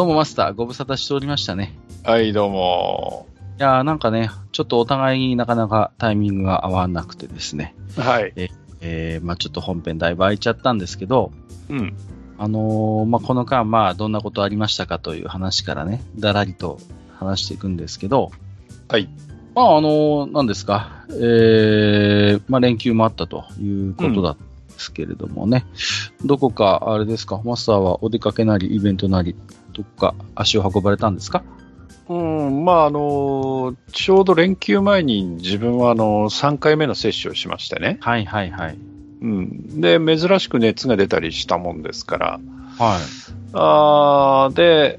どうもマスター、ご無沙汰しておりましたね。はい、どうも。いやーなんかね、ちょっとお互いになかなかタイミングが合わなくてですね。はい。えー、まあちょっと本編だいぶ空いちゃったんですけど、うん。あのーまあこの間、まあどんなことありましたかという話からね、だらりと話していくんですけど、はい。まああのー何ですか、えー、まあ連休もあったということだったんですけれどもね、どこか、あれですか、マスターはお出かけなり、イベントなり、どっか足を運ばれたんですか？うん、まあ、あの、ちょうど連休前に自分はあの、3回目の接種をしましてね。はいはいはい。うん。で、珍しく熱が出たりしたもんですから。はい。あーで、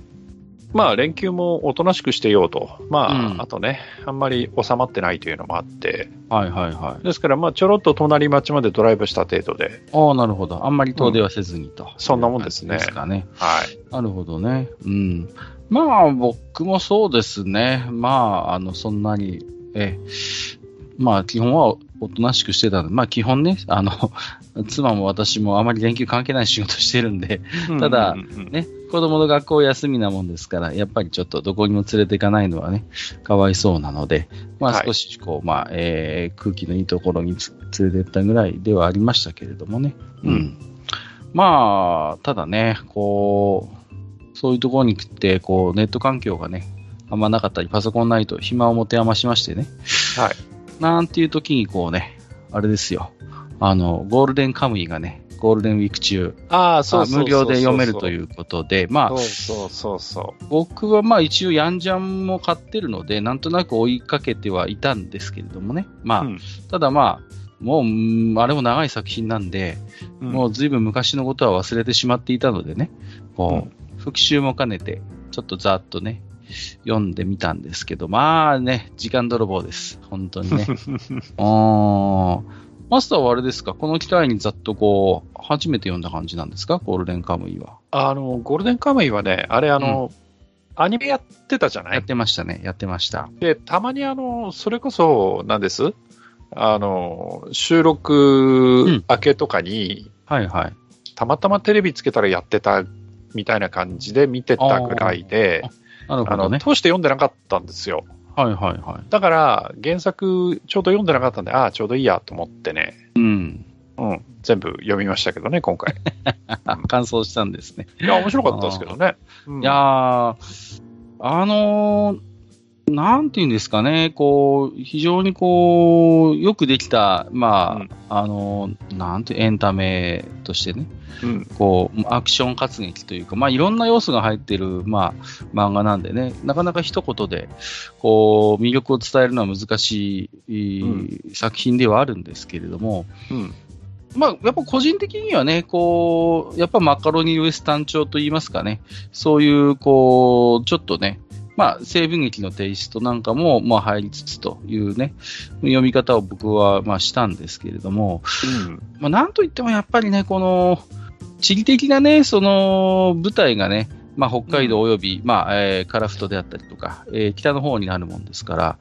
まあ、連休もおとなしくしてようと。まあ、うんあとね、あんまり収まってないというのもあって。はいはいはい。ですから、まあ、ちょろっと隣町までドライブした程度で。ああ、なるほど。あんまり遠出はせずにと。そんなもんですねですかね。はい。なるほどね。うん。まあ、僕もそうですね。まあ、あの、そんなに、え、まあ、基本はおとなしくしてたんで、まあ、基本ね、あの、妻も私もあまり連休関係ない仕事してるんで、ただうんうんうんね、子供の学校休みなもんですから、やっぱりちょっとどこにも連れていかないのはね、かわいそうなので、まあはい少しこう、まあ、えー空気のいいところにつ連れてったぐらいではありましたけれどもね。うんまあ、ただね、こう、そういうところに来て、こう、ネット環境がね、あんまなかったり、パソコンないと暇を持て余しましてね。はい。なんていう時にこうね、あれですよ。あの、ゴールデンカムイがね、ゴールデンウィーク中、ああ、そう。無料で読めるということで、まあ、そうそうそうそう。僕はまあ一応ヤンジャンも買ってるので、なんとなく追いかけてはいたんですけれどもね。まあ、うん。ただまあ、もう、うんあれも長い作品なんで、うん。もう随分昔のことは忘れてしまっていたのでね、こう、復習も兼ねて、ちょっとざっとね、読んでみたんですけど、まあね、時間泥棒です。本当にね。あーマスターはあれですか？この機会にざっとこう、初めて読んだ感じなんですか？ゴールデンカムイは。あの、ゴールデンカムイはね、あれあの、アニメやってたじゃない？やってましたね。やってました。で、たまにあの、それこそ、なんです？あの、収録ん明けとかに、はいはい。たまたまテレビつけたらやってたみたいな感じで見てたぐらいで、あの、なるほどね。通して読んでなかったんですよ。はいはいはい。だから、原作ちょうど読んでなかったんで、ああ、ちょうどいいやと思ってね、うん。うん、全部読みましたけどね、今回。感想したんですね。いや、面白かったですけどね。うんいやー、あのーなんていうんですかね、こう、非常にこう、よくできた、まあ、うん。あのーなんて、エンタメとしてね、うん、こう、アクション活劇というか、まあ、いろんな要素が入ってる、まあ、漫画なんでね、なかなか一言で、こう、魅力を伝えるのは難しい、う作品ではあるんですけれども、うん、まあ、やっぱ個人的にはね、こう、やっぱマカロニウエスタン調といいますかね、そういう、こう、ちょっとね、まあ、西部劇のテイストなんかも、まあ、入りつつというね、読み方を僕は、まあ、したんですけれども、うん、まあ、なんといってもやっぱりね、この、地理的なね、その、舞台がね、まあ、北海道および、まあ、えー、カラフトであったりとか、えー北の方になるもんですから、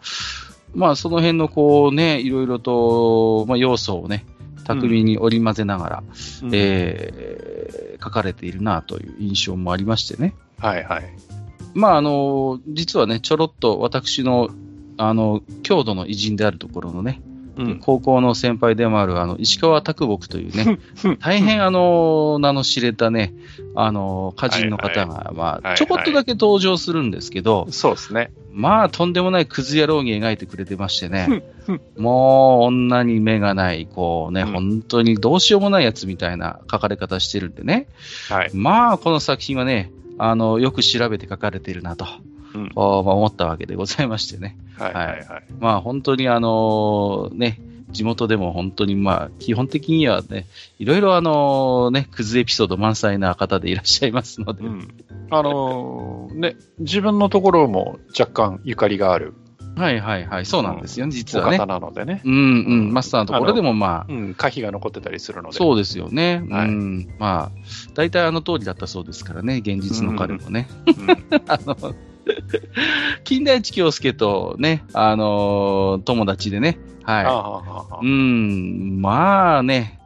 まあ、その辺のこうね、いろいろと、まあ、要素をね、巧みに織り交ぜながら、うんえー書かれているなという印象もありましてね。はいはい。まあ、あの、実はね、ちょろっと私の、あの、郷土の偉人であるところのね、うん、高校の先輩でもある、あの、石川拓木というね、大変あの、名の知れたね、あの、歌人の方が、まあ、はいはい。ちょこっとだけ登場するんですけど、そうですね。まあ、とんでもないクズ野郎に描いてくれてましてね。うん、もう、女に目がない、こうね、うん。本当にどうしようもないやつみたいな書かれ方してるんでね、はい。まあ、この作品はね、あの、よく調べて書かれているなと、うんおまあ思ったわけでございましてね。はいはいはい。まあ、本当にあの、ね、地元でも本当にまあ、基本的にはね、いろいろあのね、クズエピソード満載な方でいらっしゃいますので。うん。あのー、ね、自分のところも若干ゆかりがある。はいはいはい、そうなんですよ、ね、実はね。方なのでね。うんうん、マスターのところでもまあ。うん、可否が残ってたりするので。そうですよね。はい、うん。まあ、大体あの通りだったそうですからね、現実の彼もね。うん、あの、金田一京介とね、あのー、友達でね、はい。うん、まあね、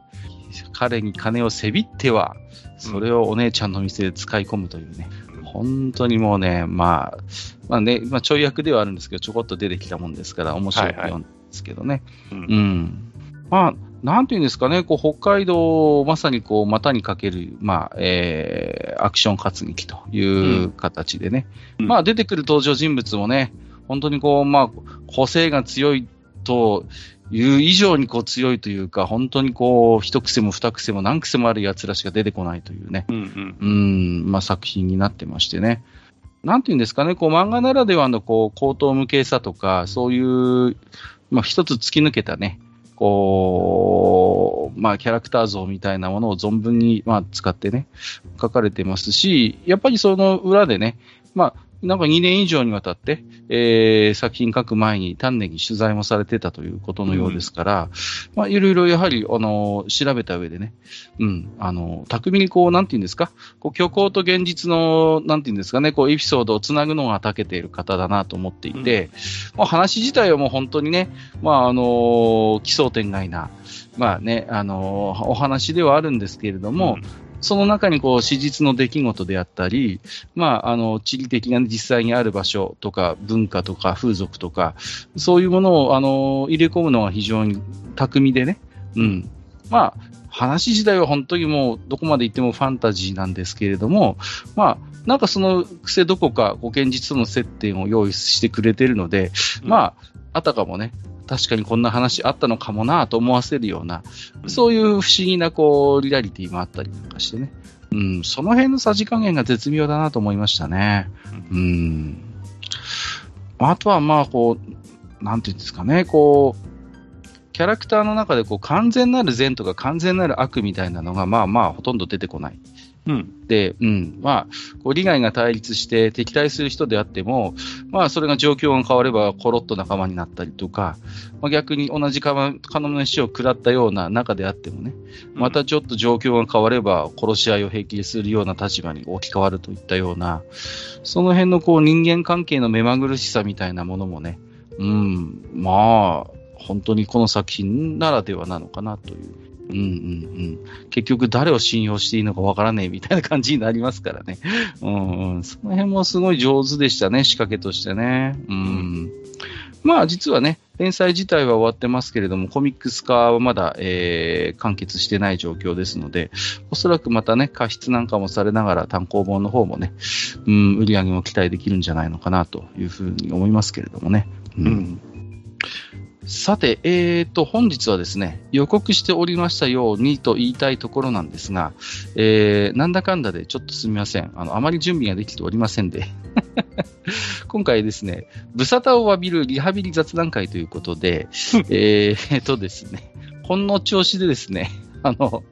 彼に金をせびっては、それをお姉ちゃんの店で使い込むというね、うん、本当にもうね、まあ、まあね、まあ、ちょい役ではあるんですけど、ちょこっと出てきたもんですから、面白く読んですけどね。はいはい、うん、うん。まあ、なんていうんですかね、こう北海道をまさにこう股にかける、まあえー、アクション活劇という形でね、うん、まあ出てくる登場人物もね、本当にこう、まあ、個性が強いという以上にこう強いというか、本当にこう、一癖も二癖も何癖もある奴らしか出てこないというね、うん、うん、まあ作品になってましてね。なんていうんですかね、こう漫画ならではのこう、高等無形さとか、そういう、まあ一つ突き抜けたね、こう、まあ、キャラクター像みたいなものを存分に、まあ、使ってね、書かれてますし、やっぱりその裏でね、まあ、なんか2年以上にわたって、えー、作品書く前に丹念に取材もされてたということのようですから、うん、まあ、いろいろやはり、あの、調べた上でね、うん、あの、巧みにこう、なんていうんですか、こう、虚構と現実の、なんていうんですかね、こう、エピソードをつなぐのが長けている方だなと思っていて、うん、まあ、話自体はもう本当にね、まあ、あの、奇想天外な、まあね、あの、お話ではあるんですけれども、うんその中にこう史実の出来事であったり、まあ、あの地理的な実際にある場所とか文化とか風俗とか、そういうものをあの入れ込むのは非常に巧みでね、うん。まあ、話自体は本当にもうどこまで行ってもファンタジーなんですけれども、まあ、なんかその癖どこかこう現実との接点を用意してくれてるので、まあ、あたかもね、確かにこんな話あったのかもなと思わせるような、そういう不思議なこうリアリティもあったりとかしてね。うん、その辺のさじ加減が絶妙だなと思いましたね。うん。あとはまあこう、なんていうんですかね、こう、キャラクターの中でこう完全なる善とか完全なる悪みたいなのがまあまあほとんど出てこない。うん、で、うん、まあ、こう利害が対立して敵対する人であっても、まあ、それが状況が変われば、コロッと仲間になったりとか、まあ、逆に同じカノの死を食らったような中であってもね、またちょっと状況が変われば、殺し合いを平気するような立場に置き換わるといったような、その辺のこう人間関係の目まぐるしさみたいなものもね、うん、まあ、本当にこの作品ならではなのかなといううんうんうん。結局誰を信用していいのかわからねえみたいな感じになりますからね。うん、うん、その辺もすごい上手でしたね、仕掛けとしてね。うん。まあ実はね、連載自体は終わってますけれども、コミックス化はまだ、えー、完結してない状況ですので、おそらくまたね、過失なんかもされながら単行本の方もね、うん、売り上げも期待できるんじゃないのかなというふうに思いますけれどもね。うん、うんさて、えーと、本日はですね、予告しておりましたようにと言いたいところなんですが、えー、なんだかんだでちょっとすみません。あの、あまり準備ができておりませんで。今回ですね、ブサタを詫びるリハビリ雑談会ということで、えーとですね、この調子でですね、あの、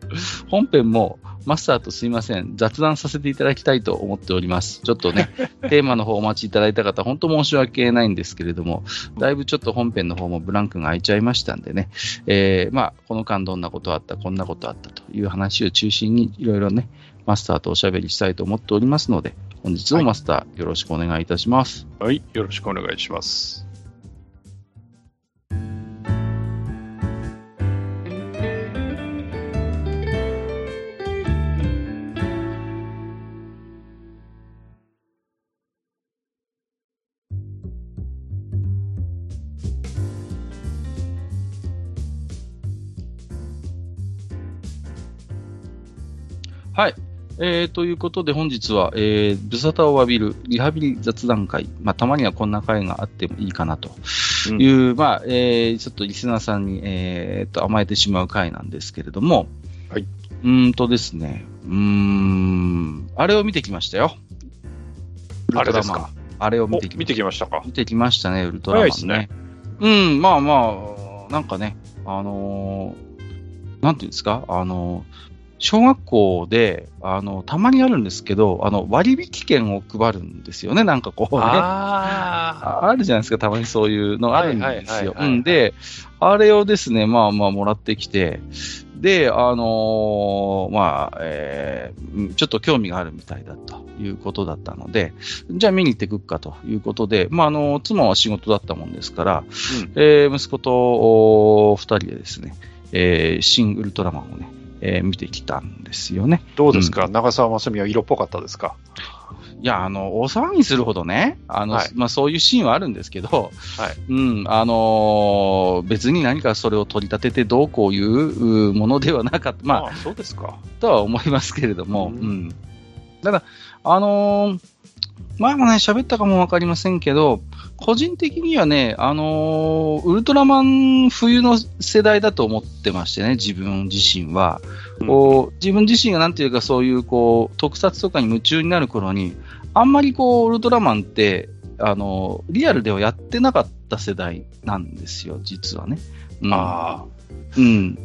本編もマスターとすいません、雑談させていただきたいと思っております。ちょっとね、テーマの方お待ちいただいた方、本当申し訳ないんですけれども、だいぶちょっと本編の方もブランクが空いちゃいましたんでね、えー、まあ、この間どんなことあった、こんなことあったという話を中心にいろいろね、マスターとおしゃべりしたいと思っておりますので、本日もマスター、よろしくお願いいたします。はい、よろしくお願いします。はい。えー、ということで本日は、えー、ブサタを浴びるリハビリ雑談会、まあ、たまにはこんな会があってもいいかなと。いう、うん、まあ、えー、ちょっとリスナーさんに、えー、と甘えてしまう会なんですけれども、はい。うんとですね、うん、あれを見てきましたよ。あれですか？あれを見てき見てきましたか？見てきましたね、ウルトラマンね。ね。うん、まあまあ、なんかね、あのーなんていうんですか、あのー小学校で、あの、たまにあるんですけど、あの、割引券を配るんですよね、なんかこうね。あああるじゃないですか、たまにそういうのあるんですよ。んで、あれをですね、まあまあもらってきて、で、あのーまあ、えーちょっと興味があるみたいだということだったので、じゃあ見に行ってくっかということで、まあ、あの、妻は仕事だったもんですから、えー息子とお二人でですね、えー新ウルトラマンをね、えー見てきたんですよね。どうですか、長澤まさみは色っぽかったですか？いや、あの、大騒ぎするほどね、あの、はいまあそういうシーンはあるんですけど、はいうん、あのー別に何かそれを取り立ててどうこういううものではなかった、まあ、あ、そうですか。とは思いますけれども、ううんん。ただ、あのー前もね、喋ったかもわかりませんけど、個人的にはね、あのーウルトラマン冬の世代だと思ってましてね、自分自身は。こう、自分自身がなんていうかそういうこう、特撮とかに夢中になる頃に、あんまりこう、ウルトラマンって、あのーリアルではやってなかった世代なんですよ、実はね。うんあうん。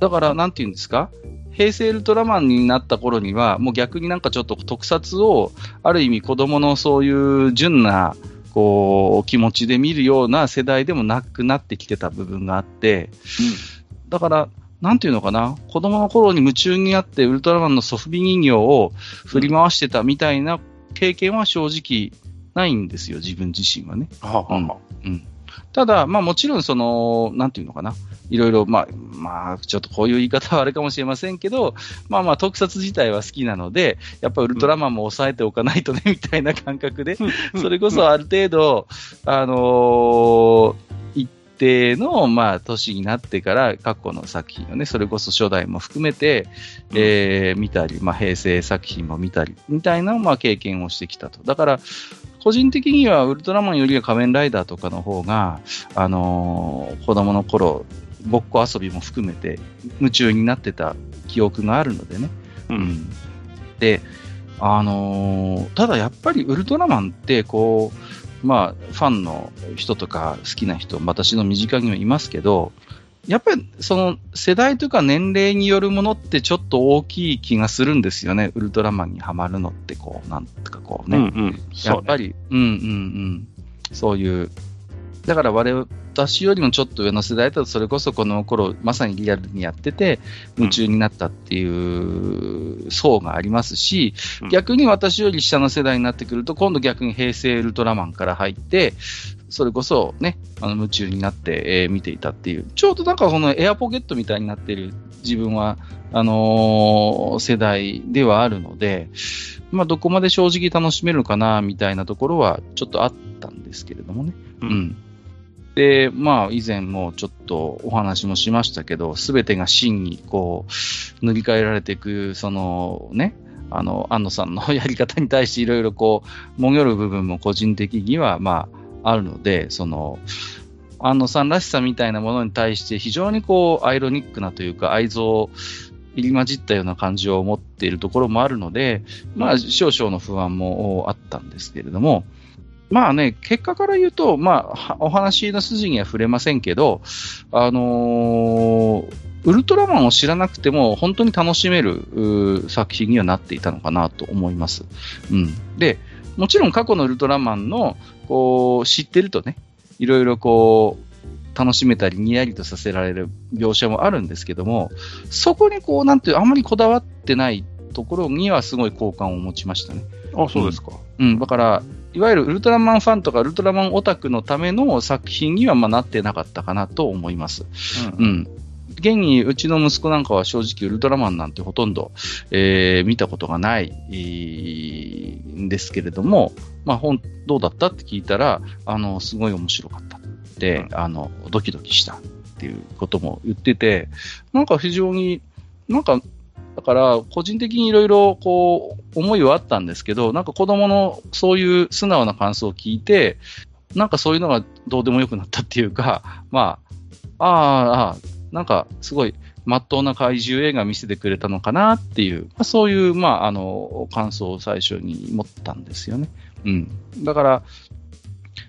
だから、なんていうんですか？平成ウルトラマンになった頃には、もう逆になんかちょっと特撮を、ある意味子供のそういう純な、こう、気持ちで見るような世代でもなくなってきてた部分があって、だから、なんていうのかな、子供の頃に夢中になってウルトラマンのソフビ人形を振り回してたみたいな経験は正直ないんですよ、自分自身はね。あ、はあはあうん。ただ、まあもちろんその、なんていうのかな。いろいろ、まあ、まあ、ちょっとこういう言い方はあれかもしれませんけど、まあまあ特撮自体は好きなので、やっぱウルトラマンも抑えておかないとね、みたいな感覚で、それこそある程度、あのー一定の、まあ、年になってから、過去の作品をね、それこそ初代も含めて、えー見たり、まあ、平成作品も見たり、みたいな、まあ、経験をしてきたと。だから、個人的にはウルトラマンよりは仮面ライダーとかの方が、あのー子供の頃、ごっこ遊びも含めて夢中になってた記憶があるのでね。ううんん。で、あのーただやっぱりウルトラマンって、こう、まあ、ファンの人とか好きな人、私の身近にもいますけど、やっぱりその世代とか年齢によるものってちょっと大きい気がするんですよね。ウルトラマンにはまるのって、こう、なんとかこうね。うんうん。やっぱり、うんうんうん。そういう。だから我々、私よりもちょっと上の世代だと、それこそこの頃、まさにリアルにやってて、夢中になったっていう層がありますし、うん逆に私より下の世代になってくると、今度逆に平成ウルトラマンから入って、それこそね、あの夢中になって、えー見ていたっていう、ちょうどなんかこのエアポケットみたいになっている自分は、あのー世代ではあるので、まあどこまで正直楽しめるのかな、みたいなところはちょっとあったんですけれどもね。ううんん。で、まあ以前もちょっとお話もしましたけど、すべてが真にこう、塗り替えられていく、そのね、あの、安野さんのやり方に対していろいろこう、もぎょる部分も個人的には、まあ、あるので、その、安野さんらしさみたいなものに対して非常にこう、アイロニックなというか、愛憎入り混じったような感じを持っているところもあるので、まあ、少々の不安もあったんですけれども、まあね、結果から言うと、まあは、お話の筋には触れませんけど、あのーウルトラマンを知らなくても本当に楽しめる作品にはなっていたのかなと思います。うん。で、もちろん過去のウルトラマンの、こう、知ってるとね、いろいろこう、楽しめたり、にやりとさせられる描写もあるんですけども、そこにこう、なんていう、あんまりこだわってないところにはすごい好感を持ちましたね。あ、そうですか。うん、だから、いわゆるウルトラマンファンとかウルトラマンオタクのための作品にはまあなってなかったかなと思います。う。うんん。現にうちの息子なんかは正直ウルトラマンなんてほとんど、えー見たことがない、えーんですけれども、まあ本、どうだったって聞いたら、あの、すごい面白かった。で、うんあの、ドキドキしたっていうことも言ってて、なんか非常に、なんか、だから、個人的にいろいろ、こう、思いはあったんですけど、なんか子供のそういう素直な感想を聞いて、なんかそういうのがどうでもよくなったっていうか、まあ、ああ、ああ、なんかすごい、まっとうな怪獣映画見せてくれたのかなっていう、まあ、そういう、まあ、あの、感想を最初に持ったんですよね。うん。だから、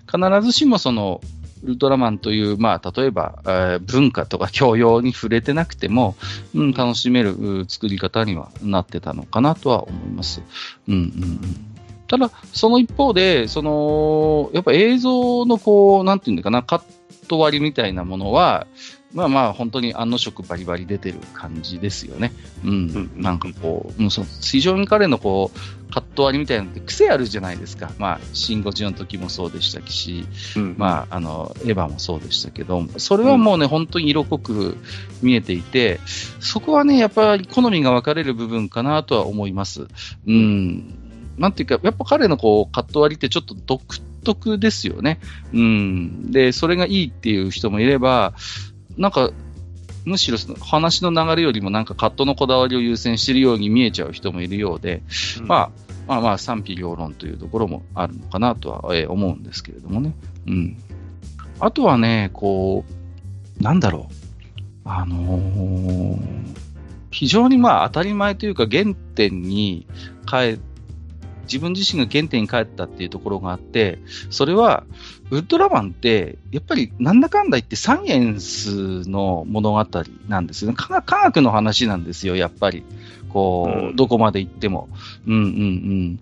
必ずしもその、ウルトラマンという、まあ、例えば、えー、文化とか教養に触れてなくても、うん、楽しめる作り方にはなってたのかなとは思います。うんうんうんただ、その一方で、その、やっぱ映像のこう、なんていうのかな、カット割りみたいなものは、まあまあ、本当にあの色バリバリ出てる感じですよね。うん。なんかこう、うん、そ非常に彼のこう、カット割りみたいなのって癖あるじゃないですか。まあ、シン・ゴジの時もそうでしたし、うん、まあ、あの、エヴァもそうでしたけど、それはもうね、うん、本当に色濃く見えていて、そこはね、やっぱり好みが分かれる部分かなとは思います。うん。なんていうか、やっぱ彼のこう、カット割りってちょっと独特ですよね。うん。で、それがいいっていう人もいれば、なんか、むしろ話の流れよりもなんかカットのこだわりを優先しているように見えちゃう人もいるようで、うん、まあ、まあまあ賛否両論というところもあるのかなとは、えー、思うんですけれどもね。うん。あとはね、こう、なんだろう。あのー、非常にまあ当たり前というか原点に帰自分自身が原点に帰ったっていうところがあって、それは、ウルトラマンって、やっぱりなんだかんだ言ってサイエンスの物語なんですよね。科学の話なんですよ、やっぱり。こう、うん、どこまで行っても。うんうんうん。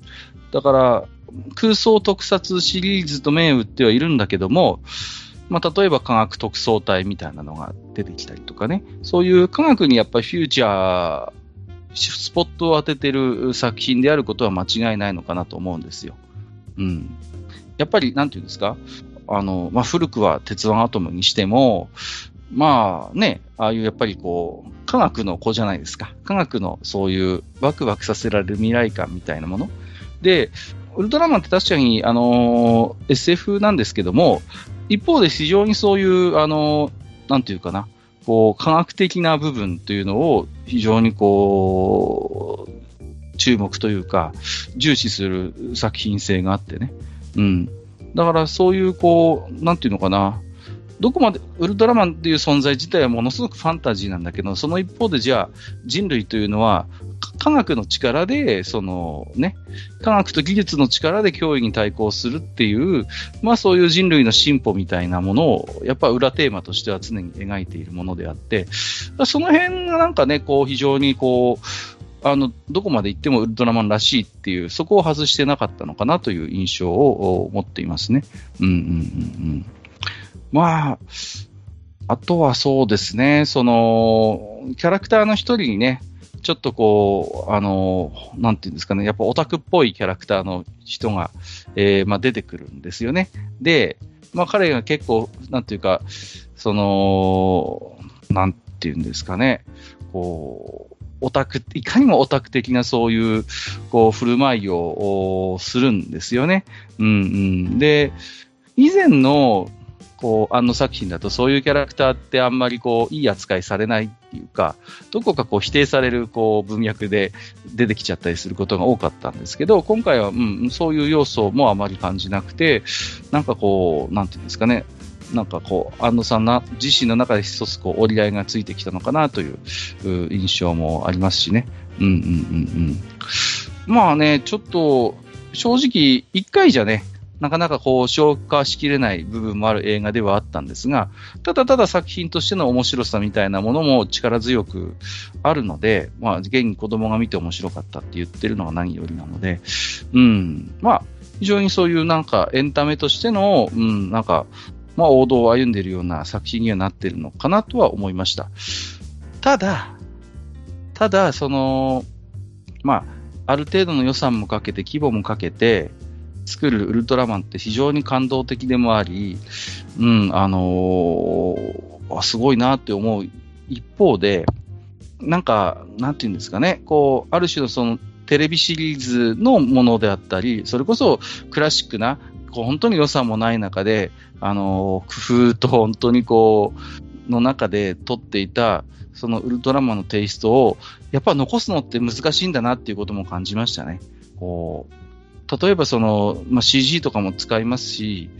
だから、空想特撮シリーズと銘打ってはいるんだけども、まあ、例えば科学特捜隊みたいなのが出てきたりとかね、そういう科学にやっぱりフューチャースポットを当ててる作品であることは間違いないのかなと思うんですよ。うん。やっぱり、なんていうんですか？あの、まあ、古くは鉄腕アトムにしても、まあね、ああいうやっぱりこう、科学の子じゃないですか。科学のそういうワクワクさせられる未来感みたいなもの。で、ウルトラマンって確かに、あのー、SF なんですけども、一方で非常にそういう、あのー、なんていうかな、こう、科学的な部分というのを非常にこう、注目というか、重視する作品性があってね。うん。だからそういうこう、なんていうのかな、どこまで、ウルトラマンっていう存在自体はものすごくファンタジーなんだけど、その一方でじゃあ人類というのは科学の力で、そのね、科学と技術の力で脅威に対抗するっていう、まあそういう人類の進歩みたいなものを、やっぱ裏テーマとしては常に描いているものであって、その辺がなんかね、こう非常にこう、あの、どこまで行ってもウルトラマンらしいっていう、そこを外してなかったのかなという印象を持っていますね。うんうんうんうん。まあ、あとはそうですね、その、キャラクターの一人にね、ちょっとこう、あの、なんていうんですかね、やっぱオタクっぽいキャラクターの人が、えー、まあ出てくるんですよね。で、まあ彼が結構、なんていうか、その、なんていうんですかね、こう、オタク、いかにもオタク的なそういう、こう、振る舞いをするんですよね。うんうん。で、以前のこう、あの作品だとそういうキャラクターってあんまりこう、いい扱いされないっていうか、どこかこう否定されるこう文脈で出てきちゃったりすることが多かったんですけど、今回は、うん、そういう要素もあまり感じなくて、なんかこう、なんていうんですかね、なんかこう、安野さんな自身の中で一つこう折り合いがついてきたのかなという印象もありますしね。うんうんうんうん。まあね、ちょっと、正直、一回じゃね、なかなかこう消化しきれない部分もある映画ではあったんですが、ただただ作品としての面白さみたいなものも力強くあるので、まあ、現に子供が見て面白かったって言ってるのが何よりなので、うん、まあ、非常にそういうなんかエンタメとしての、うん、なんか、まあ王道を歩んでいるような作品にはなっているのかなとは思いました。ただ、ただ、その、まあ、ある程度の予算もかけて、規模もかけて、作るウルトラマンって非常に感動的でもあり、うん、あのー、すごいなって思う一方で、なんか、なんていうんですかね、こう、ある種のそのテレビシリーズのものであったり、それこそクラシックな、こう本当に予算もない中で、あの、工夫と本当にこう、の中で撮っていた、そのウルトラマンのテイストを、やっぱ残すのって難しいんだなっていうことも感じましたね。こう、例えばその、まあ、CG とかも使いますし、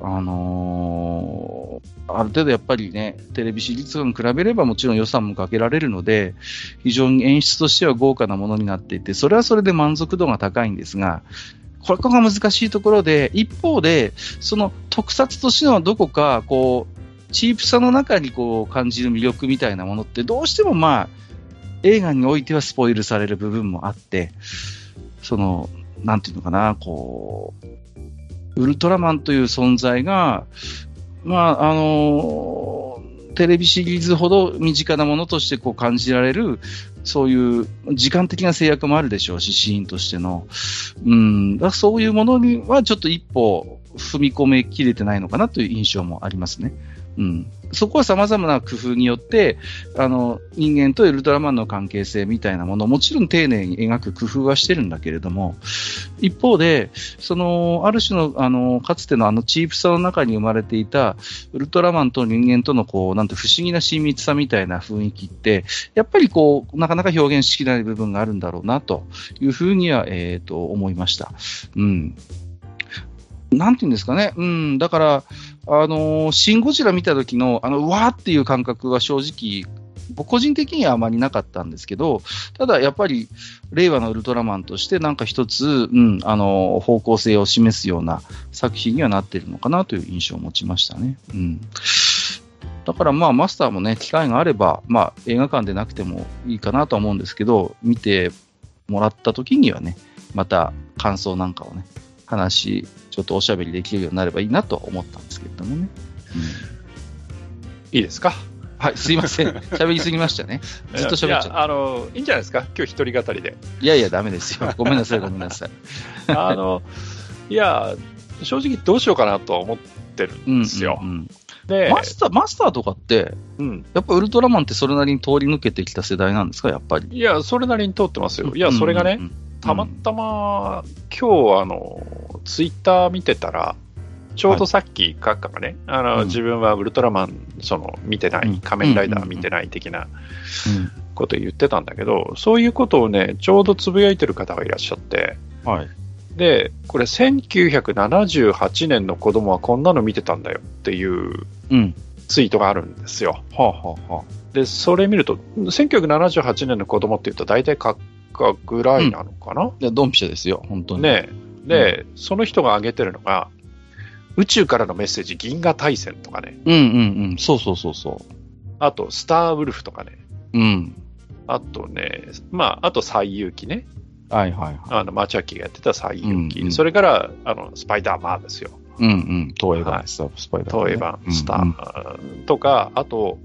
あのー、ある程度やっぱりね、テレビシリーズに比べればもちろん予算もかけられるので、非常に演出としては豪華なものになっていて、それはそれで満足度が高いんですが、これが難しいところで、一方で、その特撮としてのどこか、こう、チープさの中にこう感じる魅力みたいなものって、どうしてもまあ、映画においてはスポイルされる部分もあって、その、なんていうのかな、こう、ウルトラマンという存在が、まあ、あのテレビシリーズほど身近なものとしてこう感じられる、そういう時間的な制約もあるでしょうし、シーンとしての。うん、だそういうものにはちょっと一歩踏み込めきれてないのかなという印象もありますね。うん、そこは様々な工夫によって、あの、人間とウルトラマンの関係性みたいなものをもちろん丁寧に描く工夫はしてるんだけれども、一方で、その、ある種の、あの、かつてのあのチープさの中に生まれていた、ウルトラマンと人間とのこう、なんて不思議な親密さみたいな雰囲気って、やっぱりこう、なかなか表現しきれない部分があるんだろうな、というふうには、えっ、ー、と、思いました。うん。なんていうんですかね。うん、だから、あのー、シン・ゴジラ見た時の、あの、うわーっていう感覚は正直、僕個人的にはあまりなかったんですけど、ただやっぱり、令和のウルトラマンとしてなんか一つ、うん、あの、方向性を示すような作品にはなってるのかなという印象を持ちましたね。うん。だからまあマスターもね、機会があれば、まあ映画館でなくてもいいかなとは思うんですけど、見てもらった時にはね、また感想なんかをね、話、ちょっとおしゃべりできるようになればいいなと思ったんですけれどもね。うん、いいですか？はい、すいません。喋りすぎましたね。ずっと喋っちゃった。あの、いいんじゃないですか？今日一人語りで。いやいや、ダメですよ。ごめんなさい、ごめんなさい。あの、いや、正直どうしようかなとは思ってるんですよ。うんうんうんで、マスター、マスターとかって、うん、やっぱウルトラマンってそれなりに通り抜けてきた世代なんですか、やっぱり。いや、それなりに通ってますよ。いや、それがね、たまたま、今日、あの、ツイッター見てたら、ちょうどさっき、閣下がね、あの、自分はウルトラマン、その、見てない、仮面ライダー見てない的なこと言ってたんだけど、そういうことをね、ちょうどつぶやいてる方がいらっしゃって、はい。で、これ1978年の子供はこんなの見てたんだよ。っていうツイートがあるんですよ。はあはあはあ、で、それ見ると、1978年の子供って言うと大体閣下ぐらいなのかな、うん、いや、ドンピシャですよ、本当に。ねで、うん、その人が挙げてるのが、宇宙からのメッセージ、銀河大戦とかね。うんうんうん。そうそうそうそう。あと、スターウルフとかね。うん。あとね、まあ、あと、最遊記ね。はいはいはい。あの、マチャキがやってた最遊記。うんうん、それから、あの、スパイダーマンですよ。うんうん。東映版、はい、スパイダーマン、ね。東映版、スター、とか、あと、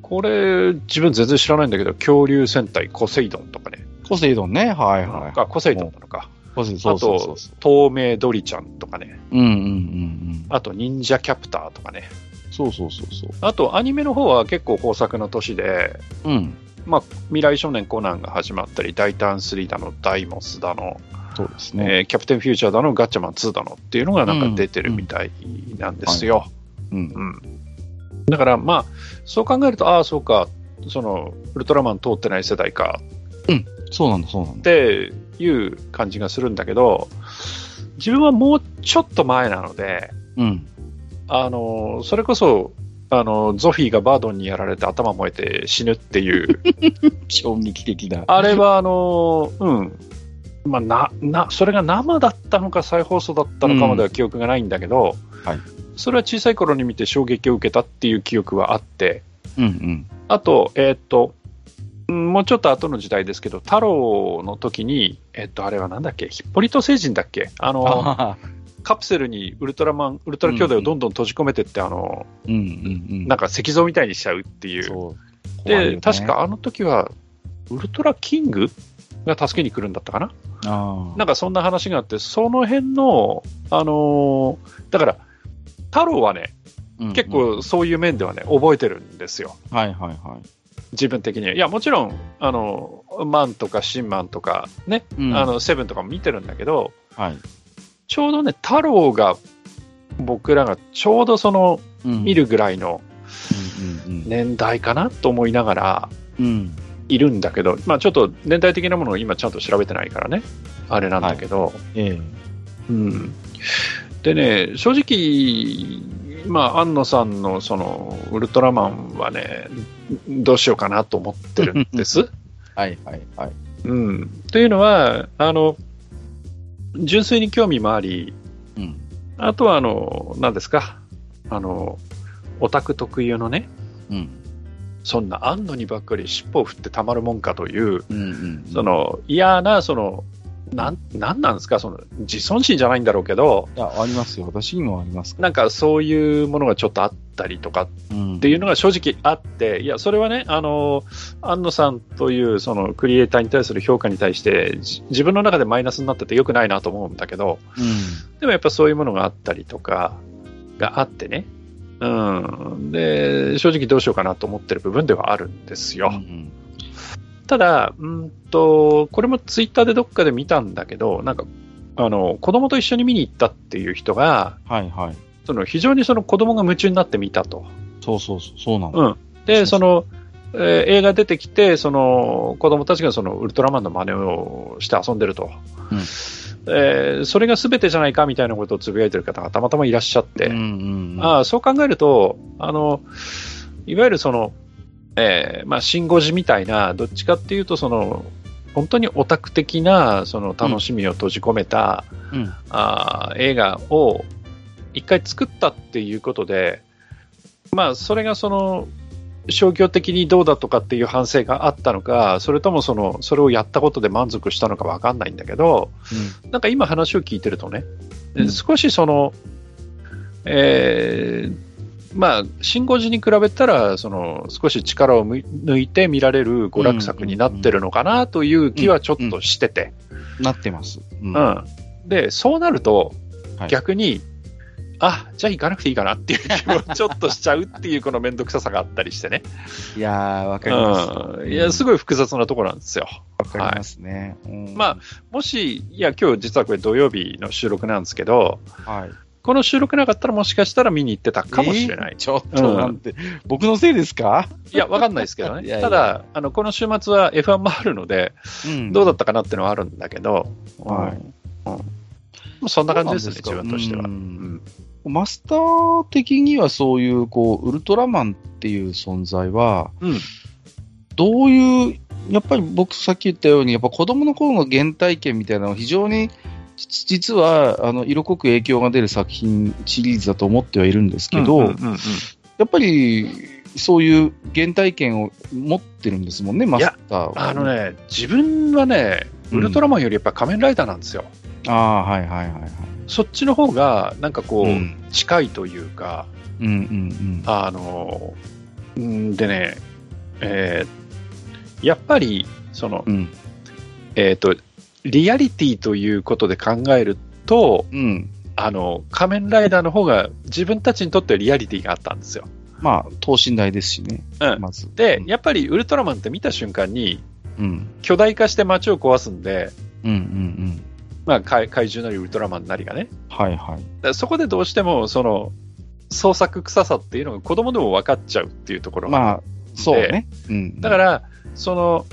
これ、自分全然知らないんだけど、恐竜戦隊コセイドンとかね。コセイドンね。はいはい。あ、コセイドンなのか。そうそうそうあと、透明ドリちゃんとかね。うんうんうんうん。あと、忍者キャプターとかね。そうそうそうそう。あと、アニメの方は結構豊作の年で、うん。まあ、未来少年コナンが始まったり、大胆3だの、ダイモスだの、そうですね、えー、キャプテンフューチャーだの、ガッチャマン2だのっていうのがなんか出てるみたいなんですよ。うん。うん、だから、まあ、そう考えると、ああ、そうか、その、ウルトラマン通ってない世代か。うん、そうなんだ、そうなんだ。っていう感じがするんだけど、自分はもうちょっと前なので、うん。あの、それこそ、あの、ゾフィーがバードンにやられて頭燃えて死ぬっていう。衝撃的だ。あれは、あの、うん。まあ、な、な、それが生だったのか再放送だったのかまでは記憶がないんだけど、うん、はい。それは小さい頃に見て衝撃を受けたっていう記憶はあって、うんうん。あと、えー、っと、もうちょっと後の時代ですけど、太郎の時に、えっと、あれはなんだっけ、ヒッポリト星人だっけ？あの、カプセルにウルトラマン、ウルトラ兄弟をどんどん閉じ込めてって、あの、うんうんうん、なんか石像みたいにしちゃうっていう。う。で、ね、確かあの時は、ウルトラキングが助けに来るんだったかな？なんかそんな話があって、その辺の、あのー、だから、太郎はね、結構そういう面ではね、覚えてるんですよ。はいはいはい。自分的には。いや、もちろん、あの、マンとかシンマンとかね、うん、あの、セブンとかも見てるんだけど、はい、ちょうどね、太郎が、僕らがちょうどその、見るぐらいの年代かなと思いながら、いるんだけど、まあちょっと年代的なものを今ちゃんと調べてないからね、あれなんだけど、はいえ。うん。でね、正直、まあ、安野さんのそのウルトラマンはね、どうしようかなと思ってるんです。はいはいはい。うん。というのは、あの、純粋に興味もあり、うん。あとは、あの、何ですか、あの、オタク特有のね、うん。そんな安野にばっかり尻尾を振ってたまるもんかという、うん。うん。その嫌な、その、なん、なんなんですか、その、自尊心じゃないんだろうけど、いや、ありますよ。私にもありますなんかそういうものがちょっとあったりとかうん。っていうのが正直あって、いや、それはね、あの、安野さんというそのクリエイターに対する評価に対して、じ自分の中でマイナスになってて良くないなと思うんだけど、うん。でもやっぱそういうものがあったりとか、があってね、うん。で、正直どうしようかなと思ってる部分ではあるんですよ。うん。ただ、うんと、これもツイッターでどっかで見たんだけど、なんか、あの、子供と一緒に見に行ったっていう人が、はいはい。その非常にその子供が夢中になって見たと。そうそうそう、そうなの。うん。で、その、えー映画出てきて、その子供たちがそのウルトラマンの真似をして遊んでると。うんえーそれが全てじゃないかみたいなことをつぶやいてる方がたまたまいらっしゃって、うんうんうん。ああそう考えると、あの、いわゆるその、えーまあ、シンゴジみたいな、どっちかっていうと、その、本当にオタク的な、その楽しみを閉じ込めた、うん。あー映画を一回作ったっていうことで、まあ、それがその、商業的にどうだとかっていう反省があったのか、それともその、それをやったことで満足したのかわかんないんだけど、なんか今話を聞いてるとね、うん。少しその、えーまあ、シン・ゴジに比べたら、その、少し力を抜いて見られる娯楽作になってるのかなという気はちょっとしてて、なってます。ううん。で、そうなるとはい、逆に、あ、じゃあ行かなくていいかなっていう気もちょっとしちゃうっていうこのめんどくささがあったりしてね。いやー、わかります。うん。いや、すごい複雑なところなんですよ。わかりますね。うんまもし、いや、今日実はこれ土曜日の収録なんですけど、はい。この収録なかったらもしかしたら見に行ってたかもしれない。えー。ちょっとなんて、僕のせいですか？いや、わかんないですけどね。いやいや。ただ、あの、この週末は F1 もあるので、うん。どうだったかなっていうのはあるんだけど、はい。うん。うんそんな感じですね、自分としては。ううん。んマスター的にはそういう、こう、ウルトラマンっていう存在は、うん。どういう、やっぱり僕さっき言ったように、やっぱ子供の頃の原体験みたいなのは非常に、実実は、あの、色濃く影響が出る作品シリーズだと思ってはいるんですけど、うんうんうんうんやっぱり、そういう原体験を持ってるんですもんね、マスターは。あの。ね、自分はね、ウルトラマンよりやっぱ仮面ライダーなんですよ。ああ、はいはいはいはい。そっちの方が、なんかこう、うん近いというか、うんうんあの、んでね、えーやっぱり、そのう、ん。えっ、と、リアリティということで考えると、うん。うん。あの、仮面ライダーの方が自分たちにとってはリアリティがあったんですよ。まあ、等身大ですしね、うん。まず。で、やっぱりウルトラマンって見た瞬間に、うん。巨大化して街を壊すんで、うんうんうん。まあ、怪怪獣なりウルトラマンなりがね。はいはい。そこでどうしても、その、創作臭さっていうのが子供でも分かっちゃうっていうところがまあ、そうね。うん。だから、その、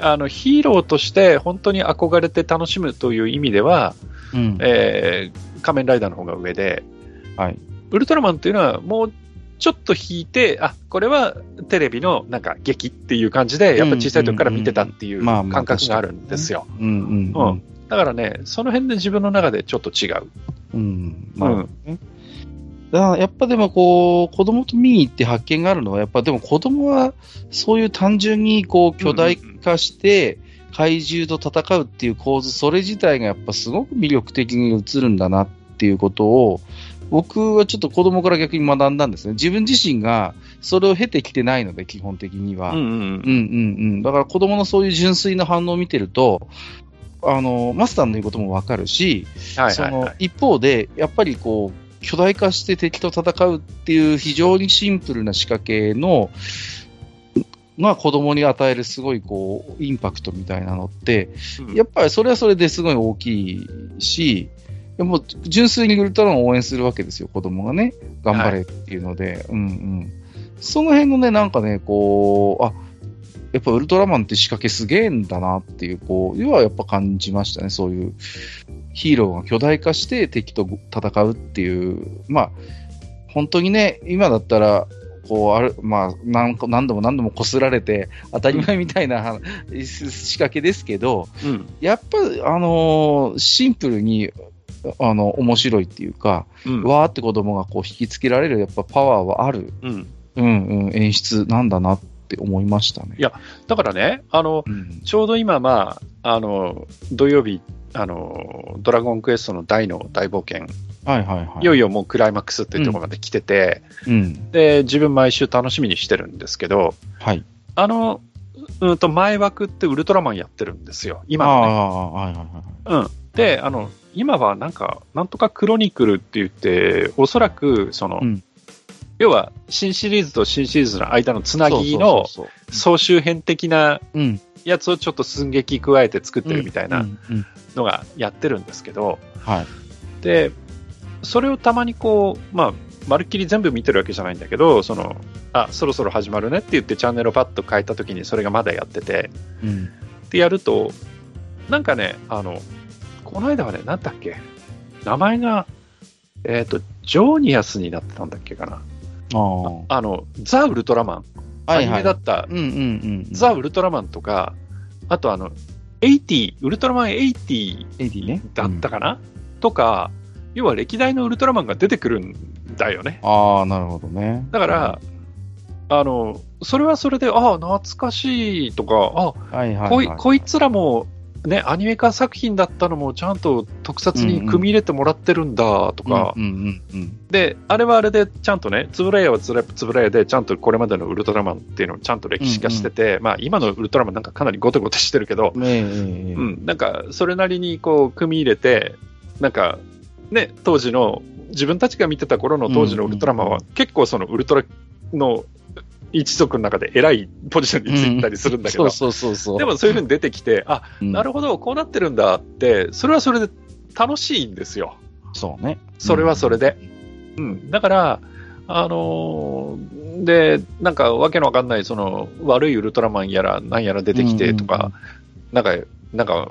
あの、ヒーローとして本当に憧れて楽しむという意味では、うん。えー仮面ライダーの方が上で、はい。ウルトラマンっていうのはもうちょっと引いて、あ、これはテレビのなんか劇っていう感じで、やっぱ小さい時から見てたっていう感覚があるんですよ。うんうんううんん。だからね、その辺で自分の中でちょっと違う。うん。まあ、ね。だやっぱでもこう、子供と見に行って発見があるのは、やっぱでも子供はそういう単純にこう巨大化して怪獣と戦うっていう構図、それ自体がやっぱすごく魅力的に映るんだなっていうことを、僕はちょっと子供から逆に学んだんですね。自分自身がそれを経てきてないので、基本的には。うんうんうんうんうん。だから子供のそういう純粋な反応を見てると、あの、マスターの言うこともわかるし、そはいはいはい。の一方で、やっぱりこう、巨大化して敵と戦うっていう非常にシンプルな仕掛けの、が子供に与えるすごいこう、インパクトみたいなのって、うんやっぱりそれはそれですごい大きいし、でも純粋にウルトラマンを応援するわけですよ、子供がね。頑張れっていうので。うんうん。その辺のね、なんかね、こう、あ、やっぱウルトラマンって仕掛けすげえんだなっていう、こう、要はやっぱ感じましたね、そういう。ヒーローが巨大化して敵と戦うっていう、まあ、本当にね、今だったら、こう、ある、まあ、何個何度も何度もこすられて、当たり前みたいなは仕掛けですけど、うん。やっぱ、あのーシンプルに、あの、面白いっていうか、うん。わーって子供がこう引きつけられる、やっぱパワーはある、うん。うんうん、演出なんだなって思いましたね。いやだからね、あの、うん、ちょうど今、まあ、あの、土曜日、あの、ドラゴンクエストの大の大冒険、はいはいはい。いよいよもうクライマックスっていうところまで来てて、うん。で、自分毎週楽しみにしてるんですけど、はい。あの、うんと、前枠ってウルトラマンやってるんですよ。今ああ、のね。はいはいはい。うん。で、あの、今はなんか、なんとかクロニクルって言って、おそらく、その、うん要は、新シリーズと新シリーズの間のつなぎの総集編的な。やつをちょっと寸劇加えて作ってるみたいなのがやってるんですけど、はい。で、それをたまにこう、まあ、まるっきり全部見てるわけじゃないんだけど、その、あ、そろそろ始まるねって言ってチャンネルをパッと変えた時にそれがまだやってて、うん。でやると、なんかね、あの、この間はね、なんだっけ、名前が、えっ、と、ジョーニアスになってたんだっけかな？ああ。あの、ザ・ウルトラマン、アニメだった、うんうんうん。ザ・ウルトラマンとか、あとあの、80、ウルトラマン80 AD ね。だったかな、とか、要は歴代のウルトラマンが出てくるんだよね。ああ、なるほどね。だから、あの、それはそれで、ああ、懐かしいとか、あはいはい、はいこいつらも、ね、アニメ化作品だったのもちゃんと特撮に組み入れてもらってるんだとか、あれはあれでちゃんとね、つぶらやはつぶらやで、ちゃんとこれまでのウルトラマンっていうのをちゃんと歴史化してて、まあ今のウルトラマンなんかかなりゴテゴテしてるけど、なんかそれなりにこう組み入れて、なんかね、当時の、自分たちが見てた頃の当時のウルトラマンは結構そのウルトラの一族の中で偉いポジションについたりするんだけど、そうそうそうそう。でもそういうふうに出てきて、あ、うん、なるほど、こうなってるんだって、それはそれで楽しいんですよ。そうね。それはそれで。うん。だから、あのーで、なんかわけのわかんない、その、悪いウルトラマンやら、なんやら出てきてとか、なんか、なんか、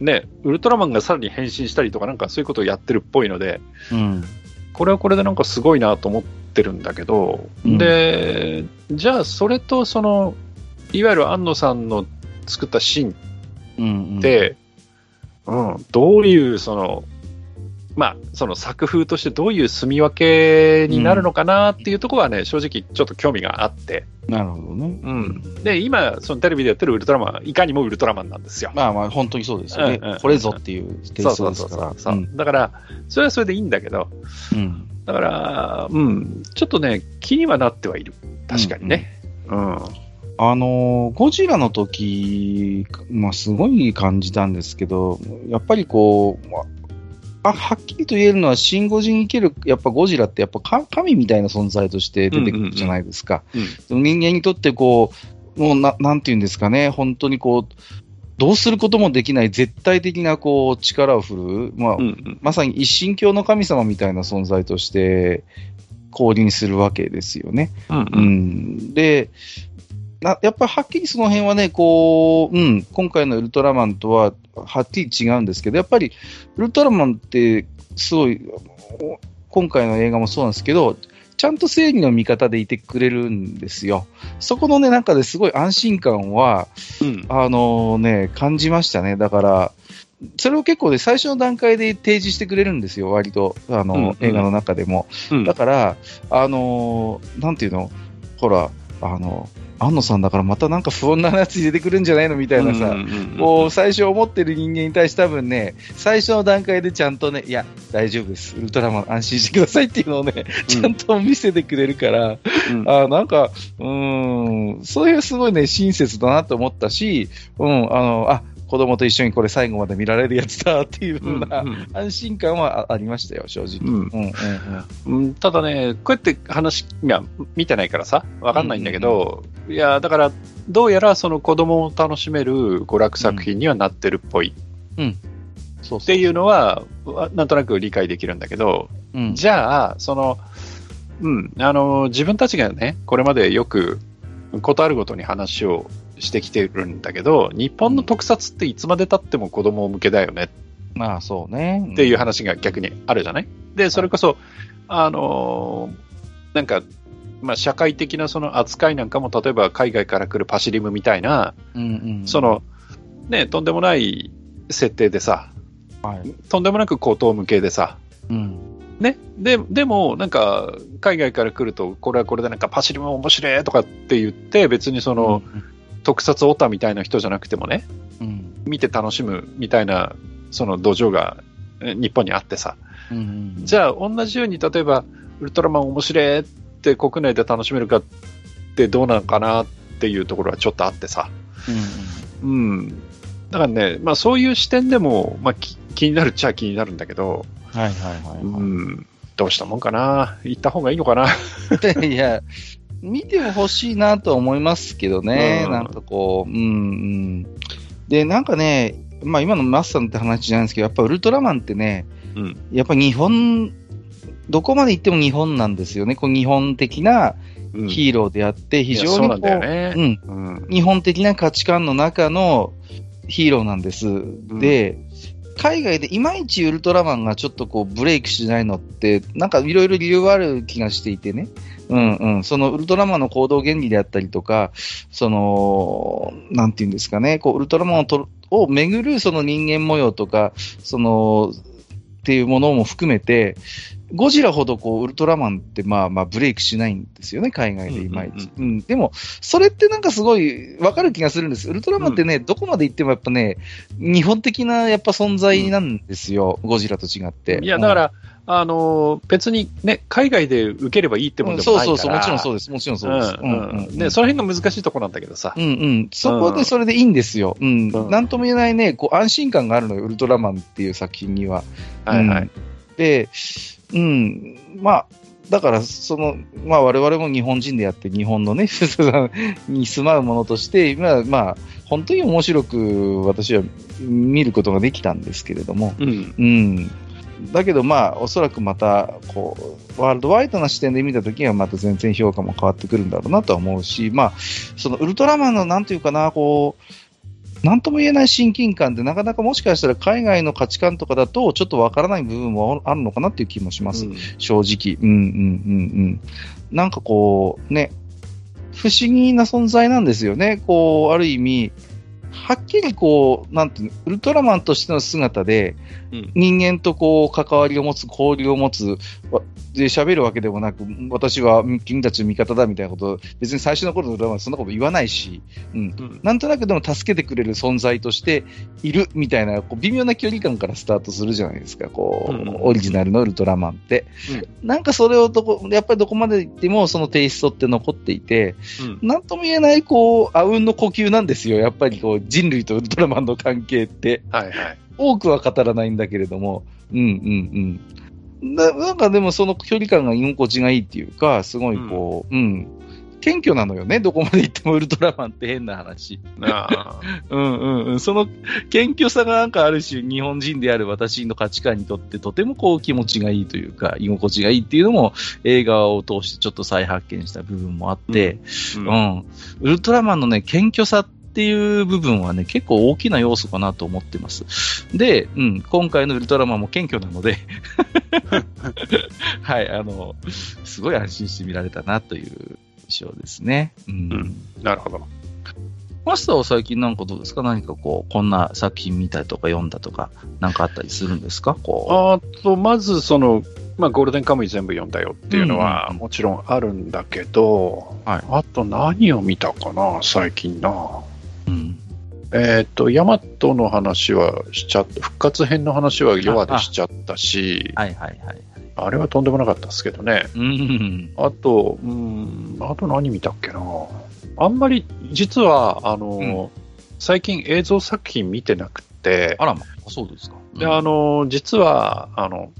ね、ウルトラマンがさらに変身したりとか、なんかそういうことをやってるっぽいので、うん。これはこれでなんかすごいなと思ってるんだけど、うんで、じゃあそれとその、いわゆる安野さんの作ったシーンうん。うん、で、うん、どういうその、まあ、その作風としてどういう住み分けになるのかなっていうところはね、正直ちょっと興味があって、なるほどね。うん。で、今、そのテレビでやってるウルトラマン、いかにもウルトラマンなんですよ。まあまあ、本当にそうですよね。うんうんこれぞっていうテイストですから。だから、それはそれでいいんだけど、うん。だから、うん、ちょっとね、気にはなってはいる。確かにね。うん。あのーゴジラの時、まあ、すごい感じたんですけど、やっぱりこう、まあ、はっきりと言えるのは、シン・ゴジに生きる、やっぱゴジラって、やっぱか神みたいな存在として出てくるじゃないですか。人間にとって、こう、もうな、なんていうんですかね、本当にこう、どうすることもできない絶対的なこう力を振るう、まあうんうん。まさに一神教の神様みたいな存在として降臨するわけですよね。うんう。ん、でな、やっぱりはっきりその辺はね、こう、うん、今回のウルトラマンとははっきり違うんですけど、やっぱりウルトラマンってすごい、お今回の映画もそうなんですけど、ちゃんと正義の味方でいてくれるんですよ。そこのね、中ですごい安心感は、うん。あのね、感じましたね。だから、それを結構ね、最初の段階で提示してくれるんですよ、割と、あの、うんうん映画の中でも。うんだから、あのーなんていうの、ほら、あの、安野さんだからまたなんか不穏なやつ出てくるんじゃないのみたいなさ、うんう最初思ってる人間に対して多分ね、最初の段階でちゃんとね、いや、大丈夫です。ウルトラマン安心してくださいっていうのをね、ちゃんと見せてくれるから、うん。あなんか、うーん、そういうすごいね、親切だなと思ったし、うん、あの、あ、子供と一緒にこれ最後まで見られるやつだっていううんうん。安心感はあありましたよ、正直。うん。うん、うん、うん。ただね、こうやって話、いや、見てないからさ、わかんないんだけど、いや、だから、どうやらその子供を楽しめる娯楽作品にはなってるっぽい。そう。っていうのは、わなんとなく理解できるんだけど、うん、じゃあ、その、うん、あの、自分たちがね、これまでよく、ことあるごとに話をしてきてるんだけど、日本の特撮っていつまで経っても子供向けだよねまあそうね。っていう話が逆にあるじゃない？で、それこそ、あのーなんか、まあ、社会的なその扱いなんかも、例えば海外から来るパシリムみたいな、うんうん。その、ね、とんでもない設定でさ、はい。とんでもなく高等無形でさ、うん。ね、ででも、なんか、海外から来ると、これはこれでなんかパシリム面白いとかって言って、別にその、特撮オタみたいな人じゃなくてもね、うん。見て楽しむみたいな、その土壌がえ日本にあってさ、うんうん。じゃあ同じように例えば、ウルトラマン面白いって国内で楽しめるかってどうなのかなっていうところはちょっとあってさ、うんうん。うん。だからね、まあそういう視点でも、まあき気になるっちゃ気になるんだけど、はいはいはい、うはい。ん、どうしたもんかな行った方がいいのかな いや、見ても欲しいなとは思いますけどね、うんなんかこう、うんうん。で、なんかね、まあ今のマスさんって話じゃないんですけど、やっぱウルトラマンってね、うん。やっぱ日本、どこまで行っても日本なんですよね。こう日本的なうんヒーローであって、非常にこう、うん。日本的な価値観の中のヒーローなんです。で、海外でいまいちウルトラマンがちょっとこうブレイクしないのって、なんかいろいろ理由がある気がしていてね。うんうん。そのウルトラマンの行動原理であったりとか、その、なんていうんですかね、こうウルトラマンをとを巡るその人間模様とか、その、っていうものも含めて、ゴジラほどこうウルトラマンってまあまあブレイクしないんですよね、海外でいまいち。うんうんでも、それってなんかすごいわかる気がするんです。ウルトラマンってね、どこまで行ってもやっぱね、日本的なやっぱ存在なんですよ、ゴジラと違って。いや、だから、あのー別にね、海外で受ければいいってもんでもそうないから。そうそう、もちろんそうです、もちろんそうです。うんうんうんで、その辺が難しいところなんだけどさ。うんうん。そこでそれでいいんですよ。うん。うんなんとも言えないね、こう安心感があるのよ、ウルトラマンっていう作品には。はいはい。うんで、うん、まあ、だから、その、まあ我々も日本人でやって、日本のね、に住まうものとして、今、まあ、本当に面白く私は見ることができたんですけれども、うん。うん。だけどまあ、おそらくまた、こう、ワールドワイドな視点で見たときにはまた全然評価も変わってくるんだろうなとは思うし、まあ、そのウルトラマンのなんていうかな、こう、なんとも言えない親近感ってなかなかもしかしたら海外の価値観とかだとちょっとわからない部分もあるのかなっていう気もします。正直。うんうんうんうん。なんかこう、ね、不思議な存在なんですよね。こう、ある意味、はっきりこう、なんていうの、ウルトラマンとしての姿で、うん人間とこう、関わりを持つ、交流を持つ、わで、喋るわけでもなく、私は君たちの味方だみたいなこと、別に最初の頃のウルトラマンはそんなこと言わないし、うん。うんなんとなくでも助けてくれる存在としているみたいな、こう微妙な距離感からスタートするじゃないですか、こう、うんオリジナルのウルトラマンって。なんかそれをどこ、やっぱりどこまで行ってもそのテイストって残っていて、うんなんとも言えない、こう、あうんの呼吸なんですよ。やっぱりこう、人類とウルトラマンの関係って。はいはい。多くは語らないんだけれども、うんうんうん。ななんかでもその距離感が居心地がいいっていうか、すごいこう、うん、謙虚なのよね、どこまで行ってもウルトラマンって変な話。あ うんうんうん。その謙虚さがなんかある種、日本人である私の価値観にとってとてもこう気持ちがいいというか、居心地がいいっていうのも映画を通してちょっと再発見した部分もあって、ーうん。ウルトラマンのね、謙虚さっていう部分はね、結構大きな要素かなと思ってます。で、うん、今回のウルトラマンも謙虚なので、はい、あの、すごい安心して見られたなという印象ですね。うん。うんなるほど。マスターは最近なんかどうですか？何かこう、こんな作品見たりとか読んだとか、なんかあったりするんですか？こあと、まずその、まあ、ゴールデンカムイ全部読んだよっていうのはうんもちろんあるんだけど、はいあと何を見たかな、最近な。う。うん。えっ、と、ヤマトの話はしちゃった、復活編の話は弱でしちゃったし、はいはいはい。あれはとんでもなかったですけどね。うん。あと、うん、あと何見たっけな。あんまり、実は、あの、最近映像作品見てなくて、あらま、あそうですか。で、あの、実は、あの、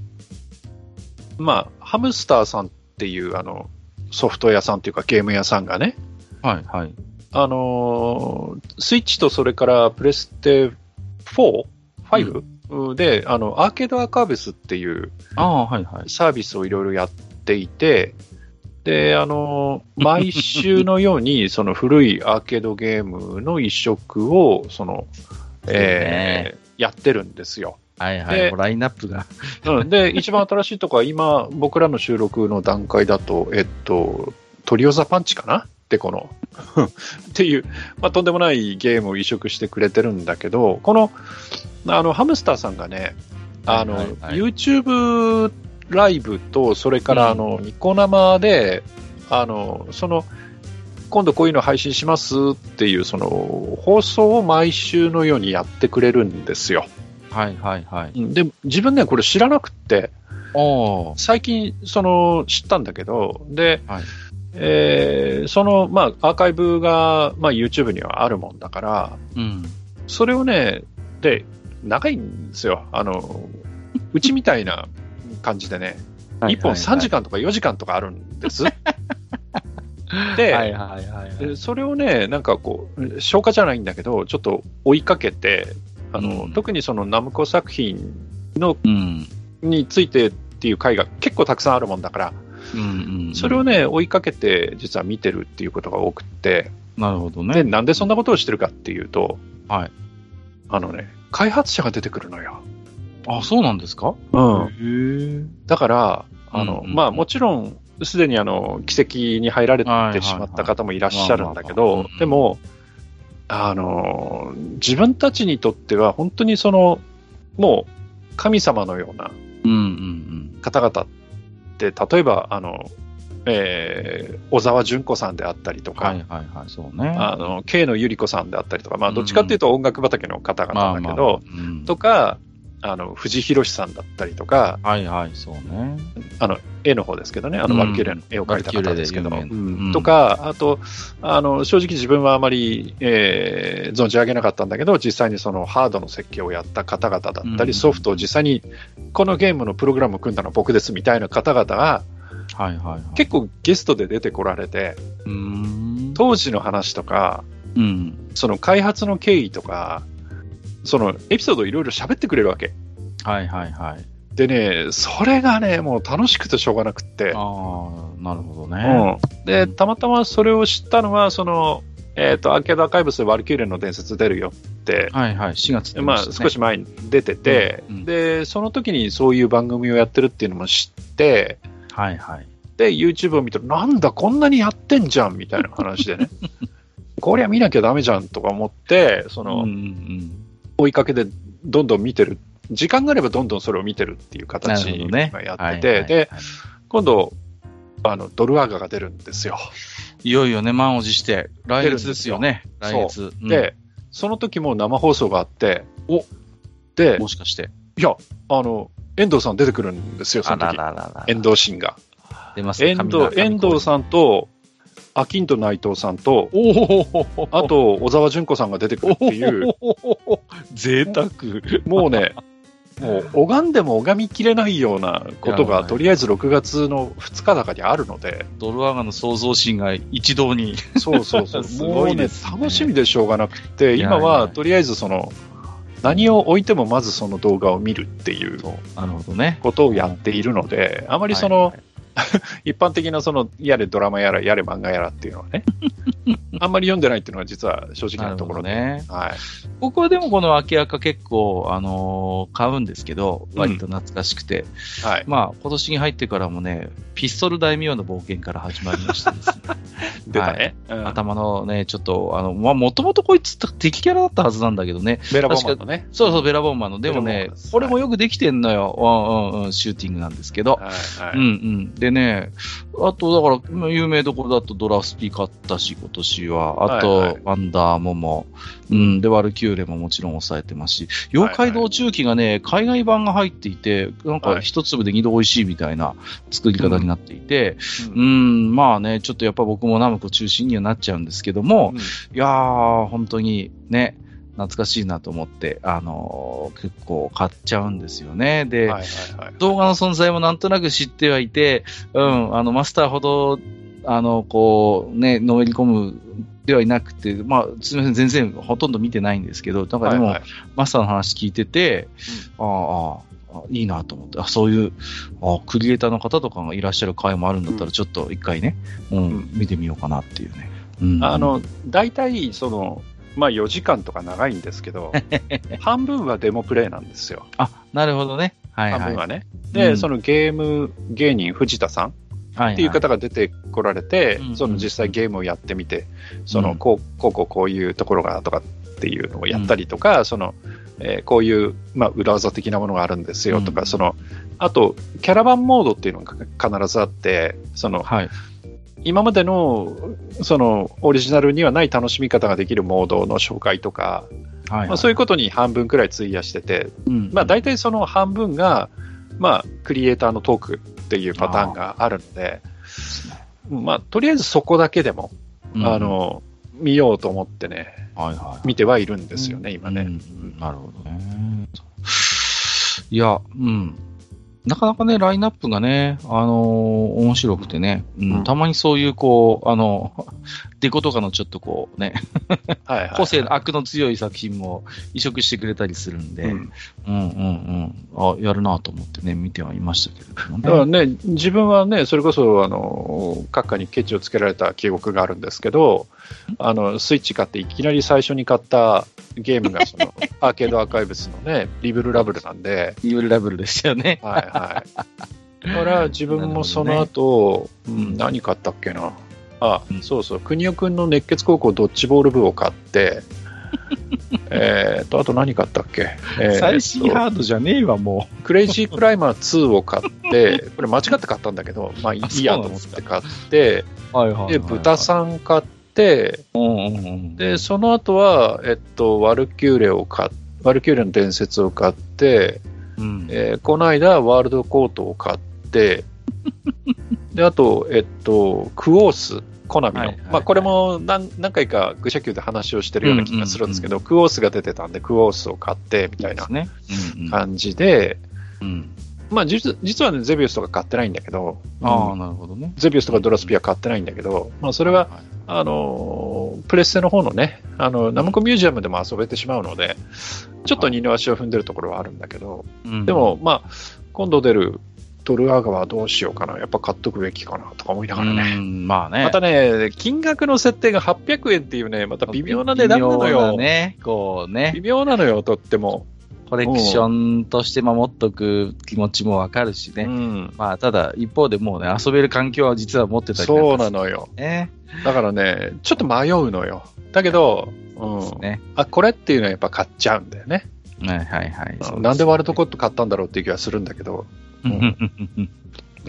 まあ、ハムスターさんっていう、あの、ソフト屋さんっていうかゲーム屋さんがね、はいはい。あの、スイッチとそれからプレステ 4?5? で、あの、アーケードアーカーベスっていう。サービスをいろいろやっていて、で、あの、毎週のように、その古いアーケードゲームの一色を、その、えーやってるんですよ。はいはい。ラインナップが。うん、で、一番新しいとこは今、僕らの収録の段階だと、えっと、トリオザパンチかな？ってこの っていう、まあ、とんでもないゲームを移植してくれてるんだけど、この、あの、ハムスターさんがね、あの、はいはいはい YouTube ライブと、それから、あの、ニコ生で、あの、その、今度こういうの配信しますっていう、その、放送を毎週のようにやってくれるんですよ。はいはいはい。うんで、自分ね、これ知らなくって。最近、その、知ったんだけど、で、はいえーその、まあ、アーカイブが、まあ、YouTube にはあるもんだから、うん。それをね、で、長いんですよ。あの、うちみたいな感じでね、1本3時間とか4時間とかあるんです。で、はいはいはいはい。でそれをね、なんかこう、消化じゃないんだけど、ちょっと追いかけて、あの、うん特にそのナムコ作品のうん。についてっていう回が結構たくさんあるもんだから、うんうん。それをね、追いかけて実は見てるっていうことが多くって、なるほどで、ね。なんでそんなことをしてるかっていうと、はい。あのね、開発者が出てくるのよ。あ、そうなんですか？うん。だから、あの、うんうんまあもちろん、すでにあの、奇跡に入られてしまった方もいらっしゃるんだけど、でも、あの、自分たちにとっては本当にその、もう神様のようなうんうん方々例えば、あの、えー小沢純子さんであったりとうん。か、はいはいはい、そうね。あの、慶野百合子さんであったりとか、まあ、どっちかっていうと音楽畑の方々だけど、うんとか、あの、藤弘さんだったりとか、はいはい、そうね。あの、絵の方ですけどね、あの、うんワルキューレの絵を描いた方ですけど、うんうんとか、あと、あの、正直自分はあまり、えー存じ上げなかったんだけど、実際にそのハードの設計をやった方々だったり、うんソフトを実際に、このゲームのプログラムを組んだのは僕ですみたいな方々が、はいはいはい。結構ゲストで出てこられて、うーん。当時の話とか、うん。その開発の経緯とか、そのエピソードをいろいろ喋ってくれるわけ。はいはいはい。でね、それがね、もう楽しくてしょうがなくって。ああ、なるほどね。うん、で、たまたまそれを知ったのは、その、えっ、と、アーケードアーカイブスでワルキューレの伝説出るよって、はいはい、4月出まあ、ましたね少し前に出てて、うんうんで、その時にそういう番組をやってるっていうのも知って、はいはい。で、YouTube を見たら、なんだ、こんなにやってんじゃんみたいな話でね。こりゃ見なきゃダメじゃんとか思って、その、うんうん追いかけでどんどん見てる。時間があればどんどんそれを見てるっていうな形るほどね。今やはいってて、で、はいはい今度、あの、ドルアガが出るんですよ。いよいよね、満を持して、来月ですよね。来月。うんで、その時も生放送があって、おで、もしかして。いや、あの、遠藤さん出てくるんですよ、その時。らら。遠藤真が。出ます遠藤、遠藤さんと、アキンと内藤さんと、あと、小沢純子さんが出てくるっていう、贅沢。もうね、もう拝んでも拝みきれないようなことが、とりあえず6月の2日高にあるので、ドルアガの創造心が一堂に。そうそうそう、すもうね。ごいね楽しみでしょうがなくて、今はとりあえずその、何を置いてもまずその動画を見るっていうなるほどね。ことをやっているので、あまりその、はいはい 一般的なその、やれドラマやら、やれ漫画やらっていうのはね、あんまり読んでないっていうのは実は正直なところで。ね。はい。僕はでもこの秋赤結構、あのー買うんですけど、うん割と懐かしくて、はい。まあ、今年に入ってからもね、ピストル大名の冒険から始まりましてですね、出たね。うん頭のね、ちょっと、あの、まあ、もともとこいつ敵キャラだったはずなんだけどね、ベラボンマンのね。そうそう、ベラボンマンの、でもねこれもよくできてんのよ、うんうんうん、シューティングなんですけど、はい。はい。うんうん。でね、あと、だから、まあ有名どころだとドラスピ買ったし、今年は。あと、はいはいワンダーモモ。うん。で、ワルキューレももちろん抑えてますし、妖怪道中記がね、海外版が入っていて、なんかはい一粒で二度美味しいみたいな作り方になっていて、ううんん、まあね、ちょっとやっぱ僕もナムコ中心にはなっちゃうんですけども、うんいやー、本当にね、懐かしいなと思って、あのー結構買っちゃうんですよね。で、はいはいはい。動画の存在もなんとなく知ってはいて、うん、あの、マスターほど、あの、こう、ね、のめり込むではいなくて、まあ、すみません、全然ほとんど見てないんですけど、なんかでも、はいはいマスターの話聞いてて、ああああ、いいなと思って、あそういうあクリエイターの方とかがいらっしゃる回もあるんだったら、ちょっと一回ね、うん、うん見てみようかなっていうね。うん、あの、大体、その、まあ4時間とか長いんですけど、半分はデモプレイなんですよ。あ、なるほどね。はいはい。半分はね。で、うんそのゲーム芸人藤田さんっていう方が出てこられて、はいはいその実際ゲームをやってみて、そのうんこうこうこうこういうところがとかっていうのをやったりとか、そのえーこういう、まあ、裏技的なものがあるんですよとか、うんそのあと、キャラバンモードっていうのが必ずあって、そのはい。今までのそのオリジナルにはない楽しみ方ができるモードの紹介とか、はい。まあ、そういうことに半分くらい費やしてて、うんまあ、大体その半分が、まあ、クリエイターのトークっていうパターンがあるので、まあ、とりあえずそこだけでも、うんあ、の見ようと思ってね、はいはい。見てはいるんですよね、今ね。うんなるほどね。いや、うん。なかなかね、ラインナップがね、あのー面白くてね、うんうん。たまにそういう、こう、あの、デコとかのちょっとこうね、はいはい個性の悪の強い作品も移植してくれたりするんで、ううんん、うん、うんあ、やるなと思ってね、見てはいましたけれどもね。だからね、自分はね、それこそ、あの、閣下にケチをつけられた記憶があるんですけど、あの、スイッチ買っていきなり最初に買ったゲームが、その、アーケードアーカイブスのね、リブルラブルなんで、イールラブルでしたよね。はいはい。だから自分もその後、ねうん何買ったっけな。あ、うん。そうそう、国尾くんの熱血高校ドッジボール部を買って、えっと、あと何買ったっけ、えー最新ハードじゃねえわ、もクレイジークライマー2を買って、これ間違って買ったんだけど、まあいあいやと思って買って、う。はいはいはい、で、豚さん買って。で、その後は、えっと、ワルキューレを買っワルキューレの伝説を買って、うん、えーこの間、ワールドコートを買って、で、あと、えっと、クオース、コナミの。はいはいはいまあ、これも何何回か愚者級で話をしてるような気がするんですけど、クオースが出てたんで、クオースを買って、みたいなですね。うんうん感じで、うん。まあ、実実はね、ゼビウスとか買ってないんだけど、あなるほどね。ゼビウスとかドラスピア買ってないんだけど、まあ、それは、あのープレステの方のね、あの、ナムコミュージアムでも遊べてしまうので、ちょっと二の足を踏んでるところはあるんだけど、うんでも、まあ、今度出るドルアガはどうしようかな、やっぱ買っとくべきかなとか思いながらうね。んまあね。またね、金額の設定が800円っていうね、また微妙な値段なの微妙ね、こうね微、妙なのよ、とっても。コレクションとして守っとく気持ちもわかるしね。うん。まあ、ただ、一方でもうね、遊べる環境は実は持ってたりそうかなのよ。ね。だからね、ちょっと迷うのよ。だけど、うん。ね。あ、これっていうのはやっぱ買っちゃうんだよね。はいはいはい。うんなんでワールドコート買ったんだろうっていう気がするんだけど、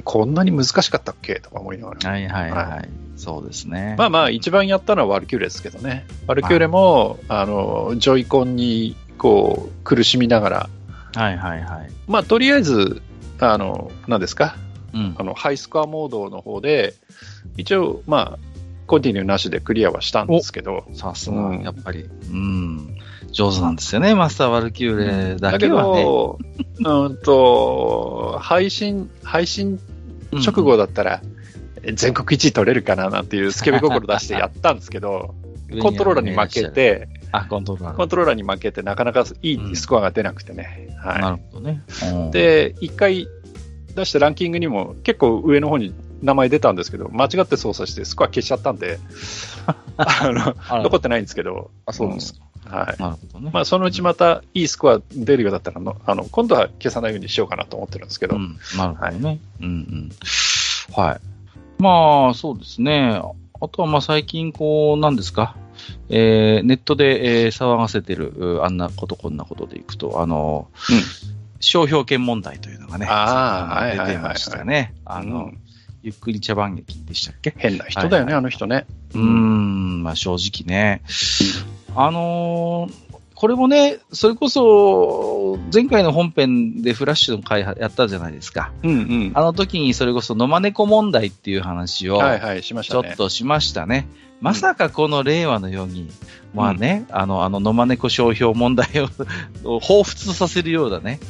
こんなに難しかったっけ？とか思いながら。はいはいは。はいそうですね。まあまあ、一番やったのはワルキューレですけどね。ワルキューレも、あの、ジョイコンに、こう、苦しみながら、はいはいはい。まあ、とりあえず、あの、何ですか、うんあ。の、ハイスコアモードの方で、一応、まあ、コンティニューなしでクリアはしたんですけど、さすが、うんやっぱり。うん。上手なんですよね、マスターワルキューレだだけけはね。ど、うんと、配信、配信直後だったら、全国一位取れるかななんていうスケベ心出してやったんですけど、コントローラーに負け。て、あ、コントローラー。コントローラーに負けて、なかなかいいスコアが出なくてね。なはるほどね。で、一回出したランキングにも結構上の方に名前出たんですけど、間違って操作してスコア消しちゃったんで、あの、残ってないんですけど、あ、そうですか。うんはい。なるほどね。まあ、そのうちまたいいスコア出るようだったらの、あの、今度は消さないようにしようかなと思ってるんですけど、うん、なるほどね。うんうん。はい。まあ、そうですね。あとは、まあ、最近、こう、なんですか？えー、ネットで、えー騒がせてる、うあんなこと、こんなことでいくと、あの、うん商標権問題というのがね、あ出てましたね。ああの、ゆっくり茶番劇でしたっけ？変な人だよね、はいあの人ね。うーん、まあ正直ね。あのーこれもね、それこそ、前回の本編でフラッシュの回やったじゃないですか。うんうん。あの時にそれこそ野間猫問題っていう話をはいはい、しましちょ。っとしましたね。まさかこの令和のように、まあね、あの、あの野間猫商標問題をを 彷彿とさせるようなね、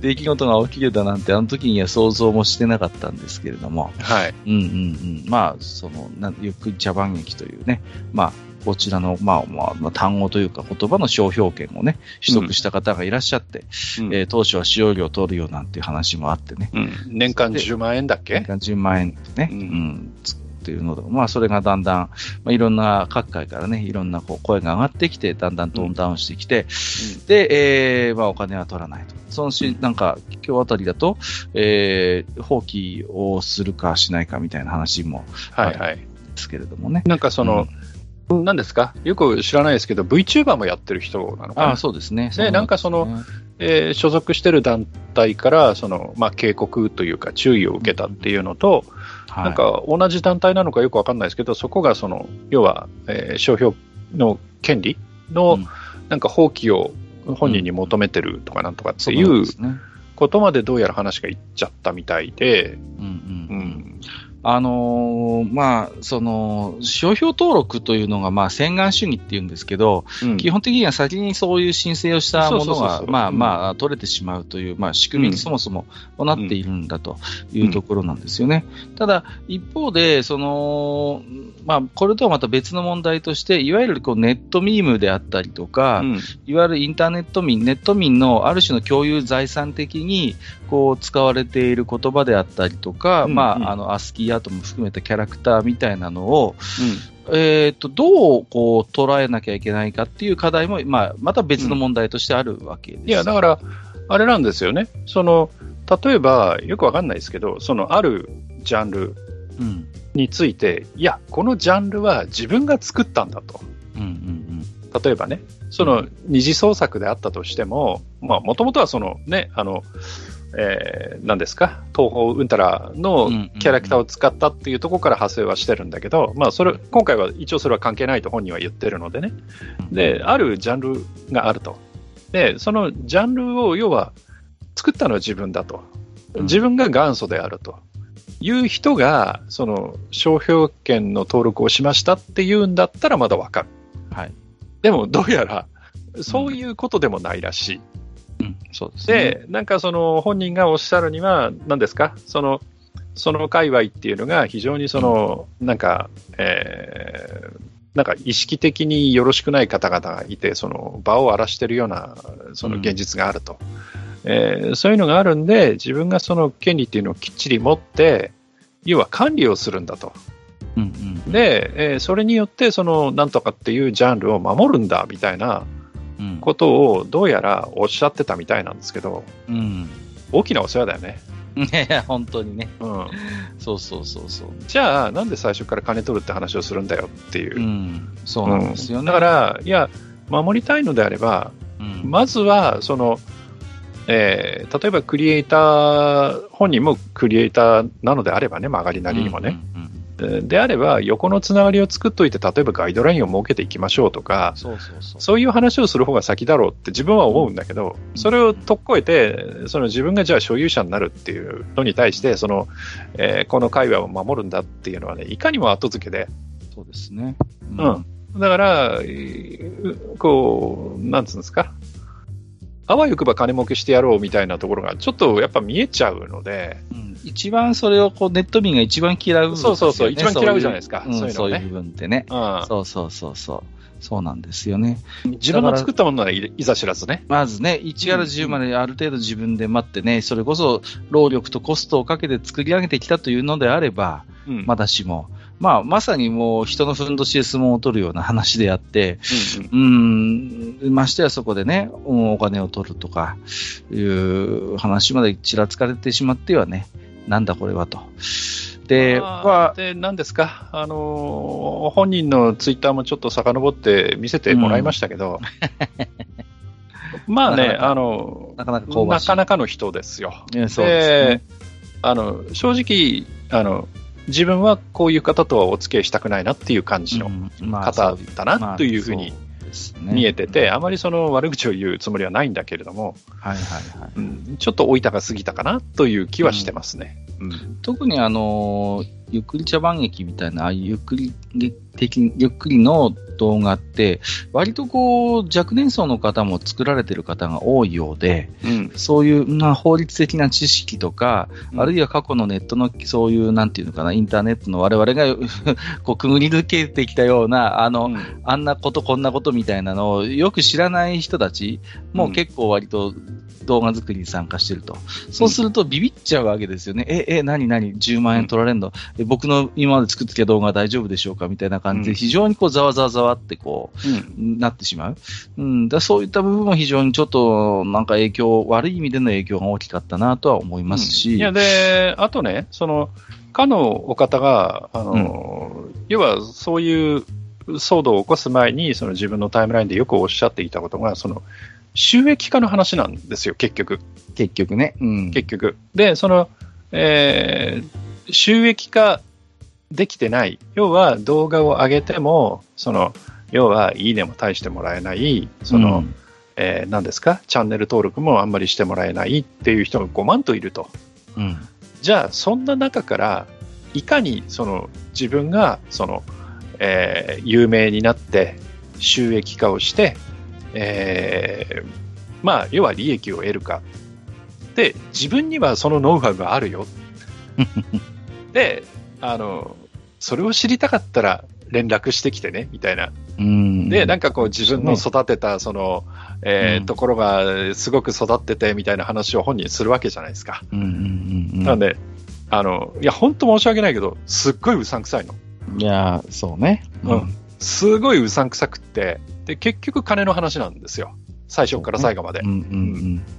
出来事が起きるだなんてあの時には想像もしてなかったんですけれども、はい。うんうんうん。まあ、その、なんゆっくり茶番劇というね、まあ、こちらの、まあ、まあ、まあ、単語というか言葉の商標権をね、取得した方がいらっしゃって、うん。えー当初は使用料を取るよなんていう話もあってね、うん。年間10万円だっけ？年間10万円ってね、ううん。んつっていうのまあ、それがだんだん、まあ、いろんな各界からね、いろんなこう声が上がってきて、だんだんトーンダウンしてきて、うん、で、えー、まあ、お金は取らないと。そのし、なんか、今日あたりだと、えー、放棄をするかしないかみたいな話も、はいはい。ですけれどもね。なんかその、うん、何ですか？よく知らないですけど、VTuber もやってる人なのかな？あそうですね。で、なんかその、えー、所属してる団体からその、まあ、警告というか注意を受けたっていうのと、はい、なんか同じ団体なのかよくわかんないですけど、そこがその要は、えー、商標の権利の、なんか放棄を本人に求めてるとかなんとかっていうことまでどうやら話がいっちゃったみたいで、うんうん。うんあのー、まあ、その、商標登録というのが、まあ、洗顔主義っていうんですけど、うん、基本的には先にそういう申請をしたものが、まあ、まあ、取れてしまうという、まあ、仕組みにそもそもなっているんだというところなんですよね。ただ、一方で、その、まあ、これとはまた別の問題として、いわゆるこうネットミームであったりとか、うん、いわゆるインターネット民、ネット民のある種の共有財産的にこう使われている言葉であったりとか、うん。うん、まあ、あの、アスキーアートも含めたキャラクターみたいなのを、うん、えっ、ー、と、どうこう捉えなきゃいけないかっていう課題も、まあ、また別の問題としてあるわけです。いや、だから、あれなんですよね。その、例えば、よくわかんないですけど、その、あるジャンル、うんについて、いや、このジャンルは自分が作ったんだと。うんうんうん、例えばね、その二次創作であったとしても、まあ、もともとはそのね、あの、えー、何ですか、東方うんたらのキャラクターを使ったっていうところから派生はしてるんだけど、まあ、それ、今回は一応それは関係ないと本人は言ってるのでね。で、あるジャンルがあると。で、そのジャンルを要は作ったのは自分だと。自分が元祖であると。いう人が、その商標権の登録をしましたっていうんだったらまだわかる。はい。でも、どうやら、そういうことでもないらしい。うん、そうですね。で、なんかその本人がおっしゃるには、何ですか？その、その界隈っていうのが非常にその、なんか、えー、なんか意識的によろしくない方々がいて、その場を荒らしてるような、その現実があると。うんえー、そういうのがあるんで、自分がその権利っていうのをきっちり持って、要は管理をするんだと。うんうん、で、えー、それによって、その、なんとかっていうジャンルを守るんだ、みたいなことを、どうやらおっしゃってたみたいなんですけど、うん、大きなお世話だよね。いや、本当にね。うん。そうそうそうそう。じゃあ、なんで最初から金取るって話をするんだよっていう。うん。そうなんですよね。だから、いや、守りたいのであれば、うん、まずは、その、えー、例えばクリエイター、本人もクリエイターなのであればね、曲がりなりにもね。であれば、横のつながりを作っといて、例えばガイドラインを設けていきましょうとか、そういう話をする方が先だろうって自分は思うんだけど、それをとっこえて、その自分がじゃあ所有者になるっていうのに対して、そのえー、この界隈を守るんだっていうのはね、いかにも後付けで。そうですね。うん。うん、だから、こう、なんつうんですか、あわよくば金儲けしてやろうみたいなところがちょっとやっぱ見えちゃうので、うん、一番それをこうネット民が一番嫌う、ね、そうそうそう、一番嫌うじゃないですか、そういうそういう部分ってね、うん、そうそうそうそう。そうなんですよね。自分の作ったものならいざ知らずね。まずね、1から10まである程度自分で待ってね、それこそ労力とコストをかけて作り上げてきたというのであれば、うん、まだしも、まあ、まさにもう人のふんどしで相撲を取るような話であって、うん、うん、ましてやそこでね、お金を取るとかいう話までちらつかれてしまってはね、なんだこれはと。で、は、で、何ですか、あの本人のツイッターもちょっと遡って見せてもらいましたけど、うん、まあね、あの、なかなかなかなかの人ですよ。そうですね。あの、正直、あの、自分はこういう方とはお付き合いしたくないなっていう感じの方だなというふうに見えてて、あまりその悪口を言うつもりはないんだけれども、はいはいはい。うん、ちょっと置いたが過ぎたかなという気はしてますね。うん、特にあのゆっくり茶番劇みたいな、ああいうゆっくり的ゆっくりの動画って、割とこう、若年層の方も作られてる方が多いようで、うん、そういう、まあ、法律的な知識とか、うん、あるいは過去のネットのそういう、なんていうのかな、インターネットの我々が こう、くぐり抜けてきたような、あの、うん、あんなこと、こんなことみたいなのをよく知らない人たちも結構割と動画作りに参加してると。そうするとビビっちゃうわけですよね。え、え、何何 ?10 万円取られるの、で、僕の今まで作ってきた動画は大丈夫でしょうか？みたいな感じで、非常にこう、ざわざわざわってこう、うん。なってしまう。うん、だそういった部分は非常にちょっと、なんか影響、悪い意味での影響が大きかったなとは思いますし、いや、で、あとね、その、かのお方が、あの、要はそういう騒動を起こす前に、その自分のタイムラインでよくおっしゃっていたことが、その、収益化の話なんですよ、結局。結局ね。うん。結局。で、その、えー収益化できてない。要は動画を上げても、その、要はいいねも大してもらえない、その、うんえー何ですか、チャンネル登録もあんまりしてもらえないっていう人が5万といると。うん。じゃあ、そんな中から、いかにその自分がその、えー有名になって収益化をして、えーまあ、要は利益を得るか。で、自分にはそのノウハウがあるよ。で、あの、それを知りたかったら連絡してきてね、みたいな。うん。で、なんかこう自分のそ育てた、その、えーうんところがすごく育ってて、みたいな話を本人するわけじゃないですか。なんで、あの、いや、本当申し訳ないけど、すっごいうさんくさいの。いや、そうね。うんすごいうさんくさくって、で、結局金の話なんですよ。最初から最後まで。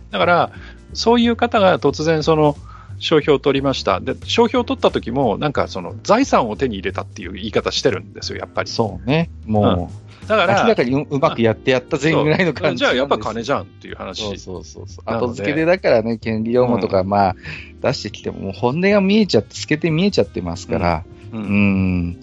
だから、そういう方が突然その、商標を取りました。で、商標を取った時も、なんかその、財産を手に入れたっていう言い方してるんですよ、やっぱうん。り。そうね。もう、だから、明らかにううまくやってやった前ぐらいの感じじゃあやっぱ金じゃんっていう話。そうそうそうそう。後付けでだからね、権利用語とか、うまあ、出してきても、もう本音が見えちゃって、透けて見えちゃってますから、ううんん。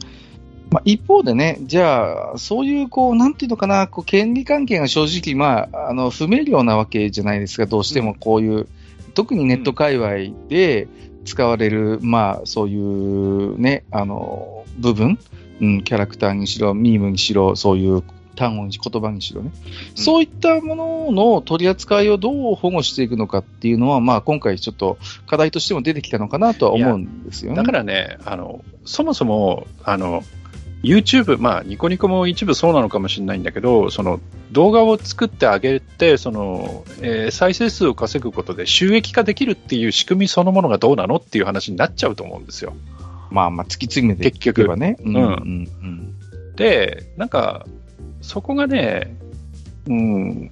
まあ、一方でね、じゃあ、そういう、こう、なんていうのかな、こう、権利関係が正直、まあ、あの、不明瞭なわけじゃないですか、どうしてもこういう、特にネット界隈で使われる、まあ、そういうね、あの、部分、うん、キャラクターにしろ、ミームにしろ、そういう単語にし言葉にしろね、そういったものの取り扱いをどう保護していくのかっていうのは、まあ、今回ちょっと課題としても出てきたのかなとは思うんですよね。だからね、あの、そもそも、あの、YouTube、まあ、ニコニコも一部そうなのかもしれないんだけど、その動画を作ってあげて、その、えー再生数を稼ぐことで収益化できるっていう仕組みそのものがどうなのっていう話になっちゃうと思うんですよ。まあまあ、突き詰めていけばね。うんうんうんうんで、なんか、そこがね、うん、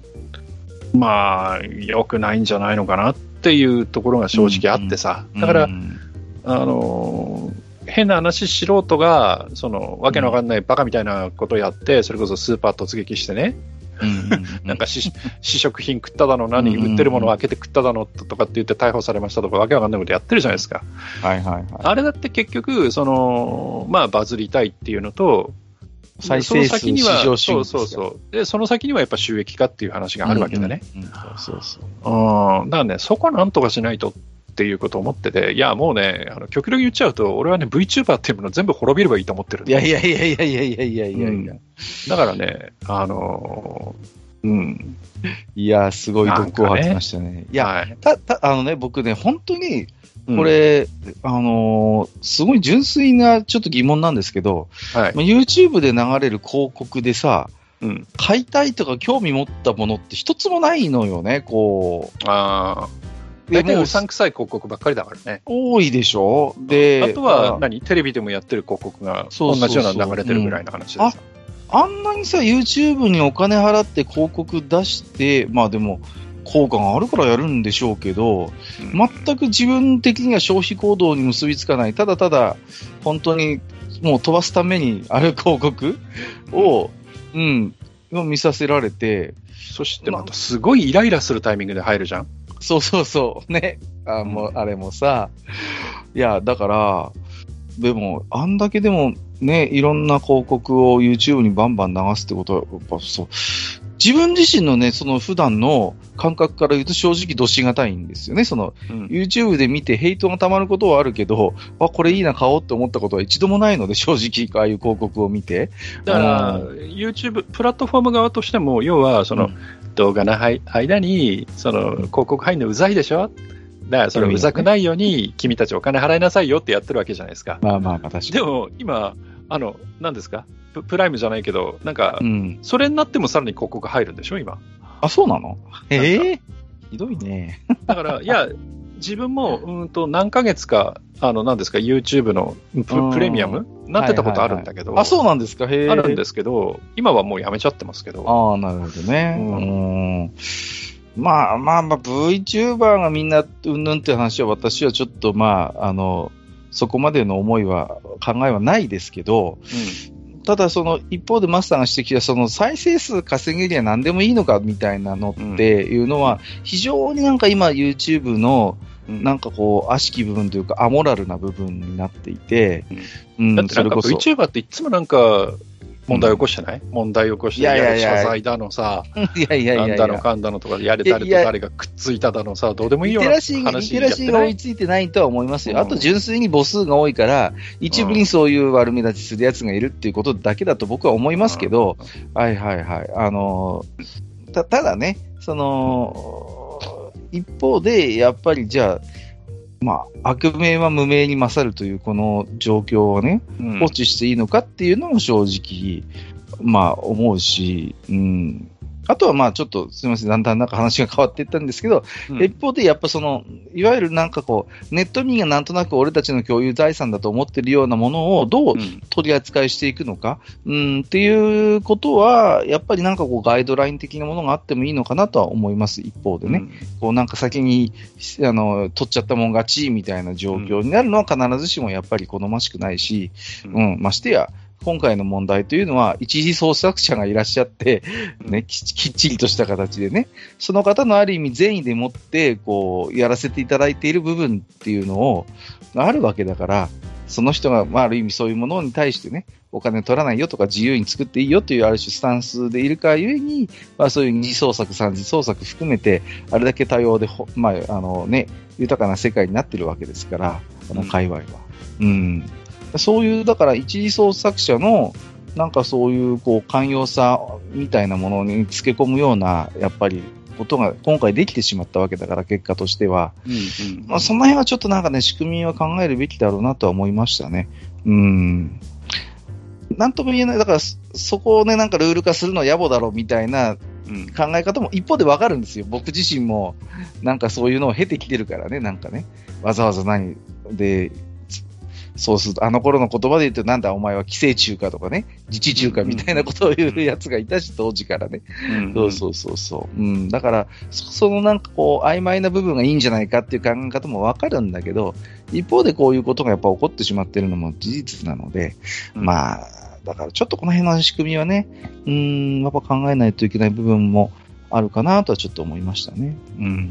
まあ、良くないんじゃないのかなっていうところが正直あってさ。だから、うんあのー変な話、素人が、その、わけのわかんないバカみたいなことをやって、それこそスーパー突撃してね、うんうんなんかし 試食品食っただの、何、うん売ってるものを開けて食っただのとかって言って逮捕されましたとか、わけわかんないことやってるじゃないですか。はいはいはい。あれだって結局、その、まあ、バズりたいっていうのと、再生数その先には至上主義そうそうそう。で、その先にはやっぱ収益化っていう話があるわけだね。うんうんうんそうそうそう。うん。だからね、そこはなんとかしないとっていうことを思ってて、いや、もうね、あの極力言っちゃうと、俺はね、VTuber っていうもの全部滅びればいいと思ってるいやいやいやいやいやいやいやいやいや。だからね、あのーうん。いや、すごい毒を吐きましたね。いや、はい、た、た、あのね、僕ね、本当に、うんこ、れ、あのーすごい純粋なちょっと疑問なんですけど、はい。まあ YouTube で流れる広告でさ、うん。買いたいとか興味持ったものって一つもないのよね、こああ。大体うさんくさい広告ばっかりだからね。多いでしょ？で、あとはあ何？テレビでもやってる広告が同じようなの流れてるぐらいの話です。あんなにさ、YouTube にお金払って広告出して、まあでも、効果があるからやるんでしょうけど、うん。全く自分的には消費行動に結びつかない、ただただ、本当にもう飛ばすためにある広告を、うん、を見させられて、そしてまたすごいイライラするタイミングで入るじゃん。そうそうそう、ね、あもうあれもさ、いや、だから、でも、あんだけでもね、いろんな広告を YouTube にバンバン流すってことは、やっぱそう、自分自身のね、その普段の感覚から言うと正直どしがたいんですよね。そのうん。YouTube で見てヘイトが溜まることはあるけど、あ、これいいな、買おうって思ったことは一度もないので、正直、ああいう広告を見て。だから、う YouTube、プラットフォーム側としても、要は、その、うん動画のはい間に、その、広告入るのうざいでしょ？だから、それうざくないように、君たちお金払いなさいよってやってるわけじゃないですか。まあまあまあ、確かに。でも、今、あの、何ですか？ププライムじゃないけど、なんかう、ん。それになってもさらに広告入るんでしょ？今。あ、そうなの？ええひどいね。だから、いや、自分も、うん。と、何ヶ月か、あの、何ですか、YouTube のプレミアムなってたことあるんだけど、あ、そうなんですか。へえ。あるんですけど、今はもうやめちゃってますけど、ああ、なるほどね。ううん。ん。まあまあまあ、VTuber がみんなうんぬんって話は私はちょっとまあ、あの、そこまでの思いは、考えはないですけど、ただその一方でマスターが指摘したその再生数稼げりゃ何でもいいのかみたいなのっていうのは、非常になんか今 YouTube のうんなんかこう、悪しき部分というか、アモラルな部分になっていて、うん、だってなんか。VTuber っていつもなんか、問題起こしてない、問題起こして、いやいやいや。謝罪だのさ、いやいやいや。なんだのかんだのとか、やれ誰と誰がくっついただのさ、どうでもいいようなリテラシーが、リ話テラシーが追いついてないとは思いますよ。うん。あと純粋に母数が多いから、一部にそういう悪目立ちするやつがいるっていうことだけだと僕は思いますけど、はいはいはい。あのただね、その、一方で、やっぱりじゃあ、まあ、悪名は無名に勝るというこの状況をね、うん放置していいのかっていうのも正直、まあ思うし、うん。あとはまあちょっとすみません、だんだんなんか話が変わっていったんですけど、うん。一方でやっぱその、いわゆるなんかこう、ネット民がなんとなく俺たちの共有財産だと思ってるようなものをどううん。取り扱いしていくのか、うん、っていうことは、やっぱりなんかこうガイドライン的なものがあってもいいのかなとは思います、一方でね。こうなんか先にあの取っちゃったもん勝ちみたいな状況になるのは必ずしもやっぱり好ましくないし、うん。うん、ましてや、今回の問題というのは、一次創作者がいらっしゃって、ね、ききっちりとした形でね、その方のある意味善意でもって、こう、やらせていただいている部分っていうのを、があるわけだから、その人が、まあ、ある意味そういうものに対してね、お金取らないよとか自由に作っていいよというある種スタンスでいるかゆえに、まあそういう二次創作、三次創作含めて、あれだけ多様でほ、まあ、あのね、豊かな世界になってるわけですから、この界隈は。うん。そういう、だから一次創作者の、なんかそういう、こう、寛容さみたいなものにつけ込むような、やっぱり、ことが今回できてしまったわけだから、結果としては。うんうんまあ、その辺はちょっとなんかね、仕組みは考えるべきだろうなとは思いましたね。うん。なんとも言えない。だから、そそこをね、なんかルール化するのは野暮だろうみたいなうん考え方も一方でわかるんですよ。僕自身も、なんかそういうのを経てきてるからね、なんかね。わざわざ何で、つそうすると、あの頃の言葉で言うと、なんだお前は寄生虫かとかね、自治中かみたいなことを言うやつがいたし、当時からね。うんそうそうそうそう。うん。だから、そそのなんかこう、曖昧な部分がいいんじゃないかっていう考え方もわかるんだけど、一方でこういうことがやっぱ起こってしまってるのも事実なので、うんまあ、だからちょっとこの辺の仕組みはね、うーん、やっぱ考えないといけない部分もあるかなとはちょっと思いましたね。うん。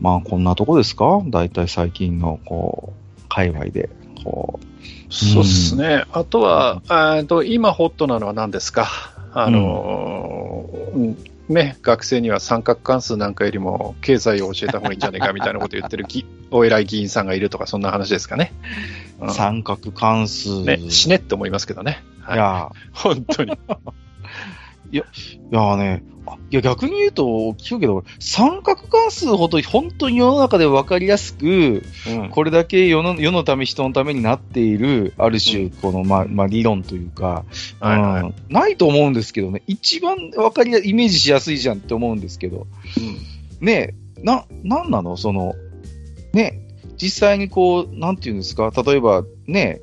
まあ、こんなとこですか？大体最近の、こう、界隈で、こそうですね。あとは、えーと今ホットなのは何ですか？あのーうんね、学生には三角関数なんかよりも経済を教えた方がいいんじゃないかみたいなことを言ってるぎ お偉い議員さんがいるとか、そんな話ですかね。うう、ん三角関数。ね、死ねって思いますけどね。はいいや、本当に。いやーね、あいや逆に言うと、聞くけど、三角関数ほど本当に世の中で分かりやすく、うん。これだけ世の世のため、人のためになっている、あるう種、この、まあ、まあ、理論というか、はいはい。うん。ないと思うんですけどね、一番分かりや、イメージしやすいじゃんって思うんですけど、ねえ、な、なんなの？その、ね実際にこう、なんていうんですか、例えばね、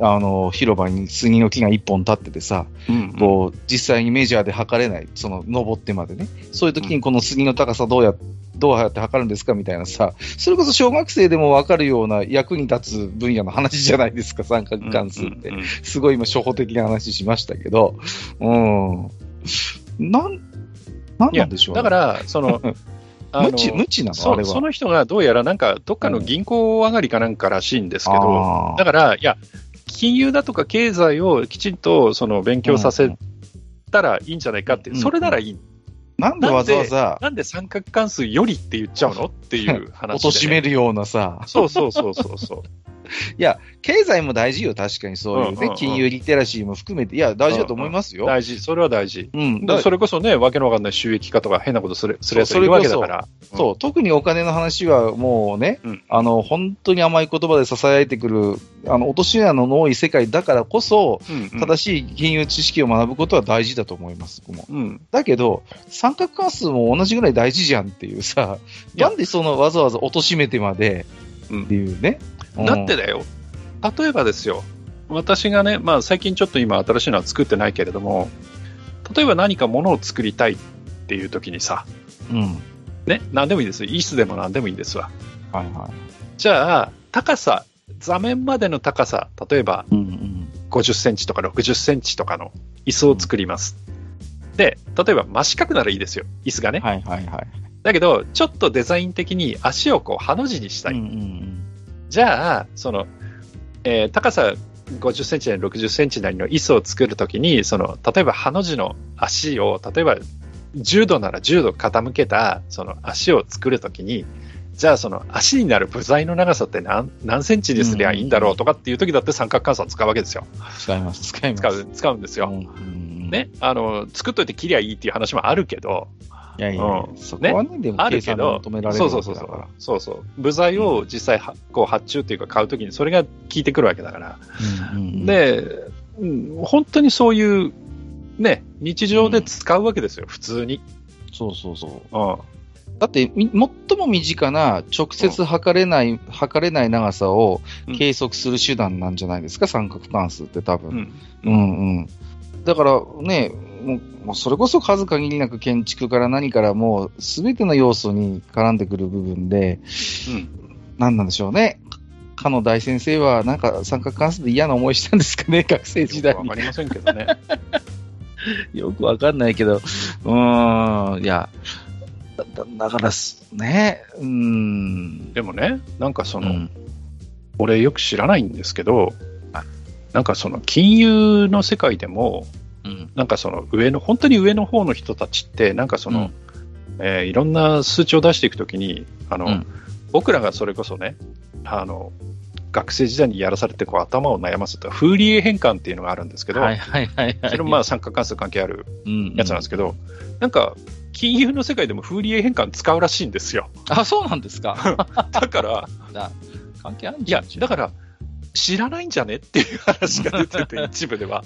あの、広場に杉の木が一本立っててさ、うんこう、実際にメジャーで測れない、その、登ってまでね。そういう時にこの杉の高さどうや、どうやって測るんですかみたいなさ、それこそ小学生でもわかるような役に立つ分野の話じゃないですか、三角関数ってうん。うんすごい今、初歩的な話しましたけど、うん。なん、なんなんでしょうね。だから、そ の、無知、無知なの？あれは。そその人がどうやらなんか、どっかの銀行上がりかなんからしいんですけど、だから、いや、金融だとか経済をきちんとその勉強させたらいいんじゃないかって、うんそれならいい。なんでわざわざ、なんで三角関数よりって言っちゃうの？っていう話で。貶めるようなさ、そうそうそうそうそう。や、経済も大事よ、確かにそういうね、うんうんうん金融リテラシーも含めて、いや、大事だと思いますよ。大事、それは大事。うん、それこそね、わけのわかんない収益化とか変なことするするやつそうがいるわけだから。そう、特にお金の話はもうね、うんあの、本当に甘い言葉で支えてくる、あの、落とし穴の多い世界だからこそ、うん。うん。正しい金融知識を学ぶことは大事だと思います。うん。だけど、三角関数も同じぐらい大事じゃんっていうさ、なんでそのわざわざ貶めてまでうんっていうね。だってだよ、例えばですよ、私がね、まあ最近ちょっと今新しいのは作ってないけれども、例えば何かものを作りたいっていう時にさ、うん。うん。ね、何でもいいです。イースでも何でもいいんですわ。はいはい。じゃあ、高さ、座面までの高さ、例えばうんうん。50センチとか60センチとかの椅子を作ります。で、例えば真四角ならいいですよ、椅子がね。はいはいはい。だけど、ちょっとデザイン的に足をこう、ハの字にしたい。うんうんじゃあ、その、えー高さ50センチなり60センチなりの椅子を作るときに、その、例えばハの字の足を、例えば10度なら10度傾けた、その足を作るときに、じゃあその足になる部材の長さって何何センチにすりゃいいんだろうとかっていう時だって三角関数を使うわけですよ。使います、使います。使う、使うんですよ。うんうんうん。ね。あの、作っといて切りゃいいっていう話もあるけど、いやいや、うんそこはね、でもあるけど計算で求められるそうわそうそうそうけだから。。そうそう。部材を実際は、こう発注っていうか買うときにそれが効いてくるわけだから。うんうんうん、で、うん、本当にそういう、ね、日常で使うわけですよ、普通に。そうそうそう。うん。だって、み最も身近な直接測れない、測れない長さをうん計測する手段なんじゃないですか、三角関数って多分。うん。うんうん。だからね、もうもうそれこそ数限りなく建築から何からもう全ての要素に絡んでくる部分で、うん。何なんでしょうね。かの大先生はなんか三角関数で嫌な思いしたんですかね、学生時代によくわか。りませんけどね。よくわかんないけど、うーん、いや、だからす、ね、うーん。でもね、なんかその、うん俺よく知らないんですけどはい、なんかその金融の世界でも、うん。なんかその上の、本当に上の方の人たちって、なんかその、えーいろんな数値を出していくときに、あの、うん僕らがそれこそね、あの、学生時代にやらされてこう頭を悩ますと、フーリエ変換っていうのがあるんですけど、はいはいはいはい。それもまあ三角関数関係あるうん、やつなんですけど、なんか、金融の世界でもフーリエ変換使うらしいんですよ。あ、そうなんですか。だから、だ関係あるんいやじゃん。、だから、知らないんじゃね？っていう話が出てて、一部では。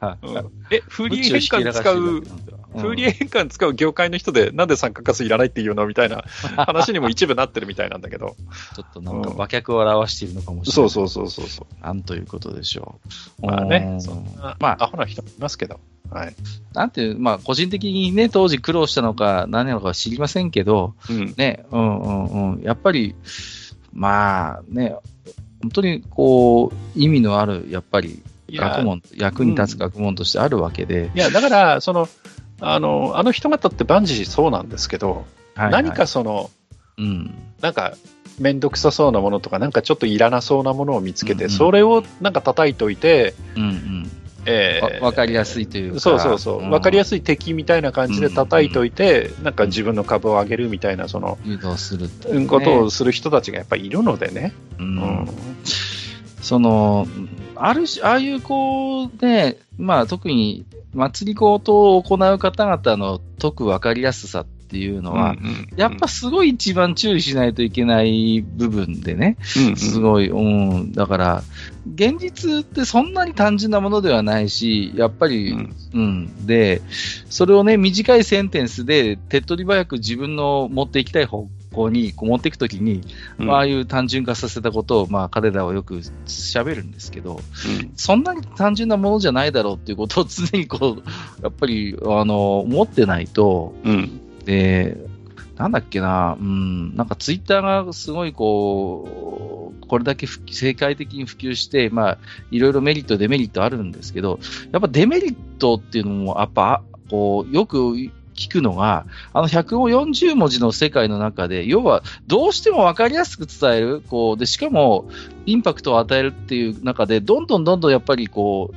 ら、うんえ、フーリエ変換使う、フーリエ変換使う業界の人で、なんで三角関数いらないっていうの？みたいな話にも一部なってるみたいなんだけど。ちょっとなんか馬脚を表しているのかもしれない。そうそうそうそうそう。なんということでしょう。まあねう、んそんな、まあアホな人もいますけど。はい。なんていう、まあ、個人的にね、当時苦労したのか何なのか知りませんけど、うん。ね、うんうんうん。やっぱり、まあね、本当にこう、意味のある、やっぱり、学問、役に立つ学問としてあるわけで、いや、だから、その、あの、あの人方って万事そうなんですけど、はいはい何か、その、うん。なんか、めんどくさそうなものとか、なんかちょっといらなそうなものを見つけて、うんうんそれをなんか叩いといて、うんえうん。わわかりやすいというか。そうそうそう、わかりやすすい敵みたいな感じで叩いといて、なんか自分の株を上げるみたいな、その、い。誘導するねことをする人たちがやっぱりいるのでね。ううんん。その、ある種、ああいうこうね、まあ特に祭り子と行う方々の解く分かりやすさっていうのは、うんやっぱ、すごい一番注意しないといけない部分でね、うんすごい、う。ん、だから、現実ってそんなに単純なものではないし、やっぱり、うん。うん、で、それをね、短いセンテンスで手っ取り早く自分の持っていきたい方向にこう持っていくときに、うん。まあああいう単純化させたことを、まあ、彼らはよく喋るんですけど、うん。そんなに単純なものじゃないだろうっていうことを常にこう、やっぱり、あの、思ってないと、うん。で、なんだっけな、うん、なんかツイッターがすごいこう、これだけ普及世界的に普及して、まあ、いろいろメリット、デメリットあるんですけど、やっぱデメリットっていうのも、やっぱ、こう、よく聞くのが、あの140文字の世界の中で、要は、どうしても分かりやすく伝える、こう、で、しかも、インパクトを与えるっていう中で、どんどんどんどんやっぱりこう、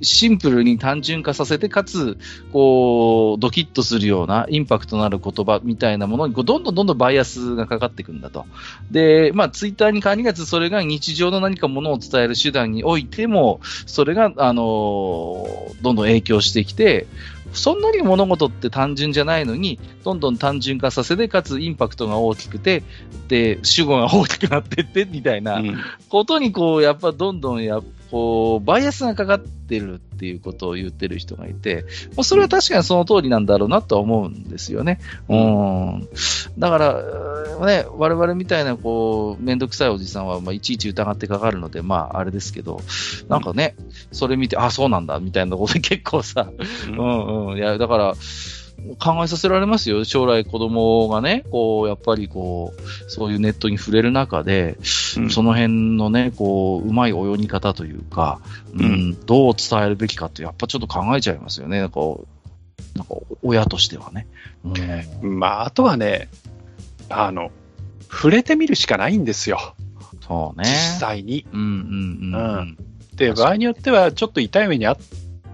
シンプルに単純化させて、かつ、こう、ドキッとするような、インパクトのある言葉みたいなものに、こうどんどんどんどんバイアスがかかっていくんだと。で、まあ、ツイッターに限らず、それが日常の何かものを伝える手段においても、それが、あのどんどん影響してきて、そんなに物事って単純じゃないのに、どんどん単純化させて、かつインパクトが大きくて、で、主語が大きくなってって、みたいなことに、こう、やっぱどんどんや、こう、バイアスがかかってるっていうことを言ってる人がいて、もうそれは確かにその通りなんだろうなとは思うんですよね。うん。だから、ね、我々みたいな、こう、めんどくさいおじさんは、まあ、いちいち疑ってかかるので、まあ、あれですけど、なんかね、それ見て、あ、そうなんだ、みたいなことで結構さ、うんうん。いや、だから、考えさせられますよ。将来子供がね、こう、やっぱりこう、そういうネットに触れる中で、うん、その辺のね、こう、うまい泳ぎ方というか、うん、うん、どう伝えるべきかって、やっぱちょっと考えちゃいますよね。こう、なんか、親としてはね。うん、まあ、あとはね、あの、触れてみるしかないんですよ。そうね。実際に。うんうんうん、うん。で、場合によっては、ちょっと痛い目に遭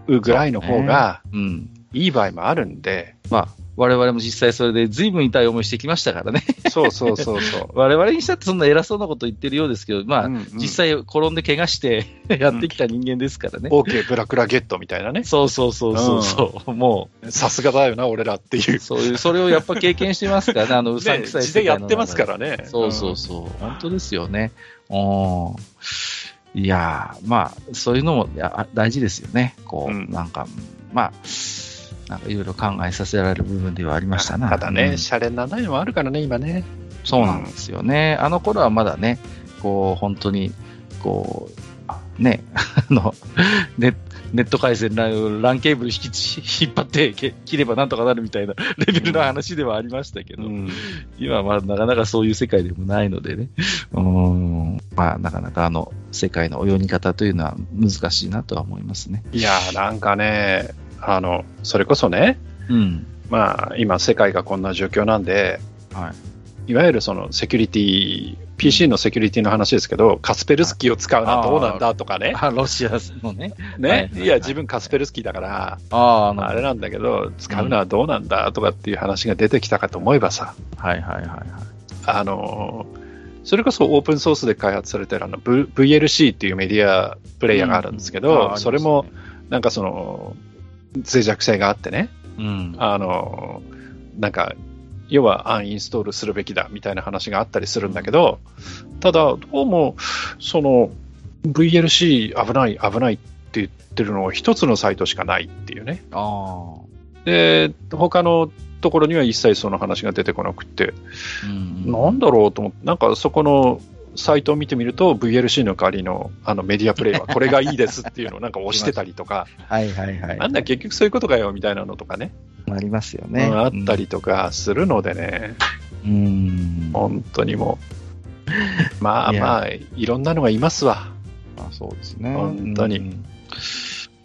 うぐらいの方が、うん、いい場合もあるんで。まあ、我々も実際それで随分痛い思いしてきましたからね。そうそうそうそう。我々にしたってそんな偉そうなこと言ってるようですけど、まあ、うんうん、実際転んで怪我してやってきた人間ですからね。うん、OK、ブラクラゲットみたいなね。そうそうそうそうそう、うん、もう。さすがだよな、俺らっていう。そういう、それをやっぱ経験してますからね、あの、うさんくさい世界やってますからね。そうそうそう。うん、本当ですよね。うん。いやまあ、そういうのもや大事ですよね。こう、なんか、まあ、なんかいろいろ考えさせられる部分ではありましたな。ただね、うん、シャレにならないのもあるからね、今ね。そうなんですよね。うん、あの頃はまだね、こう、本当に、こう、ね、あの、ネネット回線ランケーブル引き引っ張って切ればなんとかなるみたいなレベルの話ではありましたけど、うん、今はなかなかそういう世界でもないのでね、うんまあ、なかなかあの世界の泳ぎ方というのは難しいなとは思いますね。いやなんかね、あの、それこそね、うん、まあ、今世界がこんな状況なんで、はい、いわゆるそのセキュリティ、PC のセキュリティの話ですけど、カスペルスキーを使うのはどうなんだとかね。あロシアのね。ね、はい。はい。や、自分カスペルスキーだから、ああれなんだけど、使うのはどうなんだとかっていう話が出てきたかと思えばさ、はいはいはいはい。あの、それこそオープンソースで開発されてるあの、v、VLC っていうメディアプレイヤーがあるんですけど、うん、それも、なんかその、脆弱性があってね、うん、あの、なんか、要はアンインストールするべきだみたいな話があったりするんだけど、ただ、どうも、その、VLC 危ない危ないって言ってるのは一つのサイトしかないっていうね。あで、他のところには一切その話が出てこなくて、うん、なんだろうと思って、なんかそこのサイトを見てみると、VLC の代わりのあのメディアプレイは これがいいですっていうのをなんか押してたりとか、はいはいはい。なんだ、結局そういうことかよみたいなのとかね。ありますよね。あったりとかするのでね、うん、本当にもう、まあまあ、いろんなのがいますわ。あそうですね。本当に。うん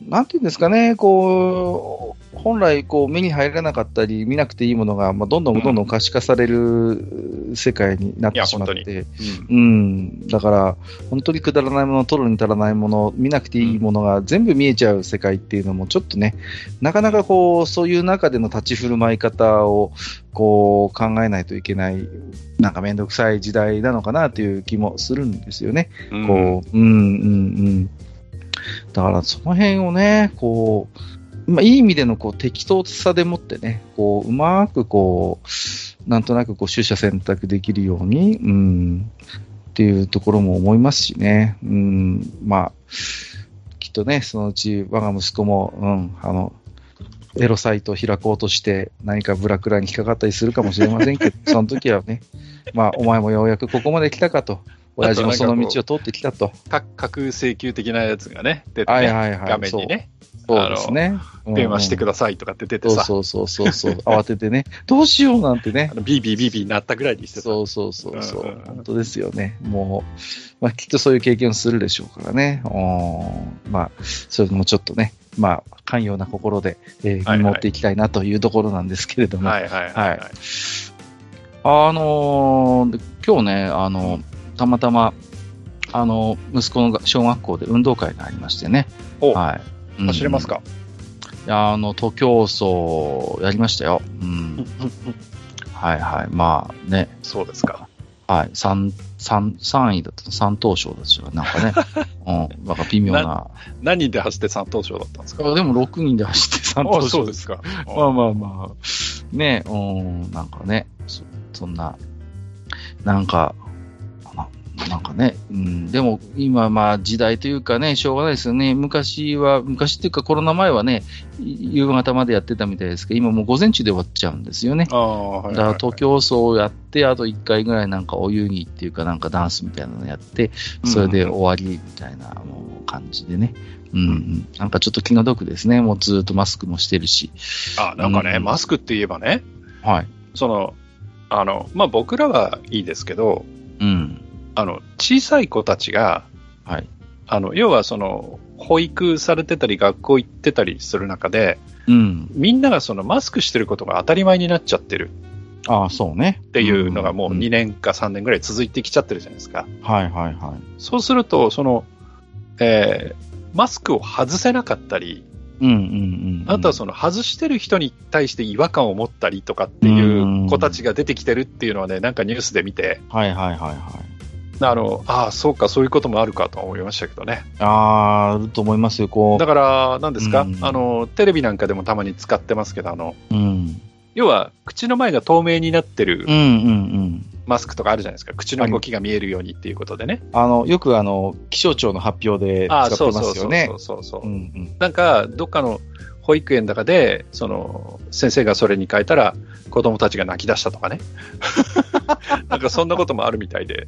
なんていうんですかね、こう、本来こう目に入らなかったり、見なくていいものが、まあ、どんどんどんどん可視化される世界になってしまって、うん、うん、だから、本当にくだらないもの、取るに足らないもの、見なくていいものが全部見えちゃう世界っていうのも、ちょっとね、なかなかこう、そういう中での立ち振る舞い方を、こう、考えないといけない、なんかめんどくさい時代なのかなという気もするんですよね。うん、こう、うん、うん、うん。だからその辺をね、こう、まあ、いい意味でのこう適当さでもってね、こう、うまくこう、なんとなくこう取捨選択できるように、うん、っていうところも思いますしね、うん、まあ、きっとね、そのうち我が息子も、うん、あの、エロサイトを開こうとして何かブラクラに引っかかったりするかもしれませんけど、その時はね、まあ、お前もようやくここまで来たかと。親父もその道を通ってきたと。架空請求的なやつがね、出て、ね、はいはいはい、画面にね。そうですね。電話してくださいとかって出てさ。そうそうそうそう。慌ててね。どうしようなんてね。ビービービービーなったぐらいにしてた。そうそうそうそう。本当ですよね。もう、まあきっとそういう経験をするでしょうからね。まあ、それもちょっとね、まあ、寛容な心で、えー、見守っていきたいなというところなんですけれども。はいはいはい、はい。あのー、今日ね、あの、たまたま、あの、息子の小学校で運動会がありましてね。はい。走れますか、いや、あの、徒競走やりましたよ。うん。はいはい。まあね。そうですか。はい。三、三、三位だった三等賞ですよ。なんかね。うん。なんか微妙な。何人で走って3等賞だったんですか？あでも6人で走って三等あ賞。そうですか。まあまあまあ。ね、うん、なんかね、そそんな、なんか、ななんかね、うん、でも今まあ時代というかね、しょうがないですよね。昔は、昔っていうかコロナ前はね、い夕方までやってたみたいですけど、今もう午前中で終わっちゃうんですよね。ああ、はいだから東京走をやって、あと1回ぐらいなんかお遊戯っていうかなんかダンスみたいなのやって、それで終わりみたいなもう感じでね。うん、うん。なんかちょっと気の毒ですね。もうずっとマスクもしてるし。あ、なんかね、うんマスクって言えばね、はい。その、あの、まあ、僕らはいいですけど、うん。あの、小さい子たちが、はい。あの、要はその、保育されてたり、学校行ってたりする中で、うん。みんながそのマスクしてることが当たり前になっちゃってるああ、そうね。っていうのがもううん2年か3年ぐらい続いてきちゃってるじゃないですか。はいはいはい。そうすると、その、えーマスクを外せなかったり、うんうんうん。あとはその外してる人に対して違和感を持ったりとかっていう子たちが出てきてるっていうのはね、なんかニュースで見て、はいはいはいはい。あの、ああ、そうか、そういうこともあるかとは思いましたけどね。ああ、あると思いますよ、こう。だから、なんですか、うんあの、テレビなんかでもたまに使ってますけど、あの、うん。要は、口の前が透明になってるうんうんうん。マスクとかあるじゃないですか。口の動きが見えるようにっていうことでね。あの、よくあの、気象庁の発表で使ってますよねそ。うそうそう。うんうん。なんか、どっかの保育園の中で、その、先生がそれに変えたら、子供たちが泣き出したとかね。なんかそんなこともあるみたいで。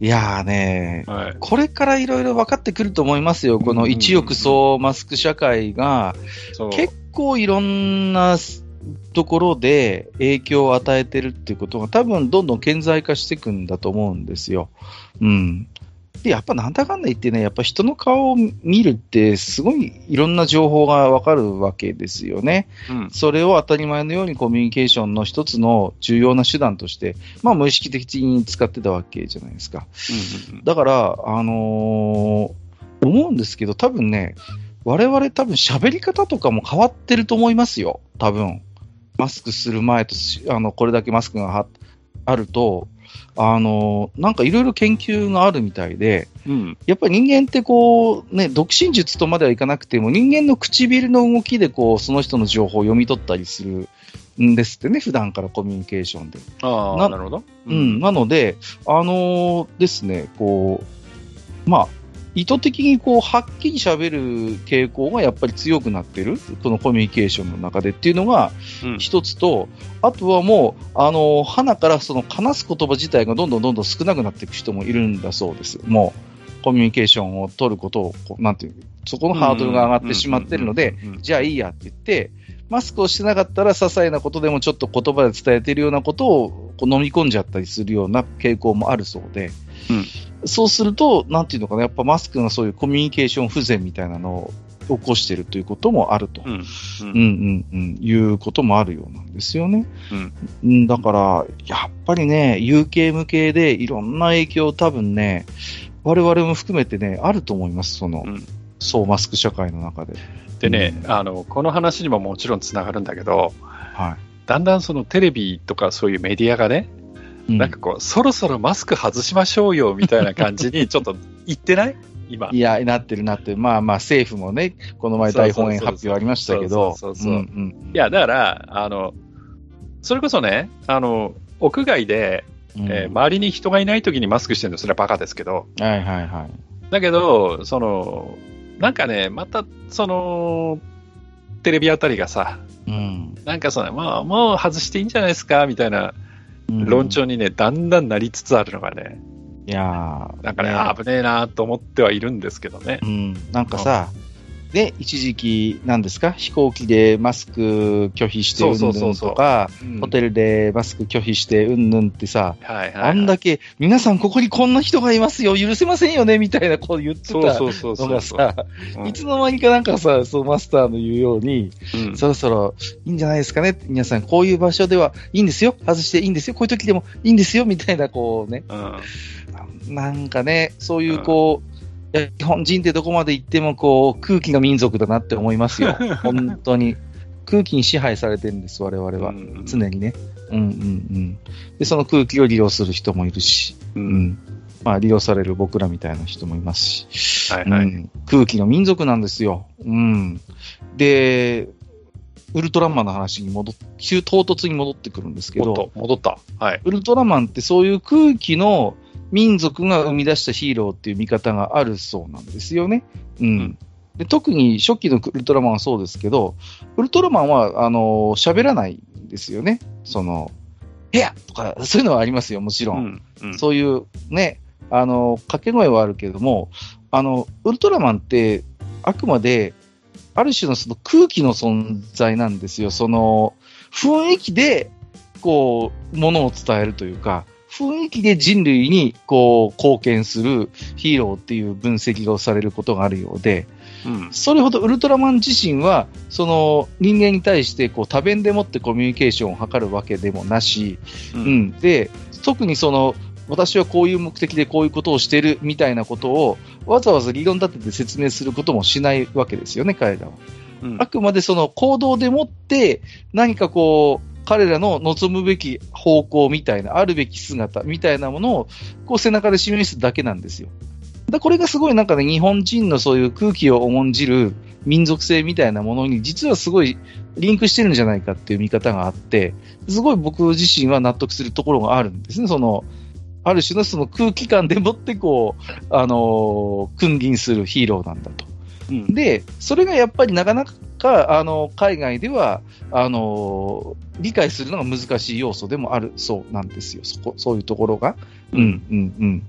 いやーね、はい。これからいろいろ分かってくると思いますよ。この一億総マスク社会が。結構いろんなところで影響を与えてるっていうことが多分どんどん顕在化していくんだと思うんですよ。うん。で、やっぱなんだかんだ言ってね、やっぱ人の顔を見るってすごいいろんな情報がわかるわけですよね。うん。それを当たり前のようにコミュニケーションの一つの重要な手段として、まあ無意識的に使ってたわけじゃないですか。うんうんだから、あのー思うんですけど、多分ね、我々多分喋り方とかも変わってると思いますよ。多分。マスクする前とし、あの、これだけマスクがはあると、あのーなんかいろいろ研究があるみたいで、うん。やっぱり人間ってこう、ね、独身術とまではいかなくても、人間の唇の動きでこう、その人の情報を読み取ったりするんですってね、普段からコミュニケーションで。ああ、ななるほど。うん、なので、あのーですね、こう、まあ、意図的にこう、はっきり喋る傾向がやっぱり強くなってる、このコミュニケーションの中でっていうのがうん。一つと、あとはもう、あのー鼻からその話す言葉自体がどんどんどんどん少なくなっていく人もいるんだそうです。もう、コミュニケーションを取ることをなんていう、そこのハードルが上がってしまってるので、うんうんうんうん。じゃあいいやって言って、マスクをしてなかったら、些細なことでもちょっと言葉で伝えているようなことをこう飲み込んじゃったりするような傾向もあるそうで、うんそうすると、なんていうのかな、やっぱマスクがそういうコミュニケーション不全みたいなのを起こしているということもあると、うん。うんうんうん、いうこともあるようなんですよね。うんうん、だから、やっぱりね、有形無形でいろんな影響多分ね、我々も含めてね、あると思います、その、うんそうマスク社会の中で。でね、うんあの、この話にももちろんつながるんだけど、はい。だんだんそのテレビとかそういうメディアがね、うんなんかこう、そろそろマスク外しましょうよみたいな感じに ちょっと言ってない？今。いや、なってるなってる。まあまあ、政府もね、この前大本営発表ありましたけど。そうそうそういや、だから、あの、それこそね、あの、屋外で、うんえー周りに人がいない時にマスクしてるのそれはバカですけど、はいはいはい。だけど、その、なんかね、また、その、テレビあたりがさ、うん。なんかその、まあ、もう外していいんじゃないですかみたいなうん論調にね、だんだんなりつつあるのがね、いやーなんかね、ね危ねえなと思ってはいるんですけどね。うん。なんかさ、で、一時期、なんですか？飛行機でマスク拒否してうんぬんとか、うんホテルでマスク拒否してうんぬんってさ、はいはい、はい。あんだけ、皆さんここにこんな人がいますよ、許せませんよね、みたいなこう言ってたそうそうそうそうのがさ、うんいつの間にかなんかさ、そうマスターの言うように、うんそろそろいいんじゃないですかね？皆さん、こういう場所ではいいんですよ。外していいんですよ。こういう時でもいいんですよ。みたいな、こうね。うんなんかね、そういうこう、日本人ってどこまで行ってもこう空気の民族だなって思いますよ。本当に。空気に支配されてるんです、我々は。常にね。うんうんうん。で、その空気を利用する人もいるし、うん。まあ、利用される僕らみたいな人もいますし、はいはい、うん、空気の民族なんですよ。うん。で、ウルトラマンの話に戻っ、急唐突に戻ってくるんですけど、戻った。はい。ウルトラマンってそういう空気の民族が生み出したヒーローっていう見方があるそうなんですよね。うん。うん、で特に初期のウルトラマンはそうですけど、ウルトラマンは、あの、喋らないんですよね。その、部屋とか、そういうのはありますよ、もちろん。うんうん、そういうね、あの、掛け声はあるけれども、あの、ウルトラマンって、あくまである種のその空気の存在なんですよ。その、雰囲気で、こう、ものを伝えるというか、雰囲気で人類に、こう、貢献するヒーローっていう分析をされることがあるようで、うん、それほどウルトラマン自身は、その人間に対してこう多弁でもってコミュニケーションを図るわけでもなし、うん、うん、で特にその私はこういう目的でこういうことをしているみたいなことをわざわざ理論立てて説明することもしないわけですよね、彼らは。うん、あくまでその行動でもって何かこう、彼らの望むべき方向みたいな、あるべき姿みたいなものをこう背中で示すだけなんですよ。だこれがすごいなんかね、日本人のそういう空気を重んじる民族性みたいなものに実はすごいリンクしてるんじゃないかっていう見方があって、すごい僕自身は納得するところがあるんですね。その、ある種のその空気感でもってこう、あのー、君臨するヒーローなんだと。うん、で、それがやっぱりなかなか、あの、海外では、あのー、理解するのが難しい要素でもあるそうなんですよ。そこ、そういうところが。うん、うん、うん。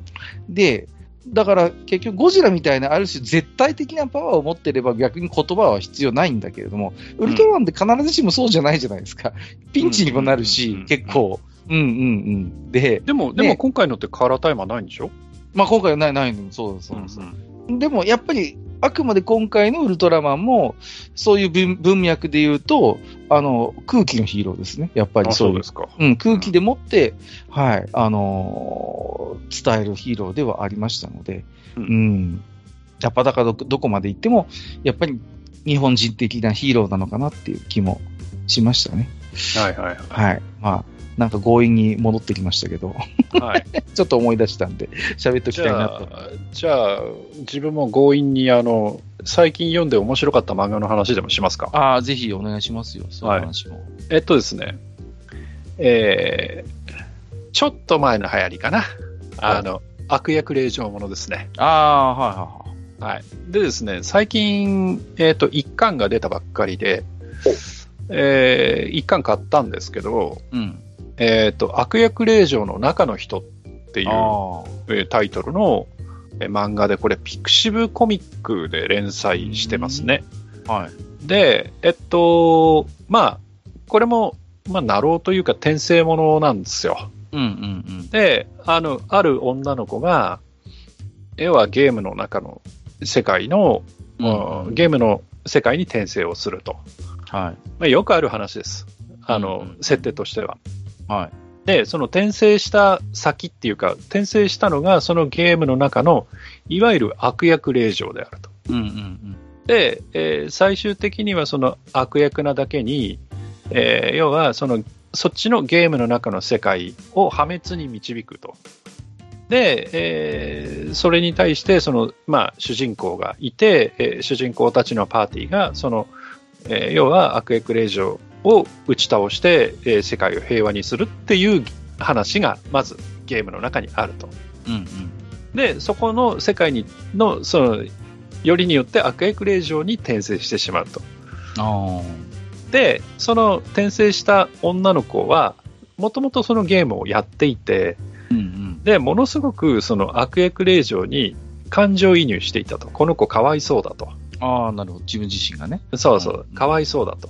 で、だから結局ゴジラみたいなある種絶対的なパワーを持っていれば逆に言葉は必要ないんだけれども、ウルトラマンって必ずしもそうじゃないじゃないですか。ピンチにもなるし、結構。うんうんうん。で、でも、でも今回のってカラータイマーないんでしょ？まあ今回はない、ないのそうそうです。うんうん、でもやっぱり、あくまで今回のウルトラマンも、そういう文文脈で言うと、あの、空気のヒーローですね。やっぱりそうですか。うん、空気でもって、うん、はい、あのー、伝えるヒーローではありましたので、うん、うん、やっぱだからどこまで行っても、やっぱり日本人的なヒーローなのかなっていう気もしましたね。はいはいはい。はい。まあ、なんか強引に戻ってきましたけど、はい、ちょっと思い出したんで、喋っときたいなと。じゃあ、自分も強引にあの、最近読んで面白かった漫画の話でもしますか？ああ、ぜひお願いしますよ、そういう話も。はい、えっとですね、えー、ちょっと前の流行りかな。あの、悪役令状ものですね。ああ、はいはいはい。はい。でですね、最近、えっ、ー、と、一巻が出たばっかりで、えー、一巻買ったんですけど、うん、えっ、ー、と、悪役令嬢の中の人っていう、えー、タイトルの、えー、漫画で、これ、ピクシブコミックで連載してますね。はい。で、えっと、まあ、これも、まあ、なろうというか、転生ものなんですよ。うんうんうん。で、あの、ある女の子が、絵はゲームの中の世界の、うん、ゲームの世界に転生をすると。はい。まあ、よくある話です。あの、うん、設定としては。はい。で、その転生した先っていうか、転生したのがそのゲームの中の、いわゆる悪役令嬢であると。うんうんうん、で、えー、最終的にはその悪役なだけに、えー、要はその、そっちのゲームの中の世界を破滅に導くと。で、えー、それに対してその、まあ、主人公がいて、えー、主人公たちのパーティーがその、えー、要は悪役令嬢を打ち倒して、えー、世界を平和にするっていう話がまずゲームの中にあると。うんうん、で、そこの世界にの、その、よりによって悪役令嬢に転生してしまうと。で、その転生した女の子は、もともとそのゲームをやっていて、うんうん、で、ものすごくその悪役令嬢に感情移入していたと。この子かわいそうだと。ああ、なるほど。自分自身がね。そうそう。かわいそうだと。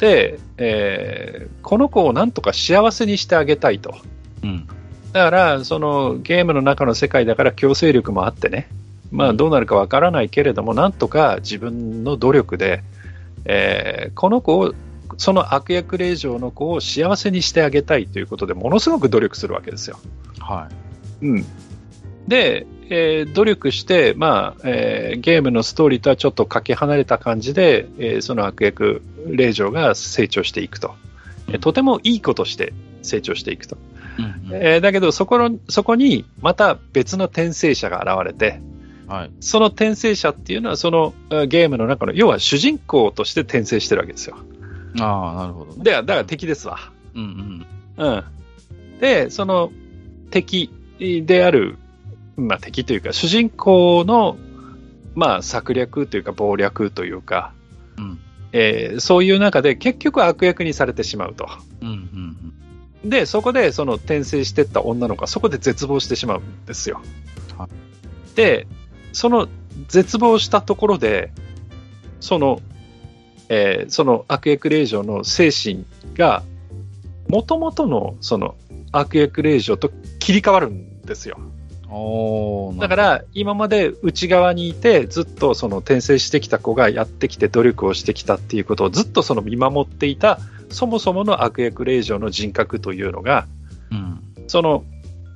で、えー、この子をなんとか幸せにしてあげたいと。うん、だから、そのゲームの中の世界だから強制力もあってね、まあ、どうなるかわからないけれども、なんとか自分の努力で、えー、この子を、その悪役令嬢の子を幸せにしてあげたいということでものすごく努力するわけですよ。はい。うん。で、えー努力して、まあえーゲームのストーリーとはちょっとかけ離れた感じで、えーその悪役、令嬢が成長していくと。えーとてもいい子として成長していくと。うんうんえーだけどそこの、そこにまた別の転生者が現れて、はい。その転生者っていうのはそのえーゲームの中の、要は主人公として転生してるわけですよ。ああ、なるほどね。で、だから敵ですわ。うんうん。うん。で、その敵である、まあ敵というか、主人公の、まあ策略というか謀略というか、うんえーそういう中で結局悪役にされてしまうと。うんうんで、そこでその転生してった女の子はそこで絶望してしまうんですよ。はで、その絶望したところで、その、えーその悪役令嬢の精神が、元々のその悪役令嬢と切り替わるんですよ。だから、今まで内側にいて、ずっとその転生してきた子がやってきて努力をしてきたっていうことをずっとその見守っていた、そもそもの悪役令嬢の人格というのが、うん。その、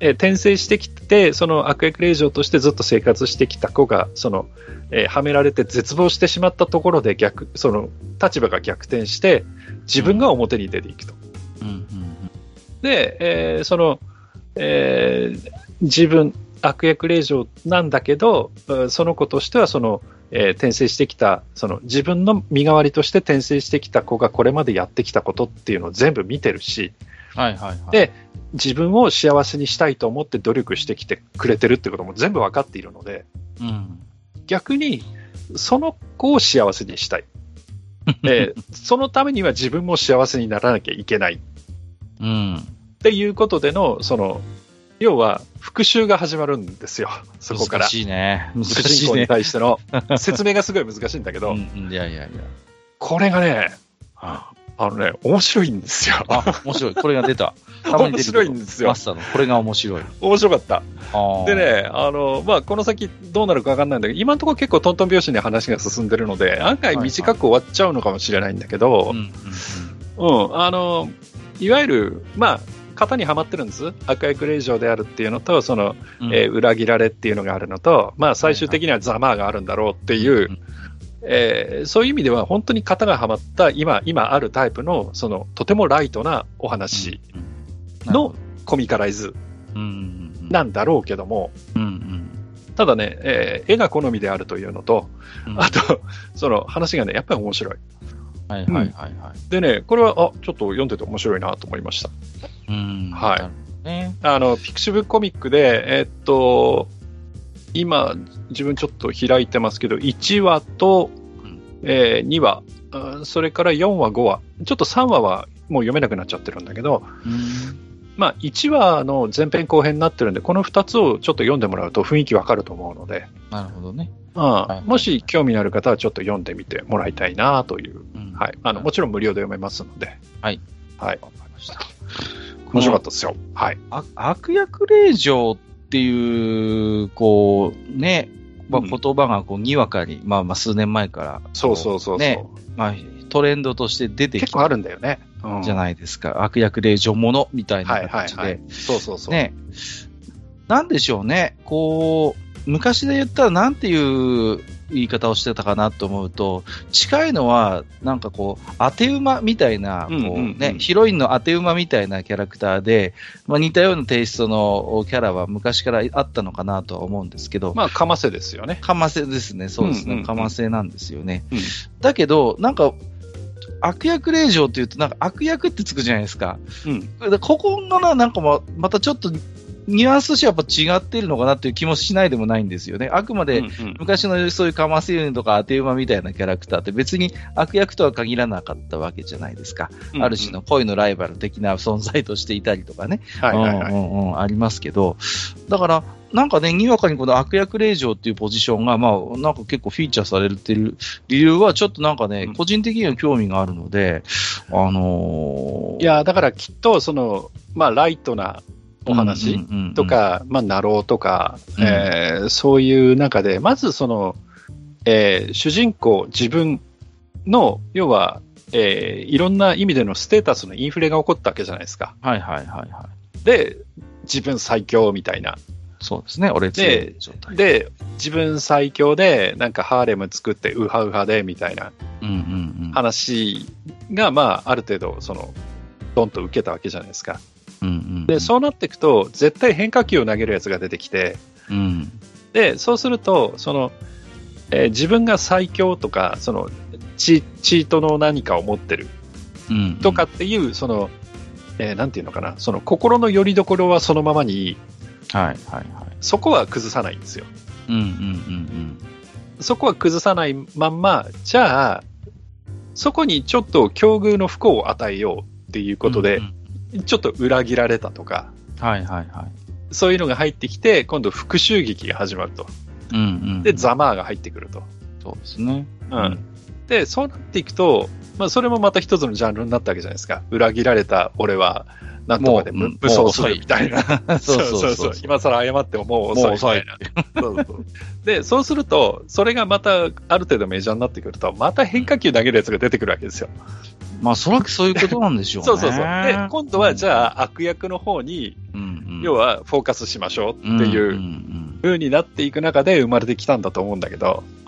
えー転生してきて、その悪役令嬢としてずっと生活してきた子が、その、えーはめられて絶望してしまったところで逆、その立場が逆転して、自分が表に出ていくと。うんうんで、えーその、えー自分、悪役令嬢なんだけど、うんその子としては、その、えー転生してきた、その自分の身代わりとして転生してきた子がこれまでやってきたことっていうのを全部見てるし、はいはいはい。で自分を幸せにしたいと思って努力してきてくれてるってことも全部分かっているので、うん。逆にその子を幸せにしたい。えーそのためには自分も幸せにならなきゃいけないうん。っていうことでの、その、要は復讐が始まるんですよ、そこから難。しいね。難しいね。対しての 説明がすごい難しいんだけど、うんうんいやいやいや。これがね、はあのね、面白いんですよ。あ、面白い。これが出た。た 面白いんですよマ。スターの。これが面白い。面白かった。で、ね、あの、まあ、この先どうなるかわかんないんだけど、今のところ結構トントン拍子に話が進んでるので、案外短く終わっちゃうのかもしれないんだけど、うん、あの、いわゆる、まあ、型にはまってるんです。赤いクレイジョーであるっていうのと、その、うん。えー裏切られっていうのがあるのと、まあ、最終的にはざまあがあるんだろうっていう、うんえーそういう意味では本当に型がはまった今、今あるタイプの、その、とてもライトなお話うんのコミカライズなんだろうけども、うんうんただね、えー絵が好みであるというのと、うんあと、その話がね、やっぱり面白い。はいはいはいはい。でね、これは、あ、ちょっと読んでて面白いなと思いました。うん。はい。ね。あの、ピクシブコミックで、えーっと、今、自分ちょっと開いてますけど、1話と、うん。えー2話、うんそれから4話、5話、ちょっと3話はもう読めなくなっちゃってるんだけど、うん。まあ、1話の前編後編になってるんで、この2つをちょっと読んでもらうと雰囲気わかると思うので、なるほどね。うん。はいもし興味のある方はちょっと読んでみてもらいたいなという、うん。はい、あのもちろん無料で読めますので、はい。はい、わかりました。面白かったですよ。はい。あ悪役令嬢っていう、こう、ね、まあ、うん言葉がこうにわかに、まあまあ数年前から、そうそうそうねまあ、トレンドとして出てき結構あたるんだよね。うんじゃないですか。悪役令嬢ものみたいなはいはい形で。はい。そうそうそう。ね。なんでしょうね。こう、昔で言ったらなんていう言い方をしてたかなと思うと、近いのは、なんかこう、当て馬みたいな、こううんうんうんね、ヒロインの当て馬みたいなキャラクターで、まあ似たようなテイストのキャラは昔からあったのかなとは思うんですけど、まあ、かませですよね。かませですね。そうですね。うんうんうんかませなんですよね。うんだけど、なんか、悪役令嬢って言うと、なんか悪役ってつくじゃないですか。うん。でここのな、なんかままたちょっとニュアンスとしてはやっぱ違っているのかなっていう気もしないでもないんですよね。あくまでうんうん昔のそういうかませユニとか当て馬みたいなキャラクターって別に悪役とは限らなかったわけじゃないですか。ある種の。恋のライバル的な存在としていたりとかね。ありますけど、だから、なんかね、にわかにこの悪役令嬢っていうポジションが、まあ、なんか結構フィーチャーされてる理由は、ちょっとなんかね、うん個人的には興味があるので、あのーいや、だからきっと、その、まあ、ライトなお話うんうんうんうんとか、まあ、ナローとか、うんえーそういう中で、まずその、えー主人公、自分の、要は、えーいろんな意味でのステータスのインフレが起こったわけじゃないですか。はいはいはいはい。で、自分最強みたいな。そうですね。俺強い状態。で、自分最強で、なんかハーレム作ってウハウハでみたいなうんうんうん。話が、まあ、ある程度、その、ドンと受けたわけじゃないですか。うんうん。で、そうなっていくと、絶対変化球を投げるやつが出てきて、うん。で、そうすると、その、えー自分が最強とか、その、チチートの何かを持ってるうん。とかっていう、その、えーなんていうのかな、その心の拠り所はそのままに、はいはいはい。そこは崩さないんですよ。うんうんうんそこは崩さないまんま、じゃあ、そこにちょっと境遇の不幸を与えようっていううん。ことでうん、うんちょっと裏切られたとか、はいはいはい。そういうのが入ってきて、今度復讐劇が始まると。うんうん。で、ザマーが入ってくると。そうですね。うん。で、そうなっていくと、まあ、それもまた一つのジャンルになったわけじゃないですか。裏切られた俺は、なんとかでもう武装するみたいな。そうそうそう。今更謝ってももう遅い。で、そうすると、それがまたある程度メジャーになってくると、また変化球投げるやつが出てくるわけですよ。まあ、そらくそういうことなんでしょうね。そうそうそう。で、今度はじゃあ悪役の方に、うんうん、要はフォーカスしましょうっていんう風になっていく中で生まれてきたんだと思うんだけど、うん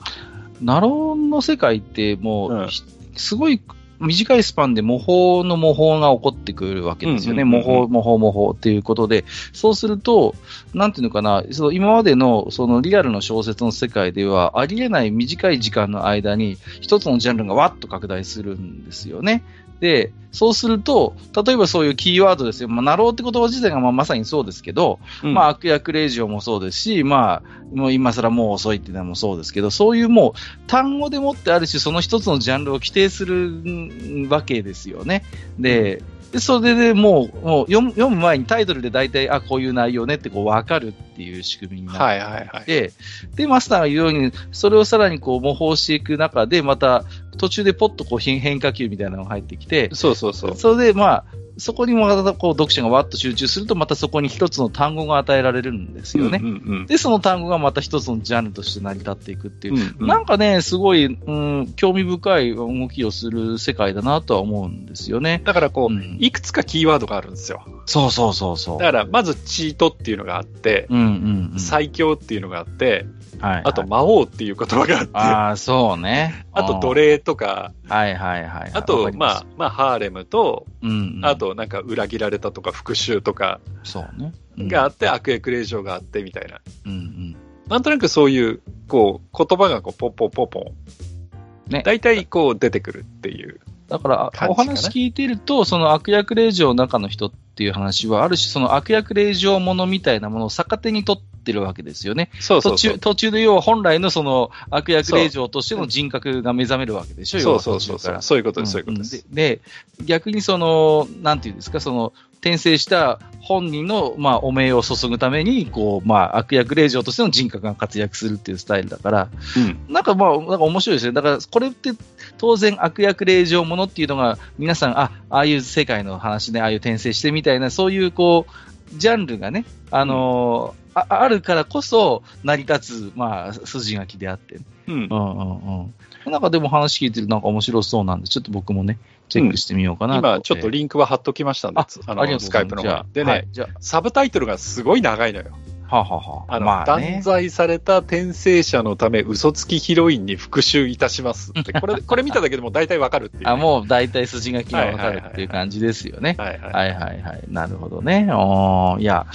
ナローンの世界ってもう、うん。ひすごい短いスパンで模倣の模倣が起こってくるわけですよね。模倣、模倣、模倣っていうことで、そうすると、なんていうのかな、その今までのそのリアルの小説の世界では、ありえない短い時間の間に、一つのジャンルがわっと拡大するんですよね。で、そうすると、例えばそういうキーワードですよ。まあ、ナローって言葉自体がまあまさにそうですけど、まあ、悪役令状もそうですし、まあ、もう今更もう遅いっていうのもそうですけど、そういうもう単語でもってある種その一つのジャンルを規定するんわけですよね。で、でそれでもうもう読む読む前にタイトルで大体、あ、こういう内容ねってこう分かるっていう仕組みになって、はいはいはい。で、で、マスターが言うように、それをさらにこう模倣していく中で、また途中でポッとこう変変化球みたいなのが入ってきて、そうそうそう。それで、まあ、そこにもまたこう読者がわっと集中すると、またそこに一つの単語が与えられるんですよね。うんうんで、その単語がまた一つのジャンルとして成り立っていくっていう。うんうんなんかね、すごい、うん、興味深い動きをする世界だなとは思うんですよね。だからこう、うんいくつかキーワードがあるんですよ。そうそうそうそう。だから、まずチートっていうのがあって、うんうん、うん。最強っていうのがあって、はい、はい。あと魔王っていう言葉があって、あああ、そうね。と奴隷とか、はいはいはい。あと、わかりすまあ、まあ、ハーレムと、うん、うん。あ、となんか裏切られたとか復讐とかそうね。うんがあって、悪役令状があってみたいな。うんうん。なんとなくそういう、こう、言葉がこう、ポンポンポンポン。ね大体こう出てくるっていう。だから、お話聞いてると、その悪役令状の中の人っていう話は、ある種その悪役令状ものみたいなものを逆手に取ってるわけですよね。そうそうそう途中、。途中で要は本来のその悪役令状としての人格が目覚めるわけでしょ、要そうはそうそうそう。そういうことです、んそういうことです。でで、逆にその、なんていうんですか、その、転生した本人の、まあ、お名を注ぐために、こう、まあ、悪役令状としての人格が活躍するっていうスタイルだから、うん。なんかまあ、なんか面白いですね。だから、これって当然悪役令状ものっていうのが、皆さん、あ、ああいう世界の話ね、ああいう転生してみたいな、そういうこう、ジャンルがね、あのーああるからこそ成り立つ、まあ、筋書きであって、うんう。んうんうん。なんかでも話聞いてるなんか面白そうなんで、ちょっと僕もね、チェックしてみようかなと、今、ちょっとリンクは貼っときましたんで、ああの、スカイプの方に。でね、はい、じゃサブタイトルがすごい長いのよ。あ、はあはあはあ、あの、まあね断。罪された転生者のため嘘つきヒロインに復讐いたしますって、これ、これ見ただけでも大体わかるっていうね、あ、もう大体筋書きがわかるっていう感じですよね。はいはい。はいはいはい。なるほどね。おーいや、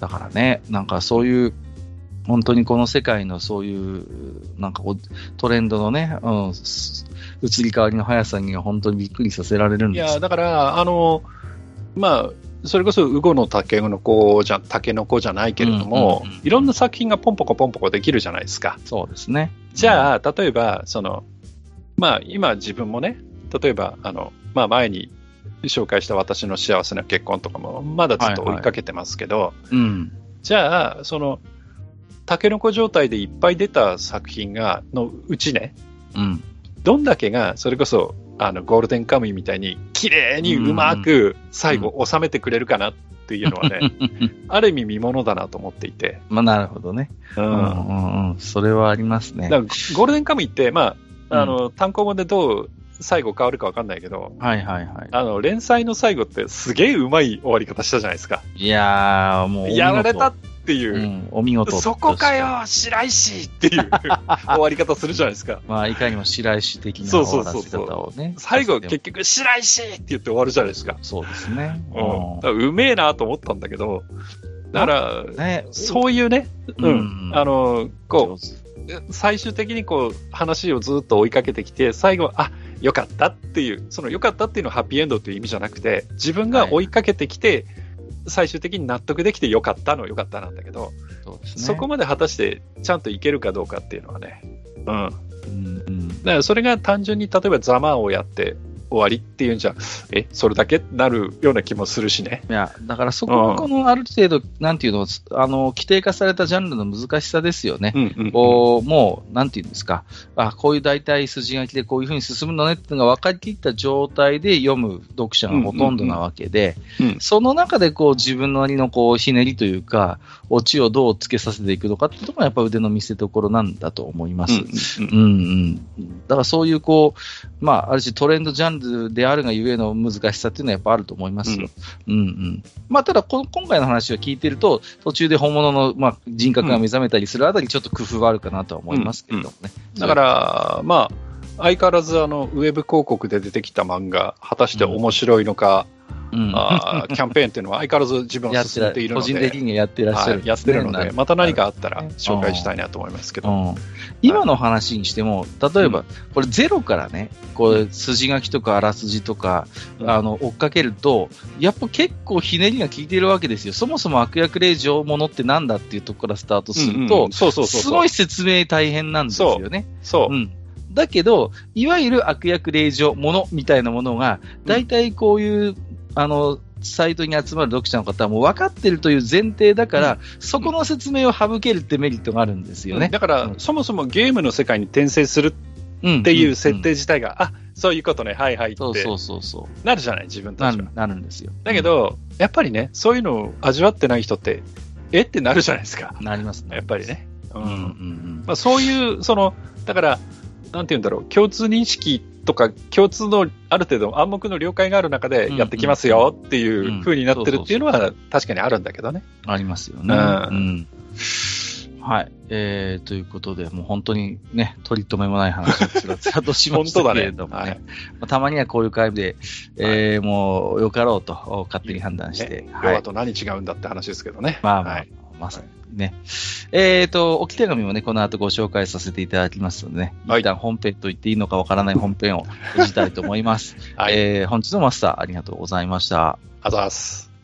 だからね、なんかそういう、本当にこの世界のそういう、なんかこうトレンドのね、うん、す移り変わりの速さには本当にびっくりさせられるんですいや、だから、あの、まあ、それこそ、ウゴのタケノコじゃ、タケノコじゃないけれども、うんうんうんいろんな作品がポンポコポンポコできるじゃないですか。そうですね。じゃあ、例えば、その、まあ、今自分もね、例えば、あの、まあ、前に紹介した私の幸せな結婚とかも、まだずっと追いかけてますけど、うん。じゃあ、その、タケノコ状態でいっぱい出た作品が、のうちね、うん。どんだけが、それこそ、あの、ゴールデンカムイみたいに、綺麗にうまく最後収めてくれるかなっていうのはね、ある意味見ものだなと思っていて。まあ、なるほどね。う。うんんうんうん。それはありますね。だからゴールデンカムイって、まあ、あの、単行本でどう最後変わるかわかんないけど、はいはいはい。あの、連載の最後ってすげえうまい終わり方したじゃないですか。いやー、もう。やられたっっていう。うん、お見事。そこかよ、白石っていう 終わり方するじゃないですか。まあ、いかにも白石的な終わらせ方をね。最後、結局、白石って言って終わるじゃないですか。そうですね。うん。うめえなと思ったんだけど、だから、ね、そういうね、うん、あの、こう、最終的にこう、話をずっと追いかけてきて、最後、あ、よかったっていう、そのよかったっていうのはハッピーエンドという意味じゃなくて、自分が追いかけてきて、はい、最終的に納得できてよかったのよかったなんだけど、そ、ね,、そこまで果たしてちゃんといけるかどうかっていうのはね、うん。うんうん、だからそれが単純に例えばざまをやって、終わりっていうんじゃ、え、それだけなるような気もするしね。いや、だからそここのある程度、うん、なんていうの、あの、規定化されたジャンルの難しさですよね。うんうんうん、こう、もう、なんていうんですか、あ、こういう大体筋書きでこういうふうに進むのねっていうのが分かりきった状態で読む読者がほとんどなわけで、うんうんうん、その中でこう自分のなりのこうひねりというか、オチをどうつけさせていくのかっていうところがやっぱ腕の見せ所なんだと思います。うん、うん、うん、だからそういうこう、まあ、ある種トレンドジャンルであるがゆえの難しさっていうのはやっぱあると思いますよ。うん、うん、うん、まあ、ただこ、今回の話を聞いてると、途中で本物の、まあ、人格が目覚めたりするあたり、ちょっと工夫はあるかなとは思いますけれどもね。うん、だから、まあ、相変わらずあのウェブ広告で出てきた漫画、果たして面白いのか、うん、あキャンペーンっていうのは相変わらず自分は進めているので、個人的にやってらっしゃる、ね、やってるので、また何かあったら紹介したいなと思いますけど。うん、今の話にしても、例えば、これゼロからね、こう、筋書きとかあらすじとか、あの、追っかけると、やっぱ結構ひねりが効いてるわけですよ。そもそも悪役令状ものってなんだっていうところからスタートすると、すごい説明大変なんですよね。そう。うん。だけど、いわゆる悪役令状ものみたいなものが、大体こういうあの、サイトに集まる読者の方はもう分かってるという前提だから、うん、そこの説明を省けるってメリットがあるんですよね。だから、うん、そもそもゲームの世界に転生するっていう設定自体が、あそういうことね、はいはいってそうそうそうそうなるじゃない、自分たちは。なるんですよ。だけど、やっぱりね、そういうのを味わってない人って、え？ってなるじゃないですか。なりますね。やっぱりね。うんうんうんまあ、そういう、その、だから、なんて言うんだろう、共通認識とか共通のある程度暗黙の了解がある中でやってきますよっていう風になってるっていうのは確かにあるんだけどね。ありますよね。うん。はい。えー、ということで、もう本当にね、取り留めもない話をつらつらとしましたけれどもね。ねはい、まあ、たまにはこういう会で、えー、もうよかろうと勝手に判断して。ね、はい、と何違うんだって話ですけどね。まあまあ、はい、まさにね。えっ、ー、と、置き手紙もね、この後ご紹介させていただきますのでね、はい、一旦本編と言っていいのかわからない本編を閉じたいと思います。はい、えー、本日のマスターありがとうございました。ありがとうございます。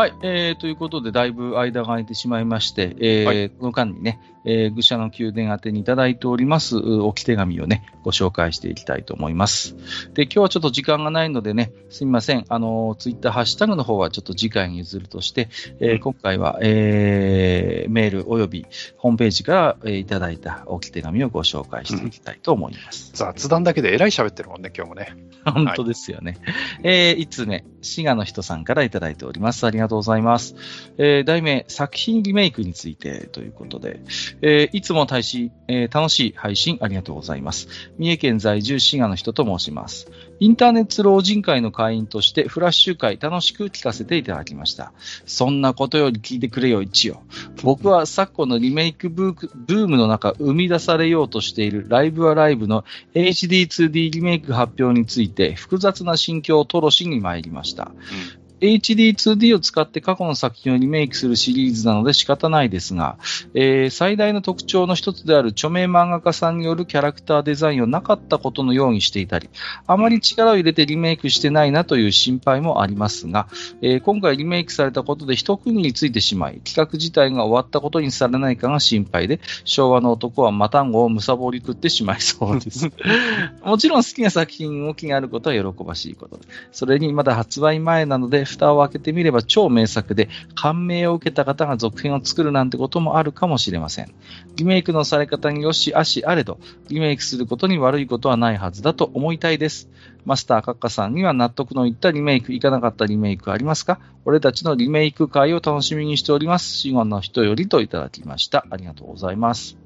はい、えー、ということで、だいぶ間が空いてしまいまして、えー、はい、この間にね、えー、愚者の宮殿宛てにいただいております置き手紙をね、ご紹介していきたいと思います。で、今日はちょっと時間がないのでね、すみません。あの、ツイッターハッシュタグの方はちょっと次回に譲るとして、えー、今回は、えー、メールおよびホームページから、えー、いただいた置き手紙をご紹介していきたいと思います。うん、雑談だけでえらい喋ってるもんね、今日もね。本当ですよね。はい、えー、5つ目、滋賀の人さんからいただいております。ありがとうございます。えー、題名、作品リメイクについてということで、えー、いつも大使、えー、楽しい配信ありがとうございます。三重県在住滋賀の人と申します。インターネット老人会の会員としてフラッシュ会楽しく聞かせていただきました。そんなことより聞いてくれよ一応。僕は昨今のリメイクブームの中生み出されようとしているライブはライブの HD2D リメイク発表について複雑な心境を吐露しに参りました。うん HD2D を使って過去の作品をリメイクするシリーズなので仕方ないですが、えー、最大の特徴の一つである著名漫画家さんによるキャラクターデザインをなかったことのようにしていたり、あまり力を入れてリメイクしてないなという心配もありますが、えー、今回リメイクされたことで一区切りついてしまい、企画自体が終わったことにされないかが心配で、昭和の男はマタンゴを貪り食ってしまいそうです。もちろん好きな作品を気があることは喜ばしいこと。それにまだ発売前なので、蓋を開けてみれば超名作で感銘を受けた方が続編を作るなんてこともあるかもしれません。リメイクのされ方によし悪しあれど、リメイクすることに悪いことはないはずだと思いたいです。マスターカッカさんには納得のいったリメイク、いかなかったリメイクありますか？俺たちのリメイク会を楽しみにしております。死後の人よりといただきました。ありがとうございます。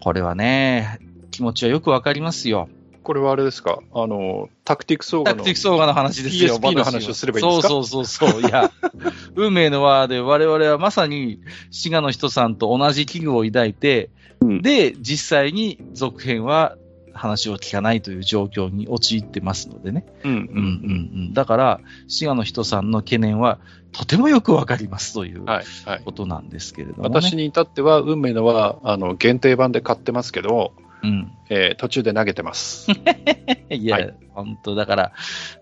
これはね、気持ちはよくわかるよ。これはあれですか？あの、タクティクスオーガの。タクティクスオーガの話ですよ。PSP の話をすればいいんですか？そうそうそうそう。いや、運命の輪で我々はまさに滋賀の人さんと同じ危惧を抱いて、うん、で、実際に続編は話を聞かないという状況に陥ってますのでね。うんうんうんうん。だから、滋賀の人さんの懸念は、とてもよくわかりますということなんですけれども、ねはいはい、私に至っては、運命のは、あの、限定版で買ってますけど、うん、えー、途中で投げてます。いや、はい、本当だから、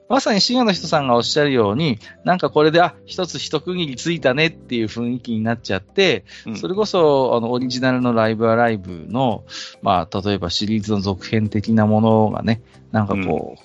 まさに滋賀の人さんがおっしゃるように、なんかこれで、あ、一つ一区切りついたねっていう雰囲気になっちゃって、うん、それこそ、あの、オリジナルのライブアライブの、まあ、例えばシリーズの続編的なものがね、なんかこう、うん、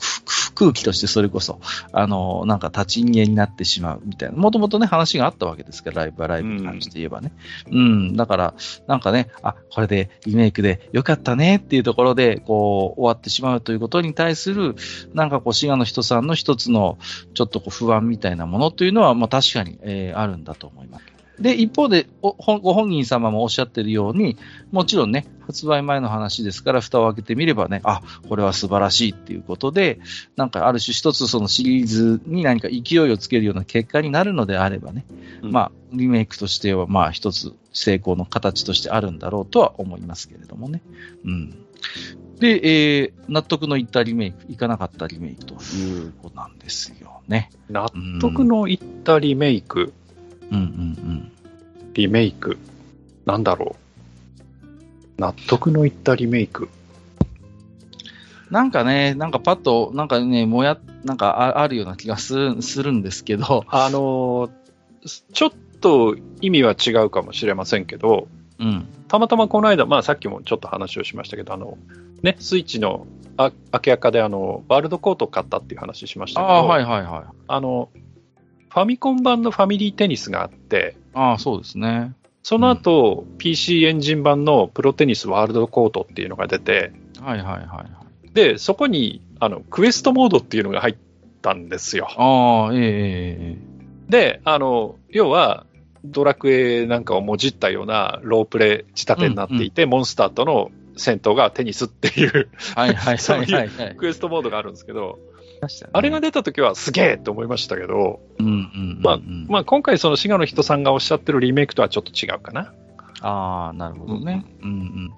空気としてそれこそ、あの、なんか立ち逃げになってしまうみたいな、もともとね、話があったわけですから、ライブアライブに関して言えばね。うん、うん、だから、なんかね、あ、これでリメイクでよかったねっていうところで、こう、終わってしまうということに対する、なんかこう、滋賀の人さんの一つの、ちょっとこう不安みたいなものというのは、まあ確かに、えー、あるんだと思います。で、一方でご本人様もおっしゃってるように、もちろんね、発売前の話ですから、蓋を開けてみればね、あ、これは素晴らしいっていうことで、なんかある種一つそのシリーズに何か勢いをつけるような結果になるのであればね、うん、まあ、リメイクとしては、まあ一つ成功の形としてあるんだろうとは思いますけれどもね。うん。で、えー、納得のいったリメイク、いかなかったリメイクということなんですよね。納得のいったリメイク。うんうんうん。リメイク。なんだろう。納得のいったリメイク。なんかね、なんかパッと、なんかね、もや、なんかあるような気がするするんですけど。あのちょっと意味は違うかもしれませんけど、うん、たまたまこの間、まあ、さっきもちょっと話をしましたけど、あのね、スイッチのあ明け赤であのワールドコートを買ったっていう話しましたけど、あはいはいはい、あのファミコン版のファミリーテニスがあって、あそうですね。その後、うん、PC エンジン版のプロテニスワールドコートっていうのが出て、はいはいはいはい。で、そこにあのクエストモードっていうのが入ったんですよ。ああ、ええー、で、あの、要は、ドラクエなんかをもじったようなロープレイ仕立てになっていて、うんうん、モンスターとの戦闘がテニスっていうはいはいそういうクエストモードがあるんですけど、あれが出た時はすげえって思いましたけど、今回その滋賀の人さんがおっしゃってるリメイクとはちょっと違うかな。ああ、なるほどね。うん、うん、